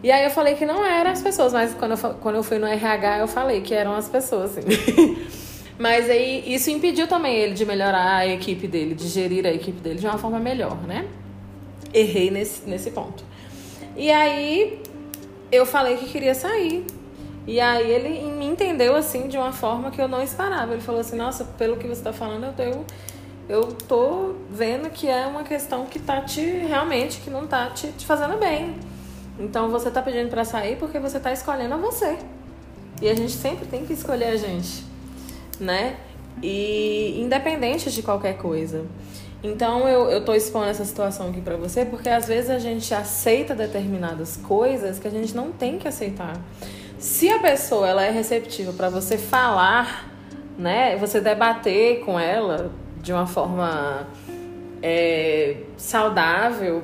E aí eu falei que não eram as pessoas, mas quando eu, quando eu fui no RH, eu falei que eram as pessoas, assim. *laughs* mas aí isso impediu também ele de melhorar a equipe dele, de gerir a equipe dele de uma forma melhor, né? Errei nesse, nesse ponto. E aí eu falei que queria sair. E aí ele me entendeu assim de uma forma que eu não esperava. Ele falou assim, nossa, pelo que você está falando, eu eu tô vendo que é uma questão que tá te realmente que não tá te, te fazendo bem. Então você tá pedindo para sair porque você tá escolhendo a você. E a gente sempre tem que escolher a gente, né? E independente de qualquer coisa. Então eu, eu tô expondo essa situação aqui para você porque às vezes a gente aceita determinadas coisas que a gente não tem que aceitar. Se a pessoa ela é receptiva para você falar, né, você debater com ela de uma forma é, saudável,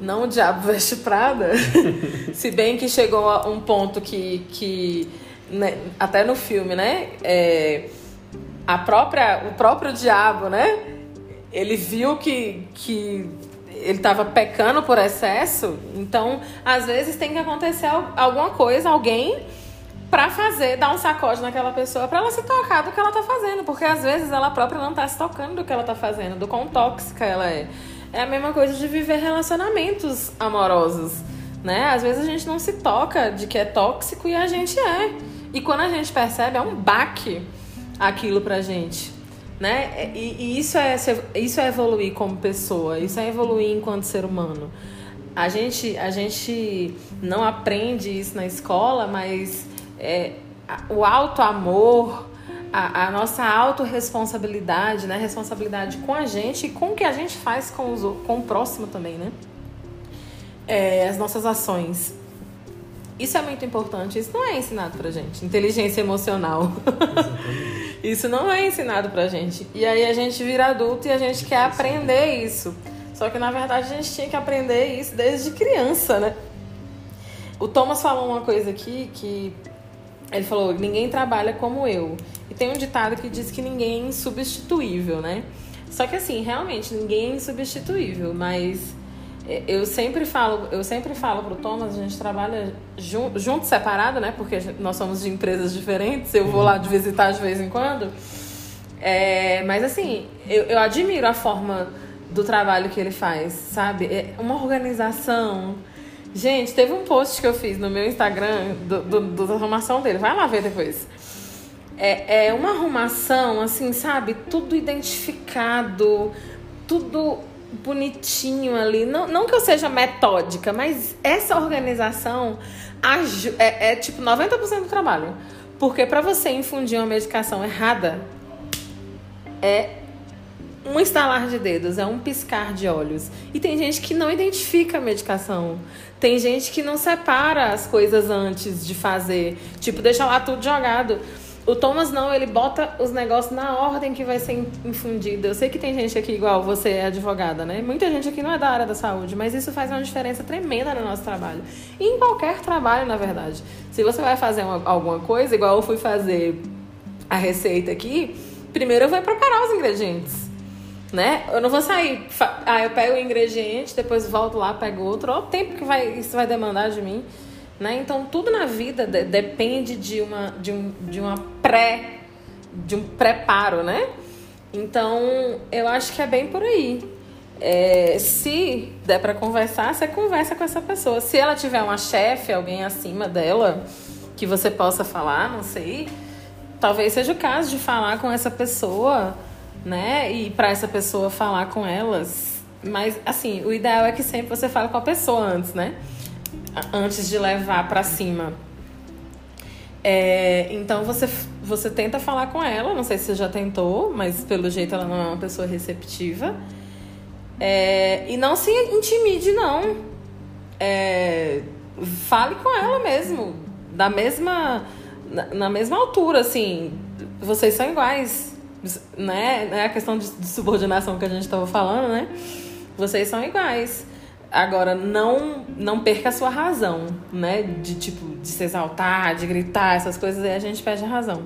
não o diabo *laughs* veste Prada. *laughs* Se bem que chegou a um ponto que, que né, até no filme, né? É, a própria, o próprio diabo, né? Ele viu que, que ele estava pecando por excesso. Então, às vezes tem que acontecer alguma coisa, alguém para fazer, dar um sacode naquela pessoa, para ela se tocar do que ela tá fazendo, porque às vezes ela própria não tá se tocando do que ela tá fazendo, do quão tóxica ela é. É a mesma coisa de viver relacionamentos amorosos, né? Às vezes a gente não se toca de que é tóxico e a gente é. E quando a gente percebe, é um baque aquilo pra gente, né? E, e isso, é, isso é evoluir como pessoa, isso é evoluir enquanto ser humano. A gente, a gente não aprende isso na escola, mas é, o alto amor a, a nossa autorresponsabilidade, né? Responsabilidade com a gente e com o que a gente faz com, os, com o próximo também, né? É, as nossas ações. Isso é muito importante. Isso não é ensinado pra gente. Inteligência emocional. *laughs* isso não é ensinado pra gente. E aí a gente vira adulto e a gente quer aprender isso. Só que na verdade a gente tinha que aprender isso desde criança, né? O Thomas falou uma coisa aqui que ele falou: ninguém trabalha como eu tem um ditado que diz que ninguém é insubstituível, né? Só que assim, realmente ninguém é insubstituível, mas eu sempre falo, eu sempre falo pro Thomas, a gente trabalha junto, separado, né? Porque nós somos de empresas diferentes, eu vou lá de visitar de vez em quando. É, mas assim, eu, eu admiro a forma do trabalho que ele faz, sabe? É uma organização. Gente, teve um post que eu fiz no meu Instagram do, do, do da formação dele. Vai lá ver depois é, é uma arrumação, assim, sabe? Tudo identificado, tudo bonitinho ali. Não, não que eu seja metódica, mas essa organização é, é tipo 90% do trabalho. Porque para você infundir uma medicação errada, é um estalar de dedos, é um piscar de olhos. E tem gente que não identifica a medicação. Tem gente que não separa as coisas antes de fazer. Tipo, deixa lá tudo jogado. O Thomas não, ele bota os negócios na ordem que vai ser infundido. Eu sei que tem gente aqui igual você é advogada, né? Muita gente aqui não é da área da saúde, mas isso faz uma diferença tremenda no nosso trabalho. E em qualquer trabalho, na verdade. Se você vai fazer uma, alguma coisa, igual eu fui fazer a receita aqui, primeiro eu vou preparar os ingredientes. Né? Eu não vou sair, ah, eu pego o ingrediente, depois volto lá, pego outro, olha o tempo que vai, isso vai demandar de mim. Né? Então, tudo na vida de, depende de uma, de, um, de uma pré, de um preparo, né? Então, eu acho que é bem por aí. É, se der para conversar, você conversa com essa pessoa. Se ela tiver uma chefe, alguém acima dela, que você possa falar, não sei, talvez seja o caso de falar com essa pessoa, né? E para essa pessoa falar com elas. Mas, assim, o ideal é que sempre você fale com a pessoa antes, né? Antes de levar para cima. É, então você, você tenta falar com ela, não sei se você já tentou, mas pelo jeito ela não é uma pessoa receptiva. É, e não se intimide, não. é, fale com ela mesmo, da mesma, na, na mesma altura, assim, vocês são iguais, né? É a questão de, de subordinação que a gente estava falando, né? Vocês são iguais. Agora, não não perca a sua razão, né? De tipo, de se exaltar, de gritar, essas coisas aí a gente perde a razão.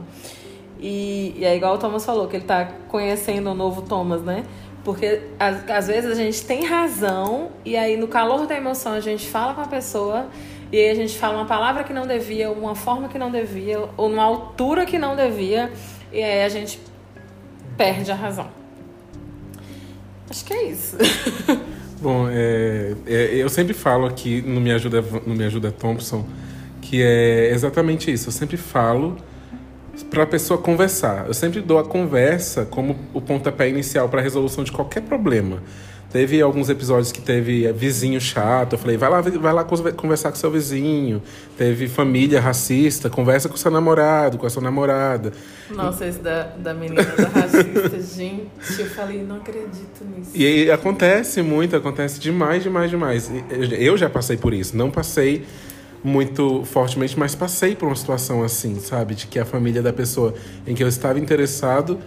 E, e é igual o Thomas falou, que ele tá conhecendo o novo Thomas, né? Porque às, às vezes a gente tem razão e aí no calor da emoção a gente fala com a pessoa e aí a gente fala uma palavra que não devia, uma forma que não devia, ou numa altura que não devia, e aí a gente perde a razão. Acho que é isso. *laughs* Bom, é, é, eu sempre falo aqui no Me Ajuda, no Me Ajuda Thompson que é exatamente isso. Eu sempre falo para a pessoa conversar. Eu sempre dou a conversa como o pontapé inicial para a resolução de qualquer problema. Teve alguns episódios que teve vizinho chato. Eu falei, vai lá, vai lá conversar com seu vizinho. Teve família racista, conversa com seu namorado, com a sua namorada. Nossa, esse da, da menina da racista, *laughs* gente, eu falei, não acredito nisso. E aí acontece muito, acontece demais, demais, demais. Eu já passei por isso. Não passei muito fortemente, mas passei por uma situação assim, sabe? De que a família da pessoa em que eu estava interessado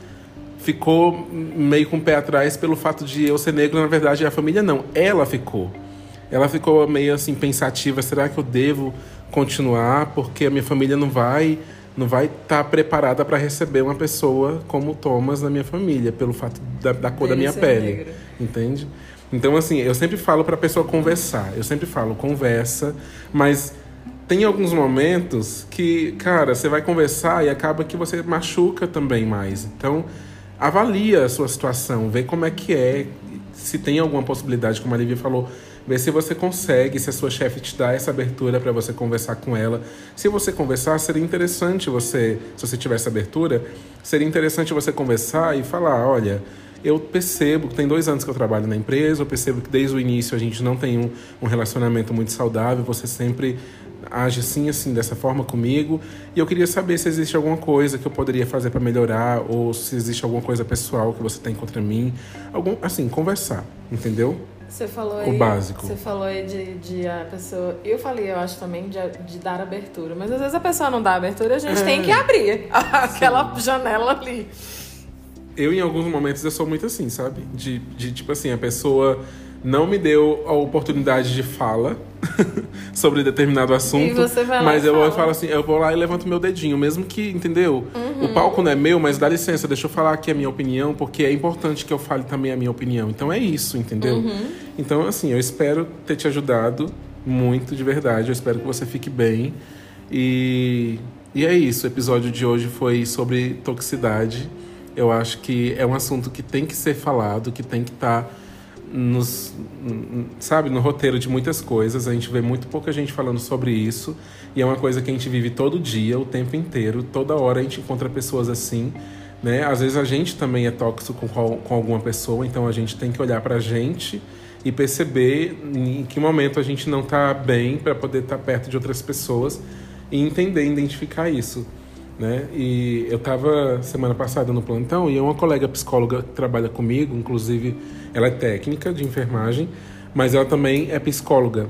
ficou meio com o pé atrás pelo fato de eu ser negro, na verdade, a família não. Ela ficou. Ela ficou meio assim pensativa, será que eu devo continuar porque a minha família não vai não vai estar tá preparada para receber uma pessoa como o Thomas na minha família, pelo fato da, da cor Ele da minha pele, entende? Então assim, eu sempre falo para a pessoa conversar. Eu sempre falo conversa, mas tem alguns momentos que, cara, você vai conversar e acaba que você machuca também mais. Então, avalia a sua situação, vê como é que é, se tem alguma possibilidade, como a Lívia falou, vê se você consegue, se a sua chefe te dá essa abertura para você conversar com ela. Se você conversar, seria interessante você, se você tiver essa abertura, seria interessante você conversar e falar, olha, eu percebo que tem dois anos que eu trabalho na empresa, eu percebo que desde o início a gente não tem um, um relacionamento muito saudável, você sempre age assim, assim, dessa forma comigo. E eu queria saber se existe alguma coisa que eu poderia fazer para melhorar, ou se existe alguma coisa pessoal que você tem contra mim. Algum, assim, conversar, entendeu? Você falou aí, o básico. Você falou aí de, de a pessoa. Eu falei, eu acho também, de, de dar abertura. Mas às vezes a pessoa não dá abertura, a gente é. tem que abrir *laughs* aquela Sim. janela ali. Eu, em alguns momentos, eu sou muito assim, sabe? De, de tipo assim, a pessoa não me deu a oportunidade de fala *laughs* sobre determinado assunto. mas eu falo assim, eu vou lá e levanto meu dedinho, mesmo que, entendeu? Uhum. O palco não é meu, mas dá licença, deixa eu falar aqui a minha opinião, porque é importante que eu fale também a minha opinião. Então é isso, entendeu? Uhum. Então, assim, eu espero ter te ajudado muito de verdade. Eu espero que você fique bem. E, e é isso. O episódio de hoje foi sobre toxicidade. Eu acho que é um assunto que tem que ser falado, que tem que estar. Tá nos, sabe, no roteiro de muitas coisas. A gente vê muito pouca gente falando sobre isso. E é uma coisa que a gente vive todo dia, o tempo inteiro. Toda hora a gente encontra pessoas assim. Né? Às vezes a gente também é tóxico com, com alguma pessoa, então a gente tem que olhar pra gente e perceber em que momento a gente não tá bem para poder estar tá perto de outras pessoas e entender, identificar isso. Né? E eu estava semana passada no plantão e uma colega psicóloga que trabalha comigo, inclusive ela é técnica de enfermagem, mas ela também é psicóloga.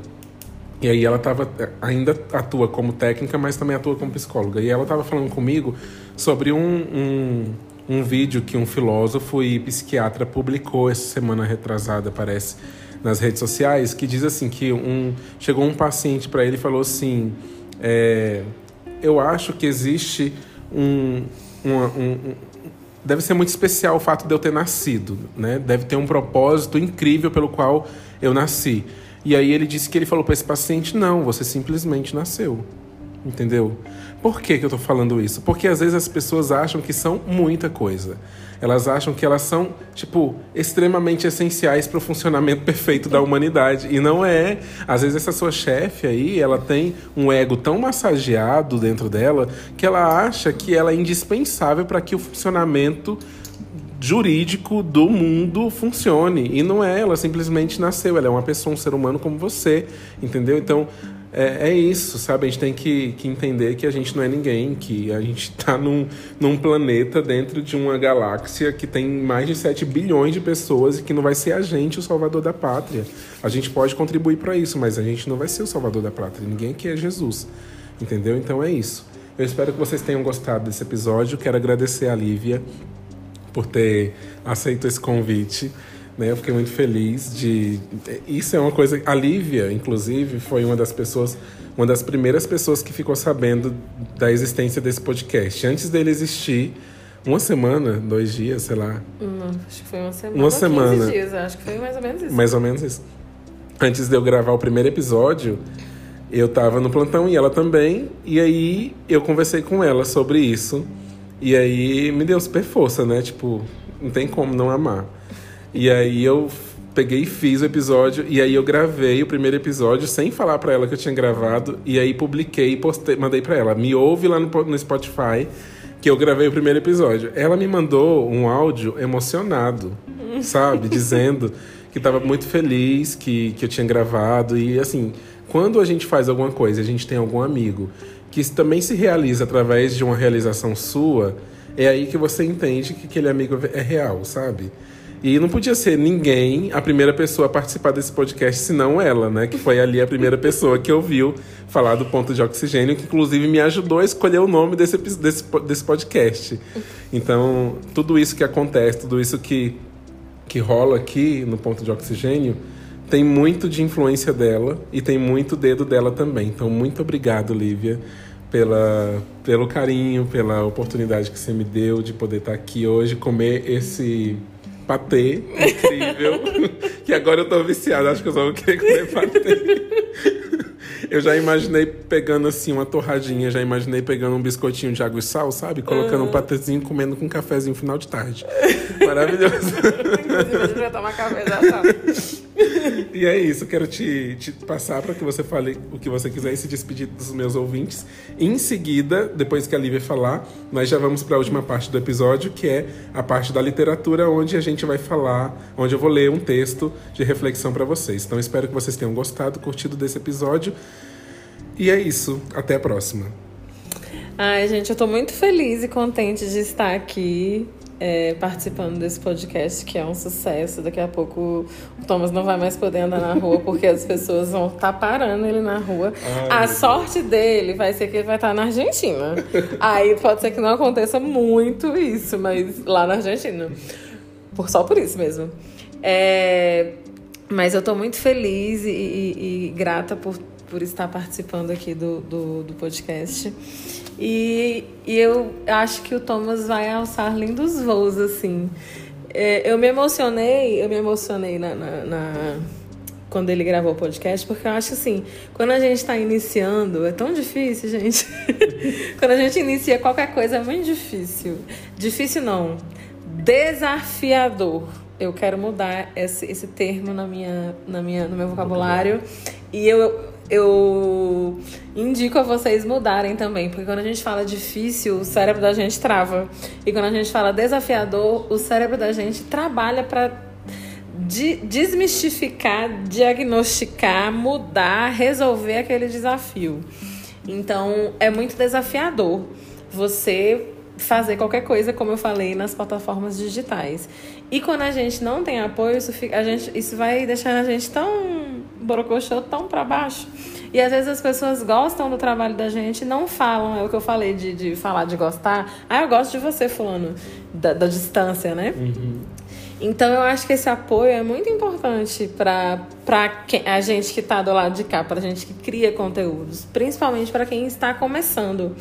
E aí ela tava, ainda atua como técnica, mas também atua como psicóloga. E ela estava falando comigo sobre um, um, um vídeo que um filósofo e psiquiatra publicou essa semana retrasada, parece, nas redes sociais, que diz assim que um chegou um paciente para ele e falou assim, é, eu acho que existe um, uma, um, deve ser muito especial o fato de eu ter nascido, né? Deve ter um propósito incrível pelo qual eu nasci. E aí ele disse que ele falou para esse paciente: não, você simplesmente nasceu. Entendeu? Por que, que eu estou falando isso? Porque às vezes as pessoas acham que são muita coisa. Elas acham que elas são, tipo, extremamente essenciais para o funcionamento *laughs* perfeito da humanidade. E não é. Às vezes essa sua chefe aí, ela tem um ego tão massageado dentro dela que ela acha que ela é indispensável para que o funcionamento jurídico do mundo funcione. E não é, ela simplesmente nasceu. Ela é uma pessoa, um ser humano como você, entendeu? Então, é, é, isso, sabe? A gente tem que, que entender que a gente não é ninguém, que a gente está num, num planeta dentro de uma galáxia que tem mais de 7 bilhões de pessoas e que não vai ser a gente o salvador da pátria. A gente pode contribuir para isso, mas a gente não vai ser o salvador da pátria. Ninguém aqui é Jesus, entendeu? Então é isso. Eu espero que vocês tenham gostado desse episódio. Quero agradecer a Lívia por ter aceito esse convite. Né? Eu fiquei muito feliz de. Isso é uma coisa. A Lívia, inclusive, foi uma das pessoas, uma das primeiras pessoas que ficou sabendo da existência desse podcast. Antes dele existir, uma semana, dois dias, sei lá. Acho que foi uma semana. Uma semana. dias, acho que foi mais ou menos isso. Mais ou menos isso. Antes de eu gravar o primeiro episódio, eu tava no plantão e ela também. E aí eu conversei com ela sobre isso. E aí me deu super força, né? Tipo, não tem como não amar. E aí eu peguei e fiz o episódio e aí eu gravei o primeiro episódio sem falar para ela que eu tinha gravado e aí publiquei e postei, mandei para ela, me ouve lá no, no Spotify que eu gravei o primeiro episódio. Ela me mandou um áudio emocionado, sabe, dizendo que estava muito feliz que, que eu tinha gravado e assim, quando a gente faz alguma coisa, a gente tem algum amigo que também se realiza através de uma realização sua, é aí que você entende que aquele amigo é real, sabe? E não podia ser ninguém a primeira pessoa a participar desse podcast, senão ela, né? Que foi ali a primeira pessoa que ouviu falar do ponto de oxigênio, que inclusive me ajudou a escolher o nome desse, desse, desse podcast. Então, tudo isso que acontece, tudo isso que, que rola aqui no ponto de oxigênio, tem muito de influência dela e tem muito dedo dela também. Então, muito obrigado, Lívia, pela, pelo carinho, pela oportunidade que você me deu de poder estar aqui hoje, comer esse patê incrível. *laughs* que agora eu tô viciado, acho que eu só vou querer comer patê. Eu já imaginei pegando assim uma torradinha, já imaginei pegando um biscoitinho de água e sal, sabe? Colocando uhum. um patezinho comendo com um cafezinho final de tarde. Maravilhoso. *laughs* Inclusive, vai tomar café já tá. E é isso, quero te, te passar para que você fale o que você quiser e se despedir dos meus ouvintes. Em seguida, depois que a Lívia falar, nós já vamos para a última parte do episódio, que é a parte da literatura, onde a gente vai falar, onde eu vou ler um texto de reflexão para vocês. Então espero que vocês tenham gostado, curtido desse episódio. E é isso. Até a próxima. Ai, gente, eu tô muito feliz e contente de estar aqui é, participando desse podcast, que é um sucesso. Daqui a pouco o Thomas não vai mais poder andar na rua, porque as pessoas vão estar tá parando ele na rua. Ai, a sorte dele vai ser que ele vai estar tá na Argentina. Aí pode ser que não aconteça muito isso, mas lá na Argentina. Por, só por isso mesmo. É, mas eu tô muito feliz e, e, e grata por por estar participando aqui do, do, do podcast. E, e, eu acho que o Thomas vai alçar lindos voos, assim. É, eu me emocionei, eu me emocionei na, na, na, quando ele gravou o podcast, porque eu acho assim, quando a gente está iniciando, é tão difícil, gente. *laughs* quando a gente inicia qualquer coisa é muito difícil. Difícil não, desafiador. Eu quero mudar esse, esse termo na minha, na minha, no meu vocabulário. E eu, eu indico a vocês mudarem também, porque quando a gente fala difícil, o cérebro da gente trava. E quando a gente fala desafiador, o cérebro da gente trabalha para de desmistificar, diagnosticar, mudar, resolver aquele desafio. Então, é muito desafiador você fazer qualquer coisa, como eu falei, nas plataformas digitais. E quando a gente não tem apoio, isso, fica, a gente, isso vai deixando a gente tão borocochô tão para baixo. E às vezes as pessoas gostam do trabalho da gente e não falam, é o que eu falei de, de falar de gostar. Ah, eu gosto de você, fulano, da, da distância, né? Uhum. Então eu acho que esse apoio é muito importante para a gente que está do lado de cá, para a gente que cria conteúdos, principalmente para quem está começando.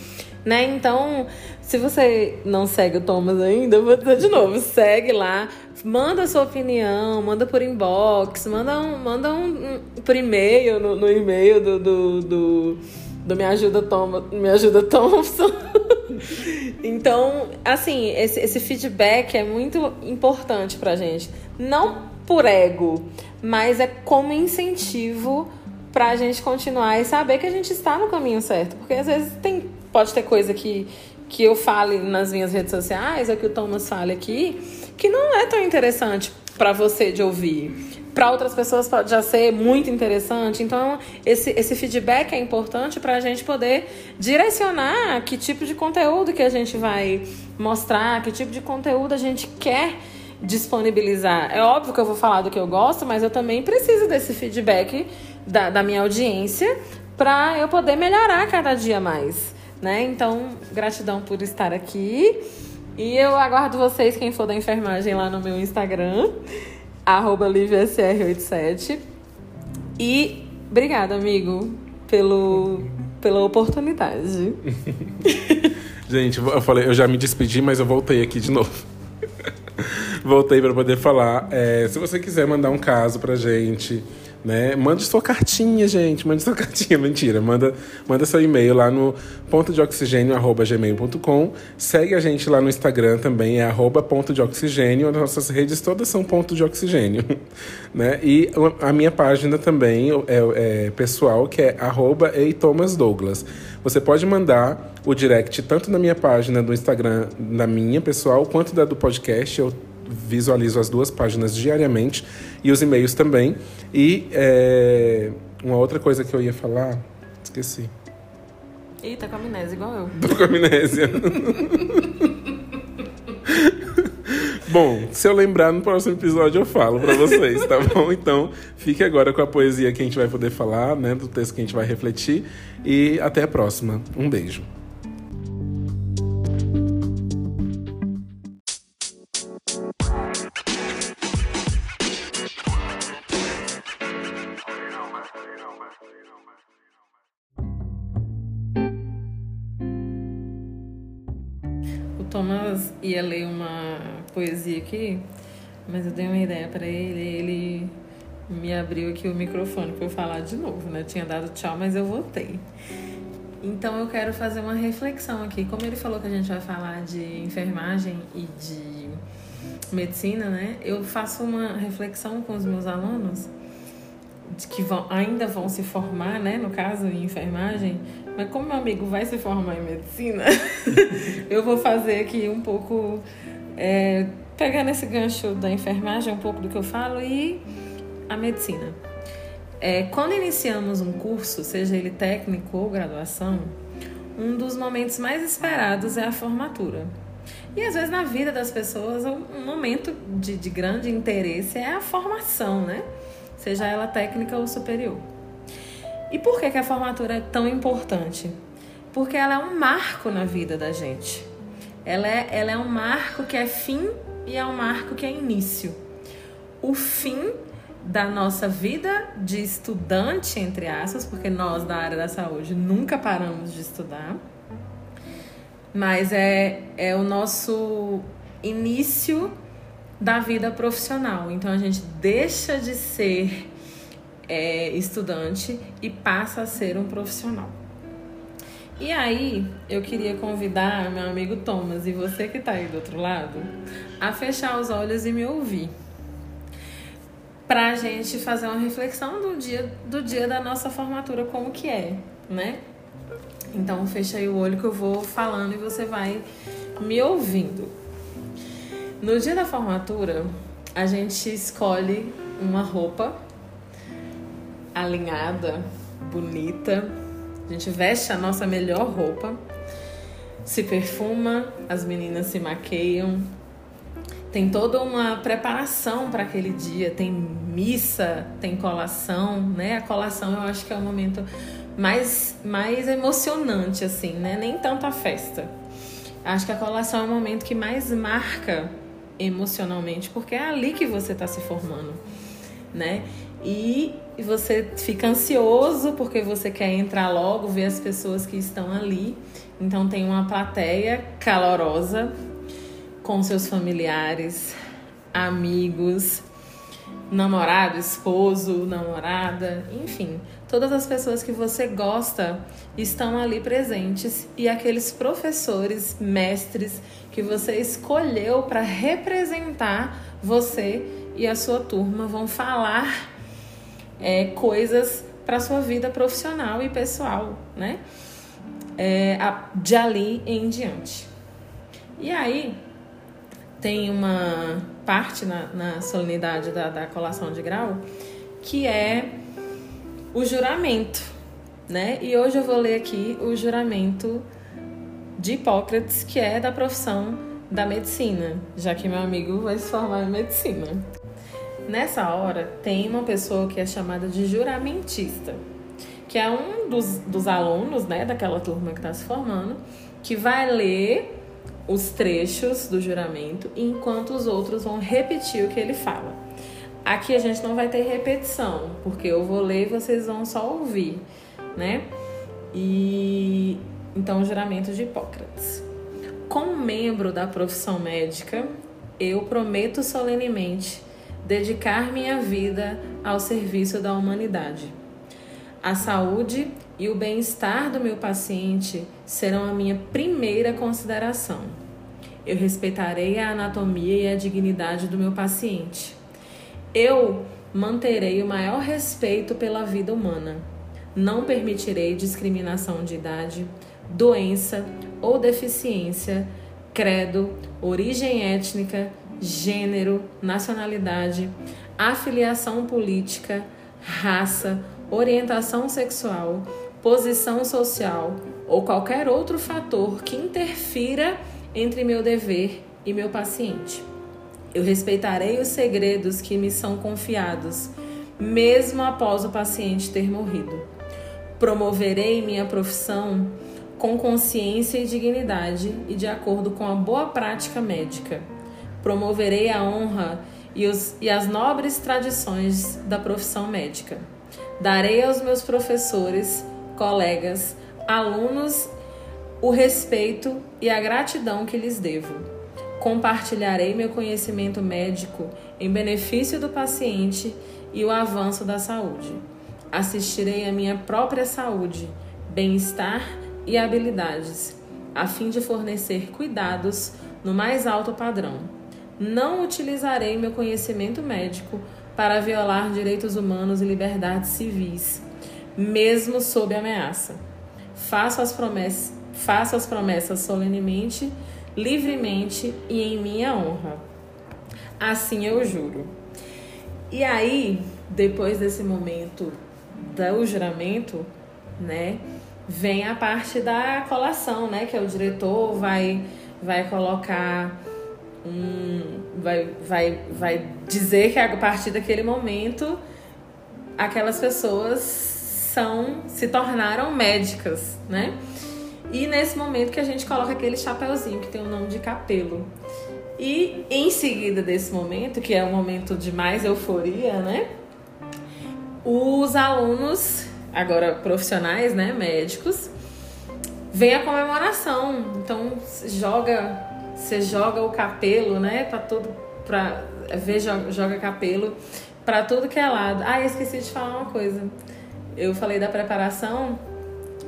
Né? Então, se você não segue o Thomas ainda, vou dizer de novo, segue lá, manda a sua opinião, manda por inbox, manda um, manda um, um por e-mail, no, no e-mail do, do, do, do, Me Ajuda Tom, Me Ajuda Thompson. *laughs* *laughs* então, assim, esse, esse feedback é muito importante pra gente. Não por ego, mas é como incentivo pra gente continuar e saber que a gente está no caminho certo. Porque às vezes tem, pode ter coisa que, que eu fale nas minhas redes sociais, ou que o Thomas fale aqui, que não é tão interessante para você de ouvir. Para outras pessoas pode já ser muito interessante. Então, esse, esse feedback é importante para a gente poder direcionar que tipo de conteúdo que a gente vai mostrar, que tipo de conteúdo a gente quer disponibilizar. É óbvio que eu vou falar do que eu gosto, mas eu também preciso desse feedback da, da minha audiência para eu poder melhorar cada dia mais. Né? Então, gratidão por estar aqui. E eu aguardo vocês, quem for da enfermagem, lá no meu Instagram arroba LiviaSR87. E obrigada, amigo, pelo, pela oportunidade. *laughs* Gente, eu falei, eu já me despedi, mas eu voltei aqui de novo. *laughs* voltei para poder falar. É, se você quiser mandar um caso pra gente né? Mande sua cartinha, gente. Mande sua *laughs* cartinha. Mentira. Manda, manda seu e-mail lá no ponto de gmail.com. Segue a gente lá no Instagram também, é arroba ponto de oxigênio. As nossas redes todas são ponto de oxigênio. *laughs* né? E a minha página também é, é pessoal, que é arroba Douglas. Você pode mandar o direct tanto na minha página do Instagram, na minha pessoal, quanto da do podcast. Eu visualizo as duas páginas diariamente e os e-mails também. E é, uma outra coisa que eu ia falar, esqueci. Ih, tá com amnésia igual eu. Tô com amnésia. bom, se eu lembrar no próximo episódio eu falo para vocês, tá bom? Então, fique agora com a poesia que a gente vai poder falar, né, do texto que a gente vai refletir e até a próxima. Um beijo. Poesia aqui, mas eu dei uma ideia para ele, ele me abriu aqui o microfone para eu falar de novo, né? Eu tinha dado tchau, mas eu voltei. Então eu quero fazer uma reflexão aqui. Como ele falou que a gente vai falar de enfermagem e de medicina, né? Eu faço uma reflexão com os meus alunos que vão, ainda vão se formar, né? No caso, em enfermagem, mas como meu amigo vai se formar em medicina, *laughs* eu vou fazer aqui um pouco. É, pegar nesse gancho da enfermagem um pouco do que eu falo e a medicina. É, quando iniciamos um curso, seja ele técnico ou graduação, um dos momentos mais esperados é a formatura. E às vezes na vida das pessoas, um momento de, de grande interesse é a formação, né? Seja ela técnica ou superior. E por que, que a formatura é tão importante? Porque ela é um marco na vida da gente. Ela é, ela é um marco que é fim e é um marco que é início. O fim da nossa vida de estudante, entre aspas, porque nós da área da saúde nunca paramos de estudar, mas é, é o nosso início da vida profissional. Então a gente deixa de ser é, estudante e passa a ser um profissional. E aí, eu queria convidar meu amigo Thomas e você que está aí do outro lado a fechar os olhos e me ouvir. Pra gente fazer uma reflexão do dia, do dia da nossa formatura, como que é, né? Então, fecha aí o olho que eu vou falando e você vai me ouvindo. No dia da formatura, a gente escolhe uma roupa alinhada, bonita. A gente veste a nossa melhor roupa, se perfuma, as meninas se maqueiam. Tem toda uma preparação para aquele dia, tem missa, tem colação, né? A colação eu acho que é o momento mais, mais emocionante, assim, né? Nem tanto a festa. Acho que a colação é o momento que mais marca emocionalmente, porque é ali que você está se formando, né? E você fica ansioso porque você quer entrar logo, ver as pessoas que estão ali. Então tem uma plateia calorosa com seus familiares, amigos, namorado, esposo, namorada, enfim, todas as pessoas que você gosta estão ali presentes e aqueles professores, mestres que você escolheu para representar você e a sua turma vão falar é, coisas para sua vida profissional e pessoal, né? É, de ali em diante. E aí tem uma parte na, na solenidade da, da colação de grau que é o juramento, né? E hoje eu vou ler aqui o juramento de Hipócrates, que é da profissão da medicina, já que meu amigo vai se formar em medicina. Nessa hora, tem uma pessoa que é chamada de juramentista, que é um dos, dos alunos né, daquela turma que está se formando, que vai ler os trechos do juramento, enquanto os outros vão repetir o que ele fala. Aqui a gente não vai ter repetição, porque eu vou ler e vocês vão só ouvir, né? E então, o juramento de Hipócrates. Como membro da profissão médica, eu prometo solenemente dedicar minha vida ao serviço da humanidade. A saúde e o bem-estar do meu paciente serão a minha primeira consideração. Eu respeitarei a anatomia e a dignidade do meu paciente. Eu manterei o maior respeito pela vida humana. Não permitirei discriminação de idade, doença ou deficiência, credo, origem étnica, gênero, nacionalidade, afiliação política, raça, orientação sexual, posição social ou qualquer outro fator que interfira entre meu dever e meu paciente. Eu respeitarei os segredos que me são confiados, mesmo após o paciente ter morrido. Promoverei minha profissão com consciência e dignidade e de acordo com a boa prática médica. Promoverei a honra e, os, e as nobres tradições da profissão médica. Darei aos meus professores, colegas, alunos o respeito e a gratidão que lhes devo. Compartilharei meu conhecimento médico em benefício do paciente e o avanço da saúde. Assistirei à minha própria saúde, bem-estar e habilidades, a fim de fornecer cuidados no mais alto padrão. Não utilizarei meu conhecimento médico para violar direitos humanos e liberdades civis, mesmo sob ameaça. Faço as promessas, faço as promessas solenemente, livremente e em minha honra. Assim eu juro. E aí, depois desse momento do juramento, né? vem a parte da colação, né? Que é o diretor vai, vai colocar um. Vai, vai, vai dizer que a partir daquele momento aquelas pessoas são se tornaram médicas, né? E nesse momento que a gente coloca aquele chapéuzinho que tem o nome de capelo. E em seguida desse momento, que é o momento de mais euforia, né? Os alunos agora profissionais, né, médicos, vem a comemoração. Então joga, você joga o capelo, né, para tudo, para ver joga capelo para tudo que é lado. Ah, eu esqueci de falar uma coisa. Eu falei da preparação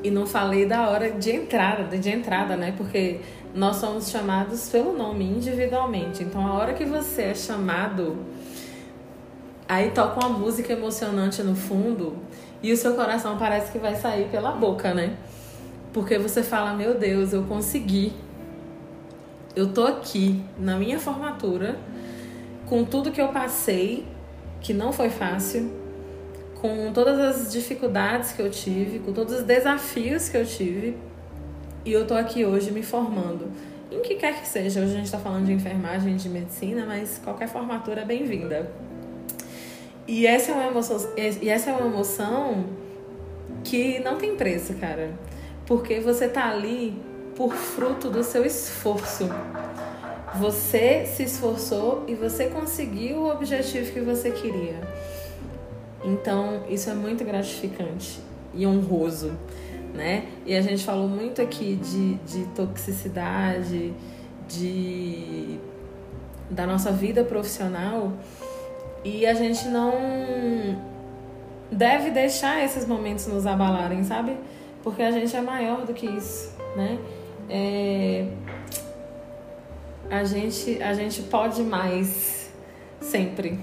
e não falei da hora de entrada, de entrada, né? Porque nós somos chamados pelo nome individualmente. Então a hora que você é chamado, aí toca uma música emocionante no fundo e o seu coração parece que vai sair pela boca, né? Porque você fala: Meu Deus, eu consegui. Eu tô aqui na minha formatura, com tudo que eu passei, que não foi fácil, com todas as dificuldades que eu tive, com todos os desafios que eu tive, e eu tô aqui hoje me formando. Em que quer que seja, hoje a gente está falando de enfermagem, de medicina, mas qualquer formatura é bem-vinda. E essa é uma emoção, e essa é uma emoção que não tem preço, cara. Porque você tá ali por fruto do seu esforço. Você se esforçou e você conseguiu o objetivo que você queria. Então, isso é muito gratificante e honroso, né? E a gente falou muito aqui de, de toxicidade, de da nossa vida profissional. E a gente não deve deixar esses momentos nos abalarem, sabe? Porque a gente é maior do que isso, né? É... A, gente, a gente pode mais sempre.